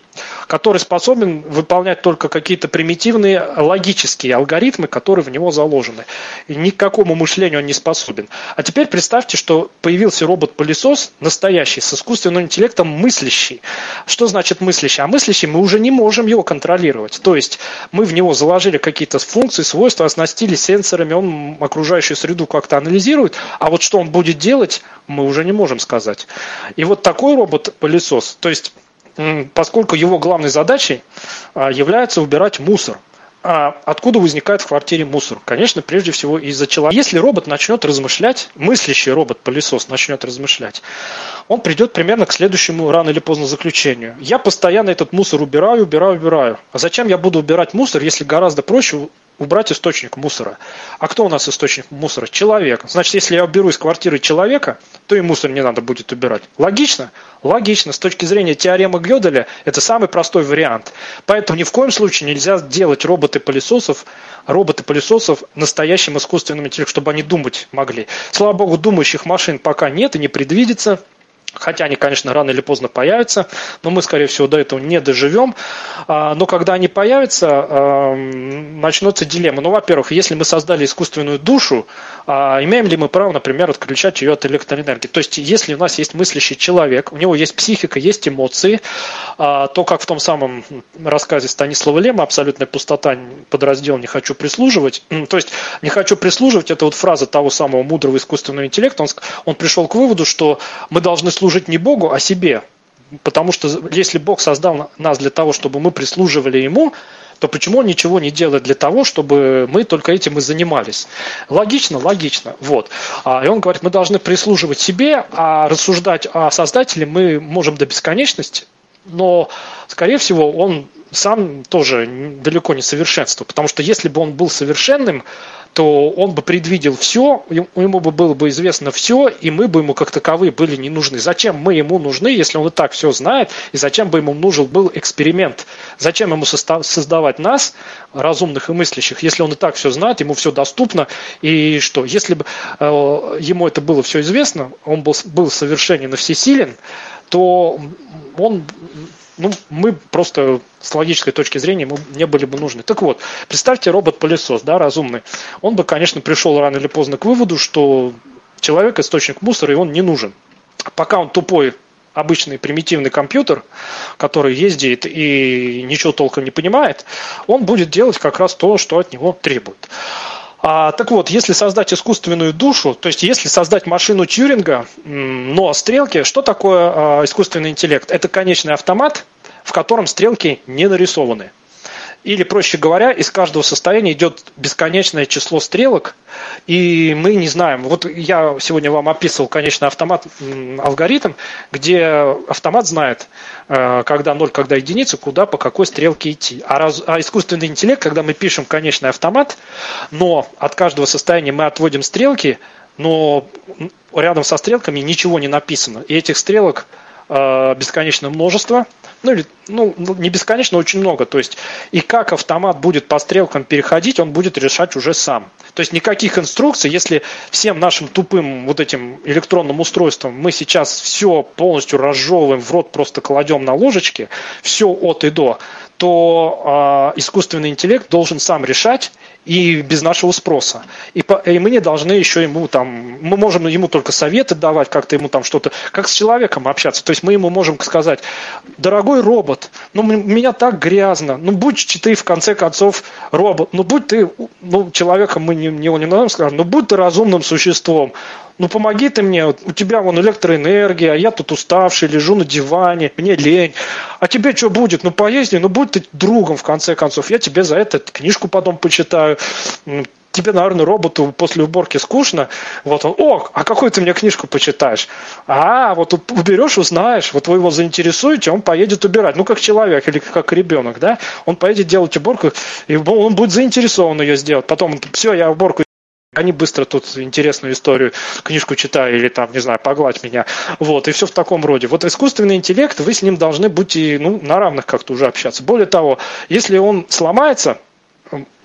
который способен выполнять только какие-то примитивные логические алгоритмы, которые в него заложены. И ни к какому мышлению он не способен. А теперь представьте, что появился робот-пылесос настоящий, с искусственным интеллектом мыслящий. Что значит мыслящий? А мыслящий мы уже не можем его контролировать. То есть мы в него заложили какие-то функции, свойства, оснастили сенсорами, он окружающую среду как-то анализирует, а вот что он будет делать, мы уже не можем сказать. И вот такой робот-пылесос, то есть поскольку его главной задачей а, является убирать мусор. А откуда возникает в квартире мусор? Конечно, прежде всего из-за человека. Если робот начнет размышлять, мыслящий робот-пылесос начнет размышлять, он придет примерно к следующему рано или поздно заключению. Я постоянно этот мусор убираю, убираю, убираю. А зачем я буду убирать мусор, если гораздо проще убрать источник мусора. А кто у нас источник мусора? Человек. Значит, если я уберу из квартиры человека, то и мусор не надо будет убирать. Логично? Логично. С точки зрения теоремы Гёделя, это самый простой вариант. Поэтому ни в коем случае нельзя делать роботы-пылесосов, роботы-пылесосов настоящим искусственным интеллектом, чтобы они думать могли. Слава богу, думающих машин пока нет и не предвидится. Хотя они, конечно, рано или поздно появятся, но мы, скорее всего, до этого не доживем. А, но когда они появятся, начнется дилемма. Ну, во-первых, если мы создали искусственную душу, а, имеем ли мы право, например, отключать ее от электроэнергии? То есть, если у нас есть мыслящий человек, у него есть психика, есть эмоции, а, то, как в том самом рассказе Станислава Лема «Абсолютная пустота» подраздел «Не хочу прислуживать», то есть, «Не хочу прислуживать» – это вот фраза того самого мудрого искусственного интеллекта, он, он пришел к выводу, что мы должны служить служить не Богу, а себе. Потому что если Бог создал нас для того, чтобы мы прислуживали Ему, то почему он ничего не делает для того, чтобы мы только этим и занимались? Логично, логично. Вот. А, и он говорит, мы должны прислуживать себе, а рассуждать о Создателе мы можем до бесконечности, но, скорее всего, он сам тоже далеко не совершенство. Потому что если бы он был совершенным, то он бы предвидел все, ему бы было бы известно все, и мы бы ему как таковые были не нужны. Зачем мы ему нужны, если он и так все знает, и зачем бы ему нужен был эксперимент? Зачем ему создавать нас, разумных и мыслящих, если он и так все знает, ему все доступно, и что? Если бы э, ему это было все известно, он был, был совершенен и всесилен, то он ну, мы просто с логической точки зрения мы не были бы нужны. Так вот, представьте робот-пылесос, да, разумный. Он бы, конечно, пришел рано или поздно к выводу, что человек источник мусора, и он не нужен. Пока он тупой обычный примитивный компьютер, который ездит и ничего толком не понимает, он будет делать как раз то, что от него требуют. А, так вот, если создать искусственную душу, то есть если создать машину Тьюринга, но стрелки, что такое а, искусственный интеллект? Это конечный автомат, в котором стрелки не нарисованы. Или, проще говоря, из каждого состояния идет бесконечное число стрелок, и мы не знаем. Вот я сегодня вам описывал конечный автомат алгоритм, где автомат знает, э, когда ноль, когда единица, куда, по какой стрелке идти. А, раз, а искусственный интеллект, когда мы пишем конечный автомат, но от каждого состояния мы отводим стрелки, но рядом со стрелками ничего не написано. И этих стрелок бесконечное множество – ну или ну, не бесконечно, очень много. То есть и как автомат будет по стрелкам переходить, он будет решать уже сам. То есть никаких инструкций, если всем нашим тупым вот этим электронным устройством мы сейчас все полностью разжевываем, в рот просто кладем на ложечке, все от и до, то э, искусственный интеллект должен сам решать и без нашего спроса. И, по, и мы не должны еще ему там, мы можем ему только советы давать, как-то ему там что-то, как с человеком общаться. То есть мы ему можем сказать, дорогой робот, ну меня так грязно, ну будь ты в конце концов робот, ну будь ты, ну человеком мы не, не, не надо сказать, ну будь ты разумным существом, ну помоги ты мне, у тебя вон электроэнергия, а я тут уставший, лежу на диване, мне лень. А тебе что будет? Ну поезди, ну будь ты другом в конце концов, я тебе за это книжку потом почитаю. Тебе, наверное, роботу после уборки скучно, вот он, о, а какую ты мне книжку почитаешь? А, вот уберешь, узнаешь, вот вы его заинтересуете, он поедет убирать, ну, как человек или как ребенок, да, он поедет делать уборку, и он будет заинтересован ее сделать, потом, все, я уборку они быстро тут интересную историю, книжку читаю или там, не знаю, погладь меня. Вот, и все в таком роде. Вот искусственный интеллект, вы с ним должны и, ну, на равных как-то уже общаться. Более того, если он сломается,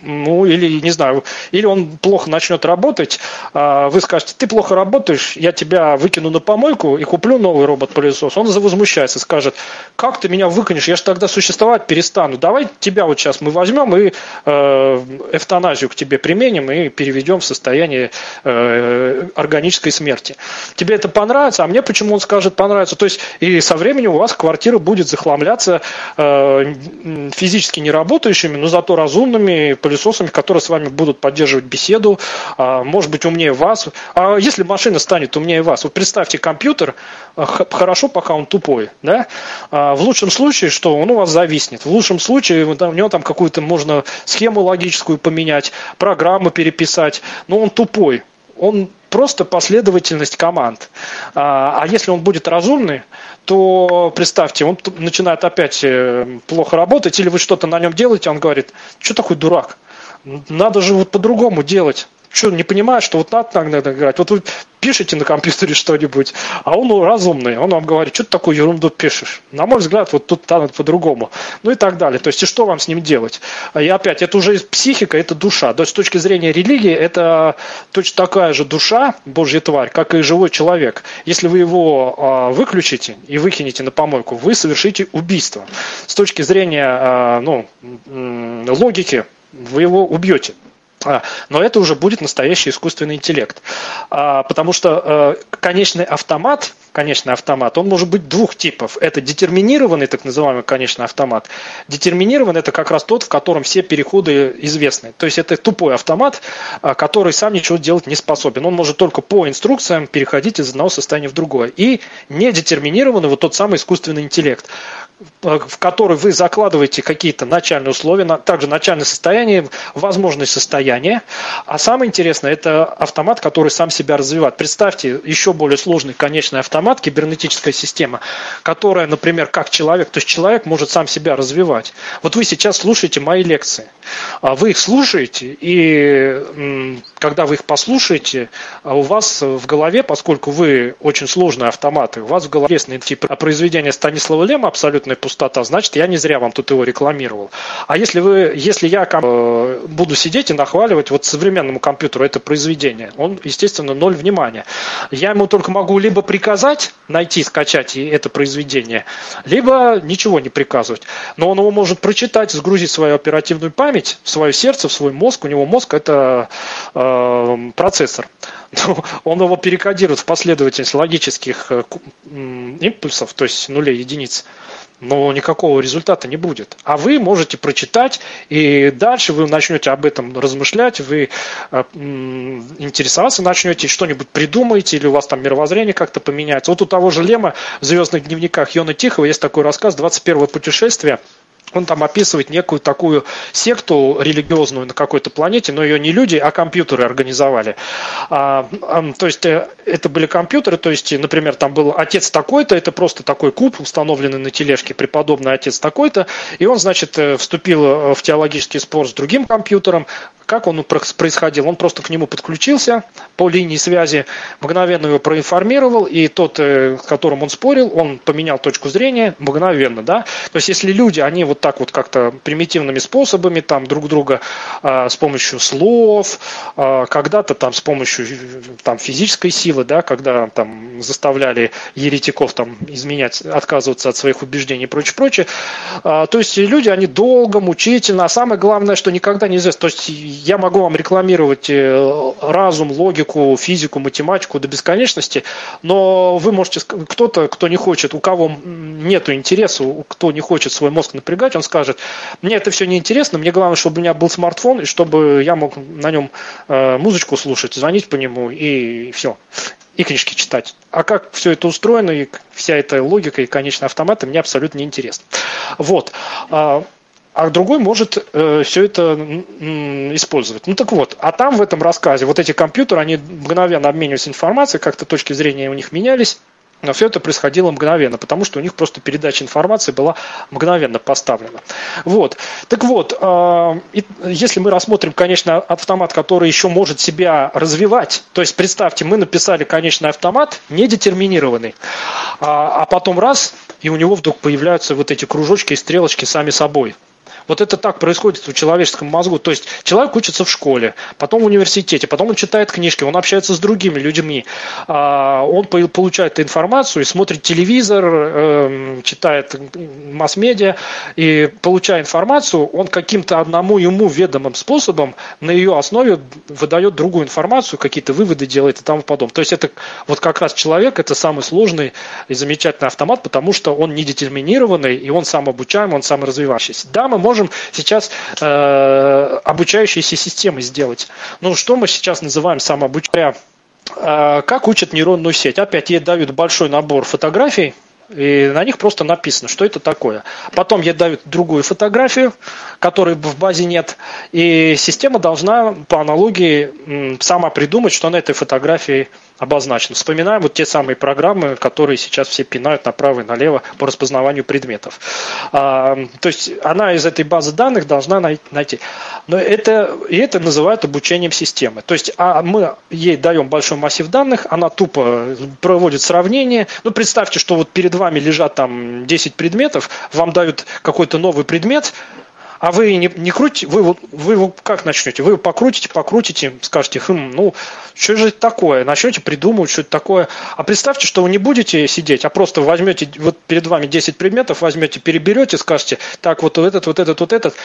ну, или, не знаю, или он плохо начнет работать, а вы скажете, ты плохо работаешь, я тебя выкину на помойку и куплю новый робот-пылесос. Он возмущается, скажет, как ты меня выкинешь, я же тогда существовать перестану. Давай тебя вот сейчас мы возьмем и э, эвтаназию к тебе применим и переведем в состояние э, органической смерти. Тебе это понравится, а мне почему он скажет понравится? То есть и со временем у вас квартира будет захламляться э, физически неработающими, но зато разумными пылесосами, которые с вами будут поддерживать беседу, а, может быть, умнее вас. А если машина станет умнее вас, вот представьте компьютер, а, хорошо, пока он тупой, да? А, в лучшем случае, что он у вас зависнет. В лучшем случае у него там какую-то можно схему логическую поменять, программу переписать, но он тупой. Он просто последовательность команд. А если он будет разумный, то представьте, он начинает опять э, плохо работать, или вы что-то на нем делаете, он говорит, что такой дурак? Надо же вот по-другому делать. Что, не понимает, что вот надо играть? Вот вы пишете на компьютере что-нибудь, а он разумный, он вам говорит, что ты такую ерунду пишешь? На мой взгляд, вот тут надо по-другому. Ну и так далее. То есть, и что вам с ним делать? И опять, это уже психика, это душа. То есть, с точки зрения религии, это точно такая же душа, божья тварь, как и живой человек. Если вы его а, выключите и выкинете на помойку, вы совершите убийство. С точки зрения а, ну, логики, вы его убьете. А, но это уже будет настоящий искусственный интеллект. А, потому что э, конечный автомат, конечный автомат, он может быть двух типов. Это детерминированный, так называемый конечный автомат. Детерминированный – это как раз тот, в котором все переходы известны. То есть это тупой автомат, а, который сам ничего делать не способен. Он может только по инструкциям переходить из одного состояния в другое. И недетерминированный вот тот самый искусственный интеллект, в который вы закладываете какие-то начальные условия, также начальное состояние, возможное состояние. А самое интересное, это автомат, который сам себя развивает. Представьте, еще более сложный конечный автомат, кибернетическая система, которая, например, как человек, то есть человек может сам себя развивать. Вот вы сейчас слушаете мои лекции. А вы их слушаете, и когда вы их послушаете, а у вас в голове, поскольку вы очень сложные автоматы, у вас в голове типа произведения Станислава Лема абсолютно абсолютная пустота, значит, я не зря вам тут его рекламировал. А если, вы, если я э, буду сидеть и нахваливать вот современному компьютеру это произведение, он, естественно, ноль внимания. Я ему только могу либо приказать найти, скачать это произведение, либо ничего не приказывать. Но он его может прочитать, сгрузить свою оперативную память в свое сердце, в свой мозг. У него мозг это э, процессор. Он его перекодирует в последовательность логических э, импульсов, то есть нулей, единиц но никакого результата не будет. А вы можете прочитать, и дальше вы начнете об этом размышлять, вы э, интересоваться начнете, что-нибудь придумаете, или у вас там мировоззрение как-то поменяется. Вот у того же Лема в «Звездных дневниках» Йона Тихого есть такой рассказ «21 путешествие», он там описывает некую такую секту религиозную на какой-то планете, но ее не люди, а компьютеры организовали. А, то есть э, это были компьютеры, то есть, например, там был отец такой-то, это просто такой куб, установленный на тележке, преподобный отец такой-то, и он, значит, э, вступил э, в теологический спор с другим компьютером, как он происходил? Он просто к нему подключился по линии связи, мгновенно его проинформировал, и тот, с которым он спорил, он поменял точку зрения мгновенно. Да? То есть если люди, они вот так вот как-то примитивными способами там друг друга а, с помощью слов, а, когда-то там с помощью там, физической силы, да, когда там заставляли еретиков там изменять, отказываться от своих убеждений и прочее, прочее. А, то есть люди, они долго, мучительно, а самое главное, что никогда нельзя, то есть я могу вам рекламировать э, разум, логику, физику, математику до бесконечности, но вы можете, кто-то, кто не хочет, у кого нет интереса, кто не хочет свой мозг напрягать, он скажет, мне это все неинтересно, мне главное, чтобы у меня был смартфон, и чтобы я мог на нем э, музычку слушать, звонить по нему, и все и книжки читать. А как все это устроено, и вся эта логика и конечные автоматы, мне абсолютно не интересно. Вот. А, другой может э, все это м, использовать. Ну так вот, а там в этом рассказе вот эти компьютеры, они мгновенно обменивались информацией, как-то точки зрения у них менялись. Но все это происходило мгновенно, потому что у них просто передача информации была мгновенно поставлена. Вот. Так вот, э, если мы рассмотрим, конечно, автомат, который еще может себя развивать, то есть представьте, мы написали конечный автомат недетерминированный, а, а потом раз, и у него вдруг появляются вот эти кружочки и стрелочки сами собой. Вот это так происходит в человеческом мозгу. То есть человек учится в школе, потом в университете, потом он читает книжки, он общается с другими людьми, а, он получает информацию и смотрит телевизор, эм, читает масс-медиа, и получая информацию, он каким-то одному ему ведомым способом на ее основе выдает другую информацию, какие-то выводы делает и тому подобное. То есть это вот как раз человек, это самый сложный и замечательный автомат, потому что он не детерминированный, и он сам обучаемый, он сам развивающийся. Да, мы можем можем сейчас э, обучающиеся системы сделать. Ну, что мы сейчас называем самообучая? Э, как учат нейронную сеть? Опять ей дают большой набор фотографий, и на них просто написано, что это такое. Потом ей дают другую фотографию, которой в базе нет, и система должна по аналогии сама придумать, что на этой фотографии обозначено. Вспоминаем вот те самые программы, которые сейчас все пинают направо и налево по распознаванию предметов. А, то есть она из этой базы данных должна найти. Но это, и это называют обучением системы. То есть а мы ей даем большой массив данных, она тупо проводит сравнение. Ну, представьте, что вот перед вами лежат там 10 предметов, вам дают какой-то новый предмет, а вы не, не крутите, вы, вы, вы как начнете? Вы покрутите, покрутите, скажете, хм, ну, что же это такое? Начнете придумывать, что это такое. А представьте, что вы не будете сидеть, а просто возьмете, вот перед вами 10 предметов, возьмете, переберете, скажете, так, вот этот, вот этот, вот этот,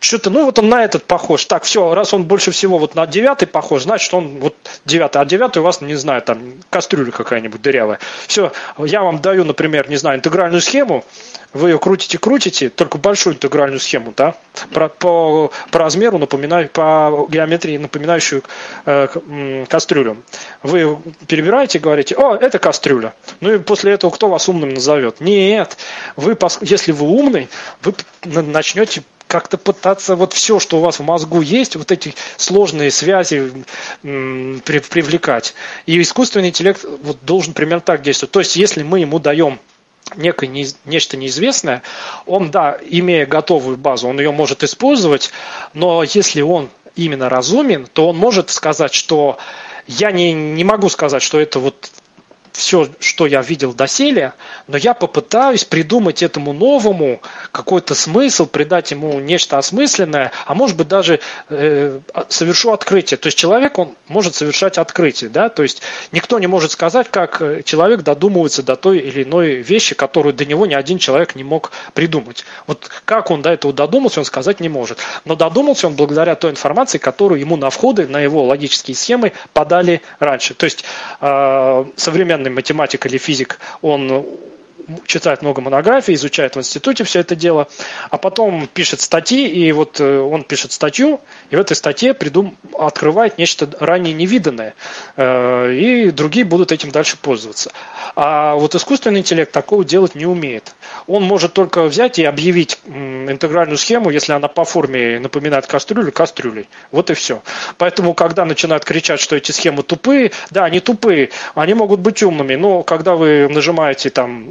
что-то, ну вот он на этот похож. Так, все, раз он больше всего вот на девятый похож, значит он вот девятый. А девятый у вас, не знаю, там кастрюля какая-нибудь дырявая. Все, я вам даю, например, не знаю, интегральную схему, вы ее крутите, крутите, только большую интегральную схему, да, по, по, по размеру напоминаю, по геометрии напоминающую э, кастрюлю. Вы перебираете и говорите, о, это кастрюля. Ну и после этого кто вас умным назовет? Нет, вы, если вы умный, вы начнете как-то пытаться вот все, что у вас в мозгу есть, вот эти сложные связи м, при, привлекать. И искусственный интеллект вот должен примерно так действовать. То есть, если мы ему даем некое не, нечто неизвестное, он, да, имея готовую базу, он ее может использовать, но если он именно разумен, то он может сказать, что я не, не могу сказать, что это вот все, что я видел доселе, но я попытаюсь придумать этому новому какой-то смысл, придать ему нечто осмысленное, а может быть даже э, совершу открытие. То есть человек, он может совершать открытие, да, то есть никто не может сказать, как э, человек додумывается до той или иной вещи, которую до него ни один человек не мог придумать. Вот как он до этого додумался, он сказать не может. Но додумался он благодаря той информации, которую ему на входы, на его логические схемы подали раньше. То есть э, современный математик или физик, он читает много монографий, изучает в институте все это дело, а потом пишет статьи, и вот э, он пишет статью, и в этой статье придум... открывает нечто ранее невиданное, э, и другие будут этим дальше пользоваться. А вот искусственный интеллект такого делать не умеет. Он может только взять и объявить интегральную схему, если она по форме напоминает кастрюлю, кастрюлей. Вот и все. Поэтому, когда начинают кричать, что эти схемы тупые, да, они тупые, они могут быть умными, но когда вы нажимаете там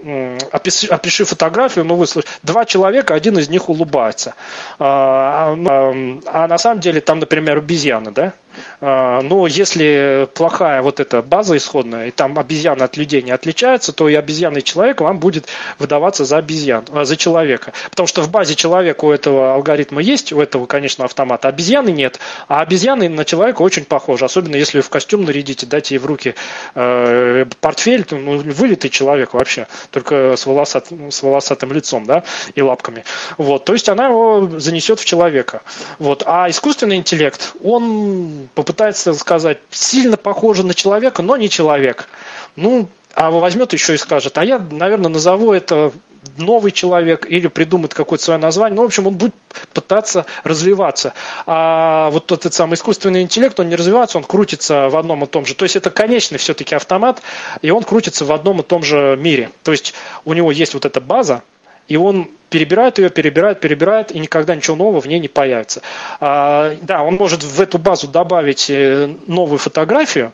опиши, опиши фотографию, ну, вы слышите, два человека, один из них улыбается. А, а, а на самом деле там, например, обезьяны, да? А, но если плохая вот эта база исходная, и там обезьяны от людей не отличаются, то и обезьяный человек вам будет выдаваться за обезьян, а, за человека. Потому что в базе человека у этого алгоритма есть, у этого, конечно, автомата, обезьяны нет. А обезьяны на человека очень похожи, особенно если в костюм нарядите, дайте ей в руки э, портфель, ну, вылитый человек вообще, только с, волосат, с волосатым лицом, да, и лапками. Вот, то есть она его занесет в человека. Вот. А искусственный интеллект, он попытается сказать, сильно похоже на человека, но не человек. Ну, а возьмет еще и скажет, а я, наверное, назову это новый человек или придумает какое-то свое название. Ну, в общем, он будет пытаться развиваться. А вот этот самый искусственный интеллект, он не развивается, он крутится в одном и том же. То есть это конечный все-таки автомат, и он крутится в одном и том же мире. То есть у него есть вот эта база, и он перебирает ее, перебирает, перебирает, и никогда ничего нового в ней не появится. А, да, он может в эту базу добавить э, новую фотографию,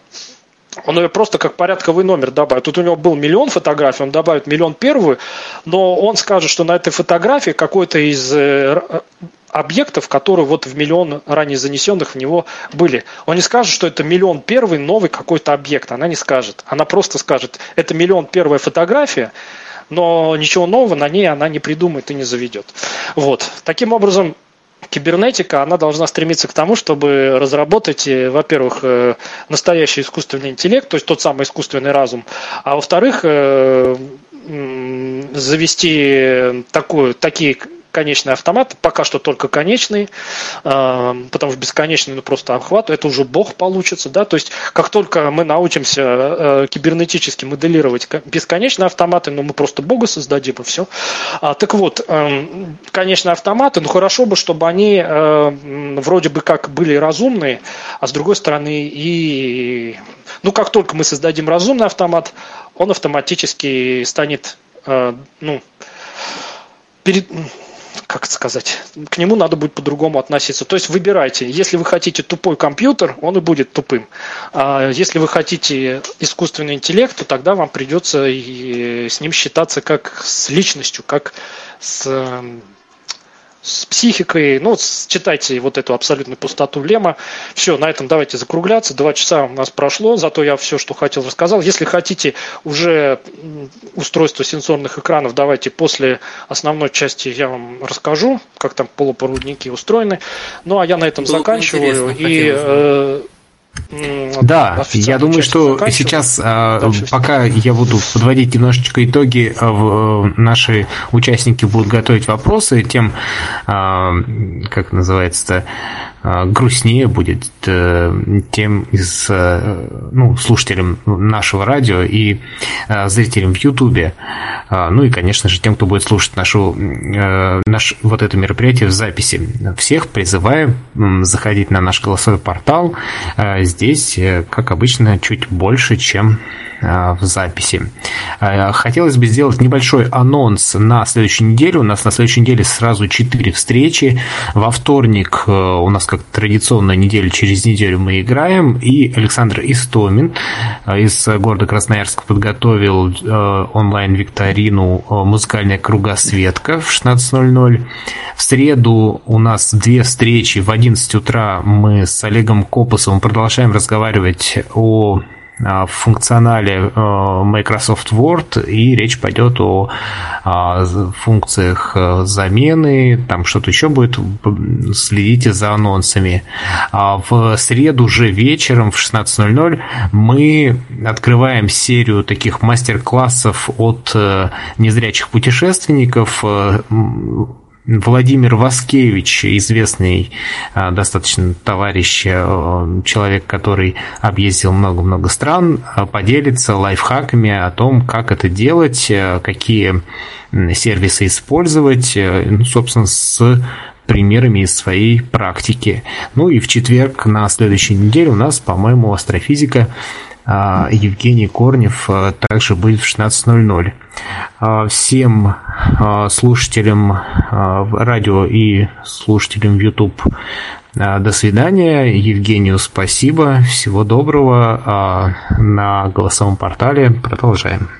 он ее просто как порядковый номер добавит. Тут у него был миллион фотографий, он добавит миллион первую, но он скажет, что на этой фотографии какой-то из э, объектов, которые вот в миллион ранее занесенных в него были. Он не скажет, что это миллион первый новый какой-то объект. Она не скажет. Она просто скажет, это миллион первая фотография, но ничего нового на ней она не придумает и не заведет. Вот. Таким образом, кибернетика, она должна стремиться к тому, чтобы разработать, э, во-первых, э, настоящий искусственный интеллект, то есть тот самый искусственный разум, а во-вторых, э, завести такую, такие конечный автомат, пока что только конечный, а, потому что бесконечный, ну просто охват, это уже бог получится, да, то есть как только мы научимся э, кибернетически моделировать бесконечные автоматы, ну мы просто бога создадим и все. А, так вот, эм, конечные автоматы, ну хорошо бы, чтобы они э, вроде бы как были разумные, а с другой стороны и, ну как только мы создадим разумный автомат, он автоматически станет, э, ну, перед, как сказать, к нему надо будет по-другому относиться. То есть выбирайте. Если вы хотите тупой компьютер, он и будет тупым. А если вы хотите искусственный интеллект, то тогда вам придется и с ним считаться как с личностью, как с с психикой. Ну, читайте вот эту абсолютную пустоту Лема. Все, на этом давайте закругляться. Два часа у нас прошло, зато я все, что хотел, рассказал. Если хотите уже устройство сенсорных экранов, давайте после основной части я вам расскажу, как там полупроводники устроены. Ну, а я на этом Было заканчиваю. И да, я думаю, что сейчас, а, Дальше пока я буду подводить немножечко итоги, а, э, наши участники будут готовить вопросы, тем, а, как называется-то, грустнее будет э, тем из ну, слушателям нашего радио и зрителям в Ютубе. Ну и, конечно же, тем, кто будет слушать нашу, наш, вот это мероприятие в записи. Всех призываю заходить на наш голосовой портал здесь, э, как обычно, чуть больше, чем э, в записи. Э, хотелось бы сделать небольшой анонс на следующую неделю. У нас на следующей неделе сразу четыре встречи. Во вторник у нас, как традиционная неделя, через неделю мы играем. И Александр Истомин из города Красноярск подготовил онлайн-викторину «Музыкальная кругосветка» в 16.00. В среду у нас две встречи. В 11 утра мы с Олегом Копосовым продолжаем разговаривать о функционале Microsoft Word, и речь пойдет о функциях замены, там что-то еще будет, следите за анонсами. В среду же вечером в 16.00 мы открываем серию таких мастер-классов от э, незрячих путешественников, Владимир Васкевич, известный а, достаточно товарищ, а, человек, который объездил много-много стран, а, поделится лайфхаками о том, как это делать, какие сервисы использовать, ну, собственно, с примерами из своей практики. Ну и в четверг на следующей неделе у нас, по-моему, астрофизика Евгений Корнев а, также будет в 16.00. А, всем слушателям радио и слушателям YouTube до свидания. Евгению спасибо. Всего доброго. На голосовом портале продолжаем.